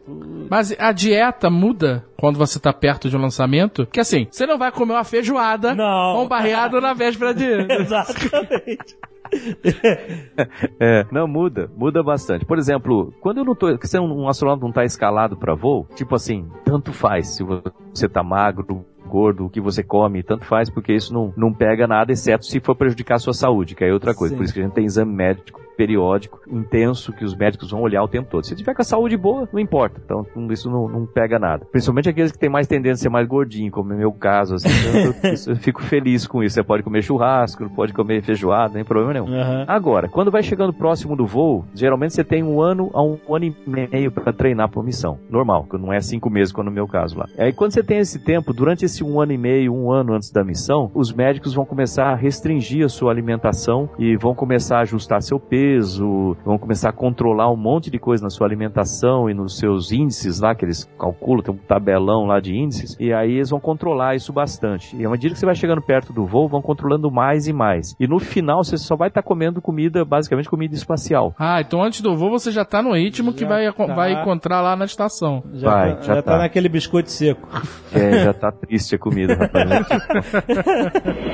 Mas a dieta muda quando você tá perto de um lançamento? Que assim, você não vai comer uma feijoada Não. com barreado na véspera de... Exatamente. É, não, muda, muda bastante. Por exemplo, quando eu não tô, se um astronauta não tá escalado para voo, tipo assim, tanto faz se você tá magro, gordo, o que você come, tanto faz, porque isso não, não pega nada, exceto se for prejudicar a sua saúde, que é outra coisa. Sim. Por isso que a gente tem exame médico periódico, intenso, que os médicos vão olhar o tempo todo. Se tiver com a saúde boa, não importa. Então, isso não, não pega nada. Principalmente aqueles que têm mais tendência a ser mais gordinho, como é meu caso, assim. Eu, eu fico feliz com isso. Você pode comer churrasco, pode comer feijoada, não tem problema nenhum. Aham. Agora, quando vai chegando próximo do voo, geralmente você tem um ano a um ano e meio para treinar por missão. Normal, que não é cinco meses, como no meu caso lá. Aí quando você tem esse tempo, durante esse um ano e meio, um ano antes da missão, os médicos vão começar a restringir a sua alimentação e vão começar a ajustar seu peso, peso, vão começar a controlar um monte de coisa na sua alimentação e nos seus índices lá, que eles calculam, tem um tabelão lá de índices, e aí eles vão controlar isso bastante. E à medida que você vai chegando perto do voo, vão controlando mais e mais. E no final, você só vai estar tá comendo comida, basicamente comida espacial. Ah, então antes do voo, você já está no ritmo já que vai, tá. vai encontrar lá na estação. Já vai, tá, já, já tá. tá. naquele biscoito seco. É, já está triste a comida, rapaz.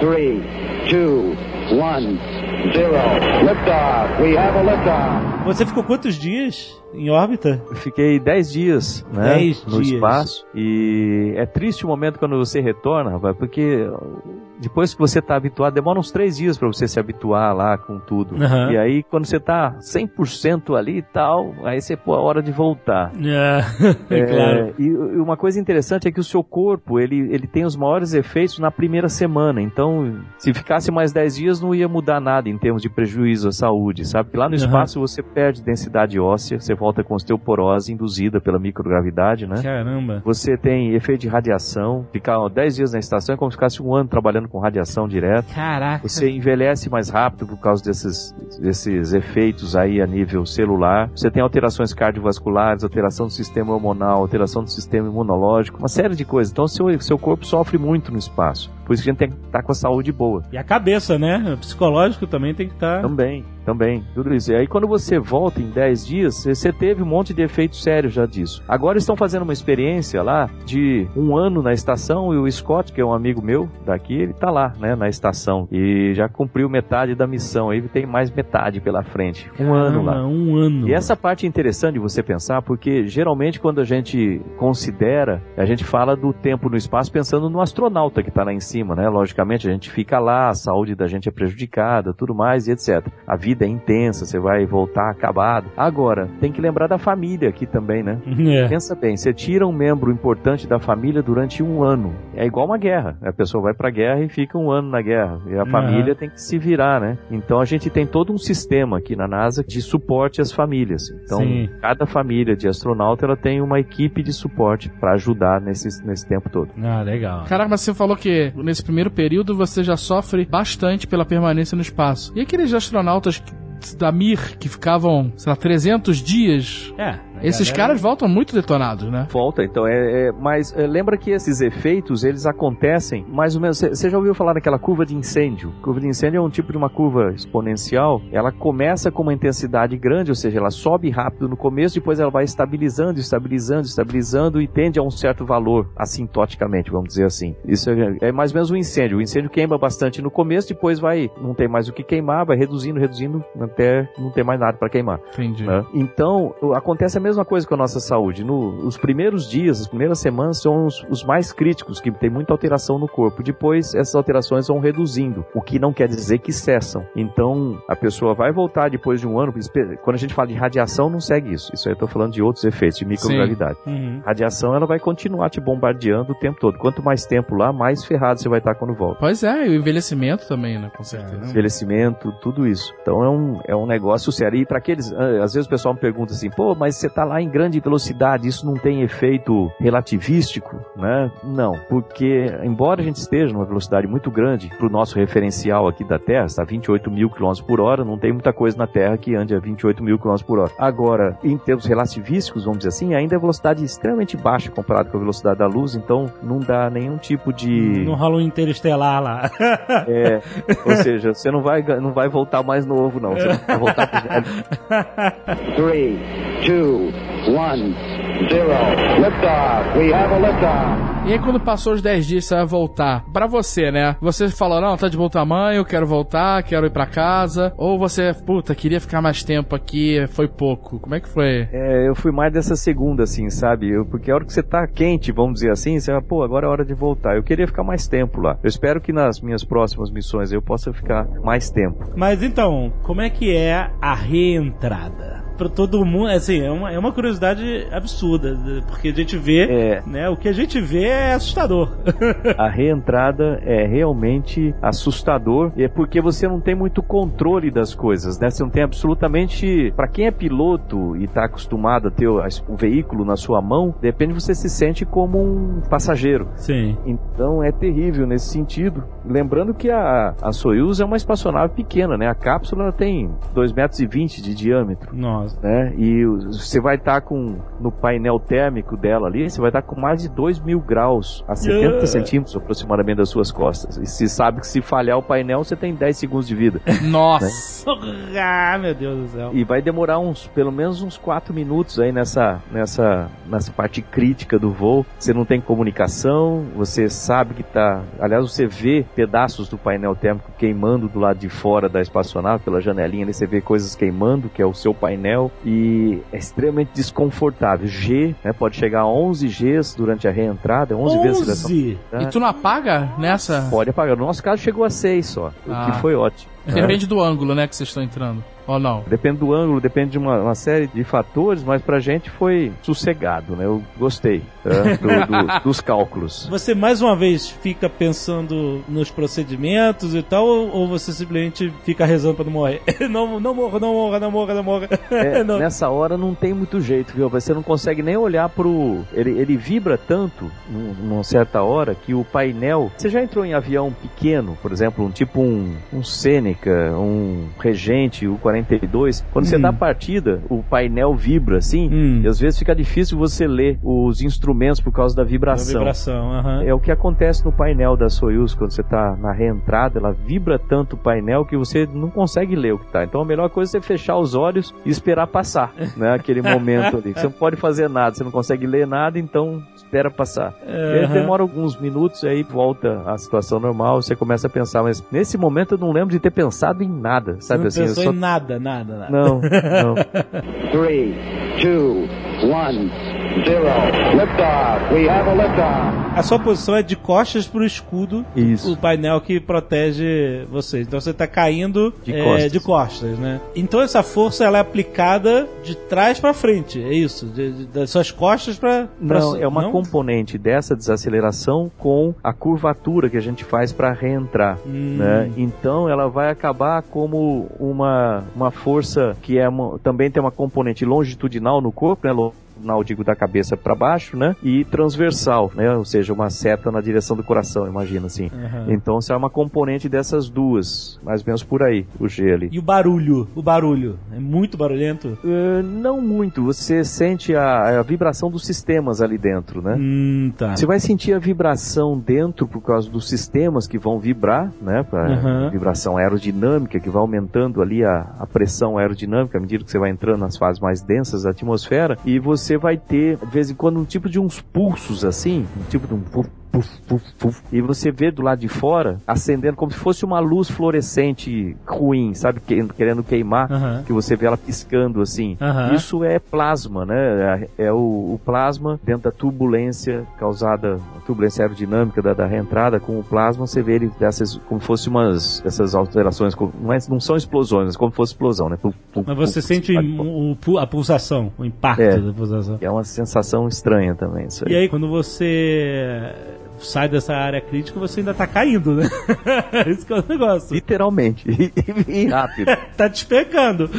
3, 2, 1... Você ficou quantos dias em órbita? Eu fiquei 10 dias, né? 10 no dias. espaço. E é triste o momento quando você retorna, rapaz, porque depois que você tá habituado, demora uns 3 dias para você se habituar lá com tudo. Aham. E aí, quando você tá 100% ali e tal, aí você, pô, é hora de voltar. É, É, claro. E e uma coisa interessante é que o seu corpo, ele, ele tem os maiores efeitos na primeira semana. Então, se ficasse mais 10 dias, não ia mudar nada em termos de prejuízo à saúde, sabe? Porque lá no Aham. espaço você perde densidade óssea, você volta com osteoporose induzida pela microgravidade, né? Caramba. Você tem efeito de radiação. Ficar ó, 10 dias na estação é como se ficasse um ano trabalhando com radiação direto. Caraca. Você envelhece mais rápido por causa desses, desses efeitos aí a nível celular. Você tem alterações cardiovasculares, alteração do sistema hormonal, alteração do sistema imunológico, uma série de coisas. Então, seu, seu corpo sofre muito no espaço. Por isso que a gente tem que estar com a saúde boa. E a cabeça, né? O psicológico também tem que estar. Também, também, tudo isso. E aí quando você volta em 10 dias, você- teve um monte de efeitos sérios já disso. Agora estão fazendo uma experiência lá de um ano na estação e o Scott, que é um amigo meu daqui, ele tá lá, né, na estação. E já cumpriu metade da missão. Aí tem mais metade pela frente. Um ano lá. Um ano. E essa parte é interessante de você pensar, porque geralmente quando a gente considera, a gente fala do tempo no espaço pensando no astronauta que está lá em cima, né? Logicamente a gente fica lá, a saúde da gente é prejudicada, tudo mais e etc. A vida é intensa, você vai voltar acabado. Agora, tem que lembrar da família aqui também, né? É. Pensa bem, você tira um membro importante da família durante um ano. É igual uma guerra. A pessoa vai pra guerra e fica um ano na guerra. E a Aham. família tem que se virar, né? Então a gente tem todo um sistema aqui na NASA de suporte às famílias. Então, Sim. cada família de astronauta ela tem uma equipe de suporte para ajudar nesse, nesse tempo todo. Ah, legal. Caraca, mas você falou que nesse primeiro período você já sofre bastante pela permanência no espaço. E aqueles astronautas da Mir que ficavam, sei lá, 300 dias? É. a Esses galera- caras voltam muito detonados, né? Volta, então é, é- mas é, lembra que esses efeitos eles acontecem mais ou menos. Você já ouviu falar daquela curva de incêndio? Curva de incêndio é um tipo de uma curva exponencial. Ela começa com uma intensidade grande, ou seja, ela sobe rápido no começo, depois ela vai estabilizando, estabilizando, estabilizando e tende a um certo valor assintoticamente, vamos dizer assim. Isso é, é mais ou menos um incêndio. O incêndio queima bastante no começo, depois vai não tem mais o que queimar, vai reduzindo, reduzindo até não ter mais nada para queimar. Entendi. né? Então, acontece a mesma mesma coisa com a nossa saúde. No, os primeiros dias, as primeiras semanas são os, os mais críticos, que tem muita alteração no corpo. Depois, essas alterações vão reduzindo, o que não quer dizer que cessam. Então, a pessoa vai voltar depois de um ano. Quando a gente fala de radiação, não segue isso. Isso aí eu tô falando de outros efeitos, de microgravidade. Uhum. Radiação, ela vai continuar te bombardeando o tempo todo. Quanto mais tempo lá, mais ferrado você vai estar quando volta. Pois é, e o envelhecimento também, né? Com certeza. envelhecimento, tudo isso. Então é um, é um negócio sério. E para aqueles, ah, às vezes o pessoal me pergunta assim, pô, mas você tá lá em grande velocidade, isso não tem efeito relativístico, né? Não, porque embora a gente esteja numa velocidade muito grande pro nosso referencial aqui da Terra, está 28 mil km por hora, não tem muita coisa na Terra que ande a 28 mil km por hora. Agora, em termos relativísticos, vamos dizer assim, ainda é velocidade extremamente baixa comparado com a velocidade da luz, então não dá nenhum tipo de No ralo interestelar lá. é, ou seja, você não vai, não vai voltar mais novo, não. Você vai voltar pro velho. Three, two, one, zero. Liftoff. We have a liftoff. E aí, quando passou os 10 dias, você vai voltar. Pra você, né? Você falou, não, tá de bom tamanho, quero voltar, quero ir pra casa. Ou você, puta, queria ficar mais tempo aqui, foi pouco. Como é que foi? É, eu fui mais dessa segunda, assim, sabe? Eu- porque a hora que você tá quente, vamos dizer assim, você vai, pô, agora é hora de voltar. Eu queria ficar mais tempo lá. Eu espero que nas minhas próximas missões eu possa ficar mais tempo. Mas então, como é que é a reentrada? Pra todo mundo, assim, é uma, é uma curiosidade absurda, porque a gente vê, É. né, o que a gente vê é assustador. A reentrada é realmente assustador, é porque você não tem muito controle das coisas, né? Você não tem absolutamente. Pra quem é piloto e tá acostumado a ter o, o veículo na sua mão, de repente você se sente como um passageiro. Sim. Então é terrível nesse sentido. Lembrando que a, a Soyuz é uma espaçonave pequena, né? A cápsula tem 2,20 metros e vinte de diâmetro. Nossa. Né? E você vai estar com no painel térmico dela ali, você vai estar com mais de 2 mil graus a 70 Yeah. centímetros aproximadamente das suas costas. E se sabe que se falhar o painel, você tem 10 segundos de vida. Nossa! Ah, meu Deus do céu. E vai demorar uns, pelo menos uns 4 minutos aí nessa, nessa, nessa parte crítica do voo. Você não tem comunicação, você sabe que tá. Aliás, você vê pedaços do painel térmico queimando do lado de fora da espaçonave, pela janelinha ali, você vê coisas queimando, que é o seu painel, e é extremamente desconfortável. G, né, pode chegar a 11 Gs durante a reentrada, 11, vezes a aceleração. 11? E tu não apaga nessa? Pode apagar. No nosso caso chegou a 6 só, o Ah. que foi ótimo. né? Depende do ângulo, né, que vocês estão entrando. Ou não? Depende do ângulo, depende de uma, uma série de fatores, mas pra gente foi sossegado, né? Eu gostei né, do- do- dos cálculos. Você mais uma vez fica pensando nos procedimentos e tal, ou, ou você simplesmente fica rezando pra não morrer? não, não morra, não morra, não morra, não morra. É, Não. nessa hora não tem muito jeito, viu? Você não consegue nem olhar pro. Ele, ele vibra tanto num- numa certa hora que o painel. Você já entrou em avião pequeno, por exemplo, um tipo um, um Seneca, um Regente, o 42. Quando você Hum. dá a partida, o painel vibra assim, Hum. e às vezes fica difícil você ler os instrumentos por causa da vibração. vibração, aham. É o que acontece no painel da Soyuz quando você está na reentrada, ela vibra tanto o painel que você não consegue ler o que tá. Então a melhor coisa é você fechar os olhos e esperar passar, né? Aquele momento ali. Você não pode fazer nada, você não consegue ler nada, então espera passar. E Aham. demora alguns minutos, aí volta à situação normal, você começa a pensar, mas nesse momento eu não lembro de ter pensado em nada, Você sabe não assim? pensou só- em nada, nada, nada. Não, não. Three, two, one, zero. Liftoff. We have a liftoff. A sua posição é de costas pro escudo, Isso. o painel que protege você. Então você tá caindo De é, costas. de costas, né? Então essa força ela é aplicada de trás pra frente, é isso? De- de- das suas costas pra... pra Não, su- é uma não? componente dessa desaceleração com a curvatura que a gente faz para reentrar. Hum. né? Então ela vai acabar como uma, uma força que é uma- também tem uma componente longitudinal no corpo, né? Longitudinal, digo, da cabeça para baixo, né? E transversal, né? Ou seja, uma seta na direção do coração, imagina assim. Aham. Então, isso é uma componente dessas duas, mais ou menos por aí, o G ali. E o barulho? O barulho? É muito barulhento? Eh, não muito, você sente a, a vibração dos sistemas ali dentro, né? Hum, tá. Você vai sentir a vibração dentro por causa dos sistemas que vão vibrar, né? Uhum. Vibração aerodinâmica que vai aumentando ali a, a pressão aerodinâmica à medida que você vai entrando nas fases mais densas da atmosfera. E você vai ter, de vez em quando, um tipo de uns pulsos assim, um tipo de um. Puf, puf, puf. E você vê do lado de fora acendendo como se fosse uma luz fluorescente ruim, sabe? Que- Querendo queimar, que você vê ela piscando assim. Isso é plasma, né? É é o, o plasma dentro da turbulência causada, a turbulência aerodinâmica da, da reentrada com o plasma, você vê ele dessas, como fosse umas, essas alterações, não, é, não são explosões, mas como se fosse explosão, né? Puf, puf, Mas você sente o- a pulsação, o impacto É. da pulsação. É uma sensação estranha também, isso aí. E aí, quando você sai dessa área crítica, você ainda tá caindo, né? Isso que é o negócio. Literalmente. E, rápido. tá despecando.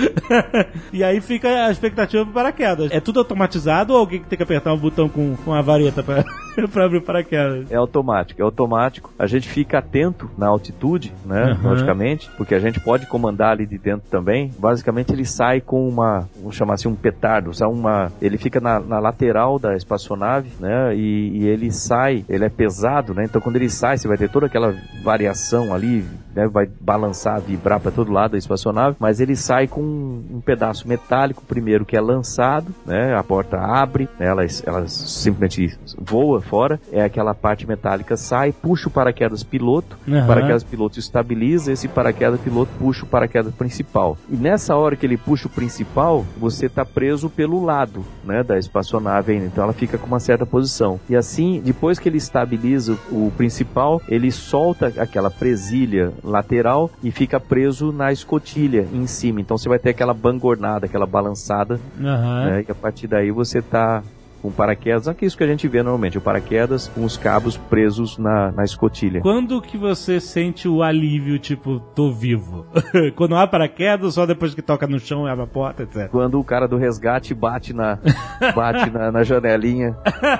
e aí fica a expectativa pro paraquedas. É tudo automatizado ou alguém que tem que apertar um botão com, com a vareta pra, pra abrir o paraquedas? É automático, é automático. A gente fica atento na altitude, né? Aham. Logicamente, porque a gente pode comandar ali de dentro também. Basicamente, ele sai com uma, vamos chamar assim, um petardo? Uma, ele fica na, na lateral da espaçonave, né? E, e ele sai, ele é pesado, né? Então, quando ele sai, você vai ter toda aquela variação ali, né? Vai balançar, vibrar para todo lado da espaçonave, mas ele sai com um, um pedaço metálico primeiro que é lançado, né? A porta abre, né? ela, ela simplesmente voa fora, é aquela parte metálica sai, puxa o paraquedas piloto, Aham. o paraquedas piloto estabiliza, esse paraquedas piloto puxa o paraquedas principal. E nessa hora que ele puxa o principal, você está preso pelo lado, né, da espaçonave ainda, então ela fica com uma certa posição. E assim, depois que ele estabiliza o principal, ele solta aquela presilha lateral e fica preso na escotilha em cima. Então você vai ter aquela bangornada, aquela balançada Aham. né? E a partir daí você tá com paraquedas, aqui é isso que a gente vê normalmente, o paraquedas com os cabos presos na, na escotilha. Quando que você sente o alívio, tipo, tô vivo? Quando há paraquedas só depois que toca no chão e abre a porta, etc? Quando o cara do resgate bate na, bate na, na janelinha,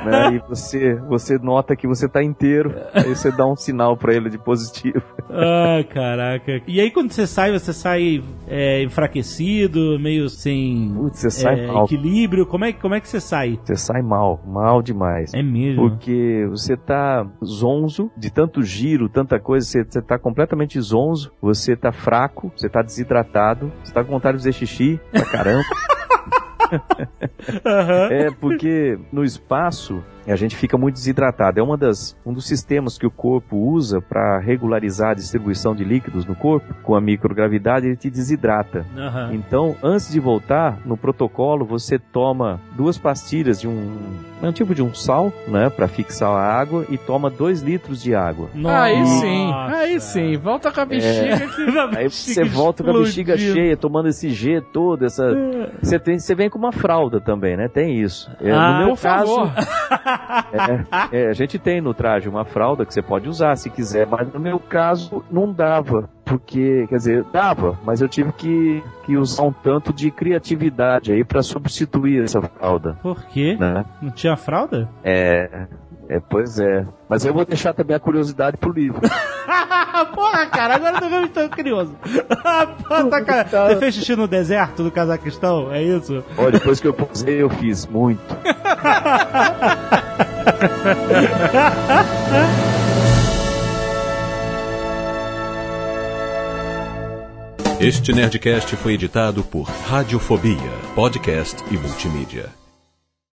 né? E você, você nota que você tá inteiro, aí você dá um sinal pra ele de positivo. Ah, caraca. E aí quando você sai, você sai é, enfraquecido, meio sem Putz, você sai é, equilíbrio. Como é, como é que você sai? Você sai mal, mal demais. É mesmo? Porque você tá zonzo de tanto giro, tanta coisa, você, você tá completamente zonzo, você tá fraco, você tá desidratado, você tá com vontade de fazer xixi pra caramba. É porque no espaço a gente fica muito desidratado. É uma das, um dos sistemas que o corpo usa para regularizar a distribuição de líquidos no corpo. Com a microgravidade, ele te desidrata. Aham. Então, antes de voltar, no protocolo você toma duas pastilhas de um, é um tipo de um sal, né, para fixar a água e toma dois litros de água. Aí Nossa. sim, aí sim. Volta com a bexiga que... Aí você volta com a bexiga cheia, tomando esse G todo, essa. Você, tem, você vem com uma fralda também, né? Tem isso. É, Ah, no meu por caso, favor. é, é, a gente tem no traje uma fralda que você pode usar se quiser, mas no meu caso não dava. Porque, quer dizer, dava, mas eu tive que, que usar um tanto de criatividade aí pra substituir essa fralda, Por quê? né? Não tinha fralda? É, é, pois é. Mas eu vou deixar também a curiosidade pro livro. Porra, cara, agora eu tô realmente tão curioso. Pô, tá, cara. Você fez xixi no deserto do Cazaquistão? É isso? Olha, depois que eu posei, eu fiz muito. Este Nerdcast foi editado por Radiofobia, podcast e multimídia.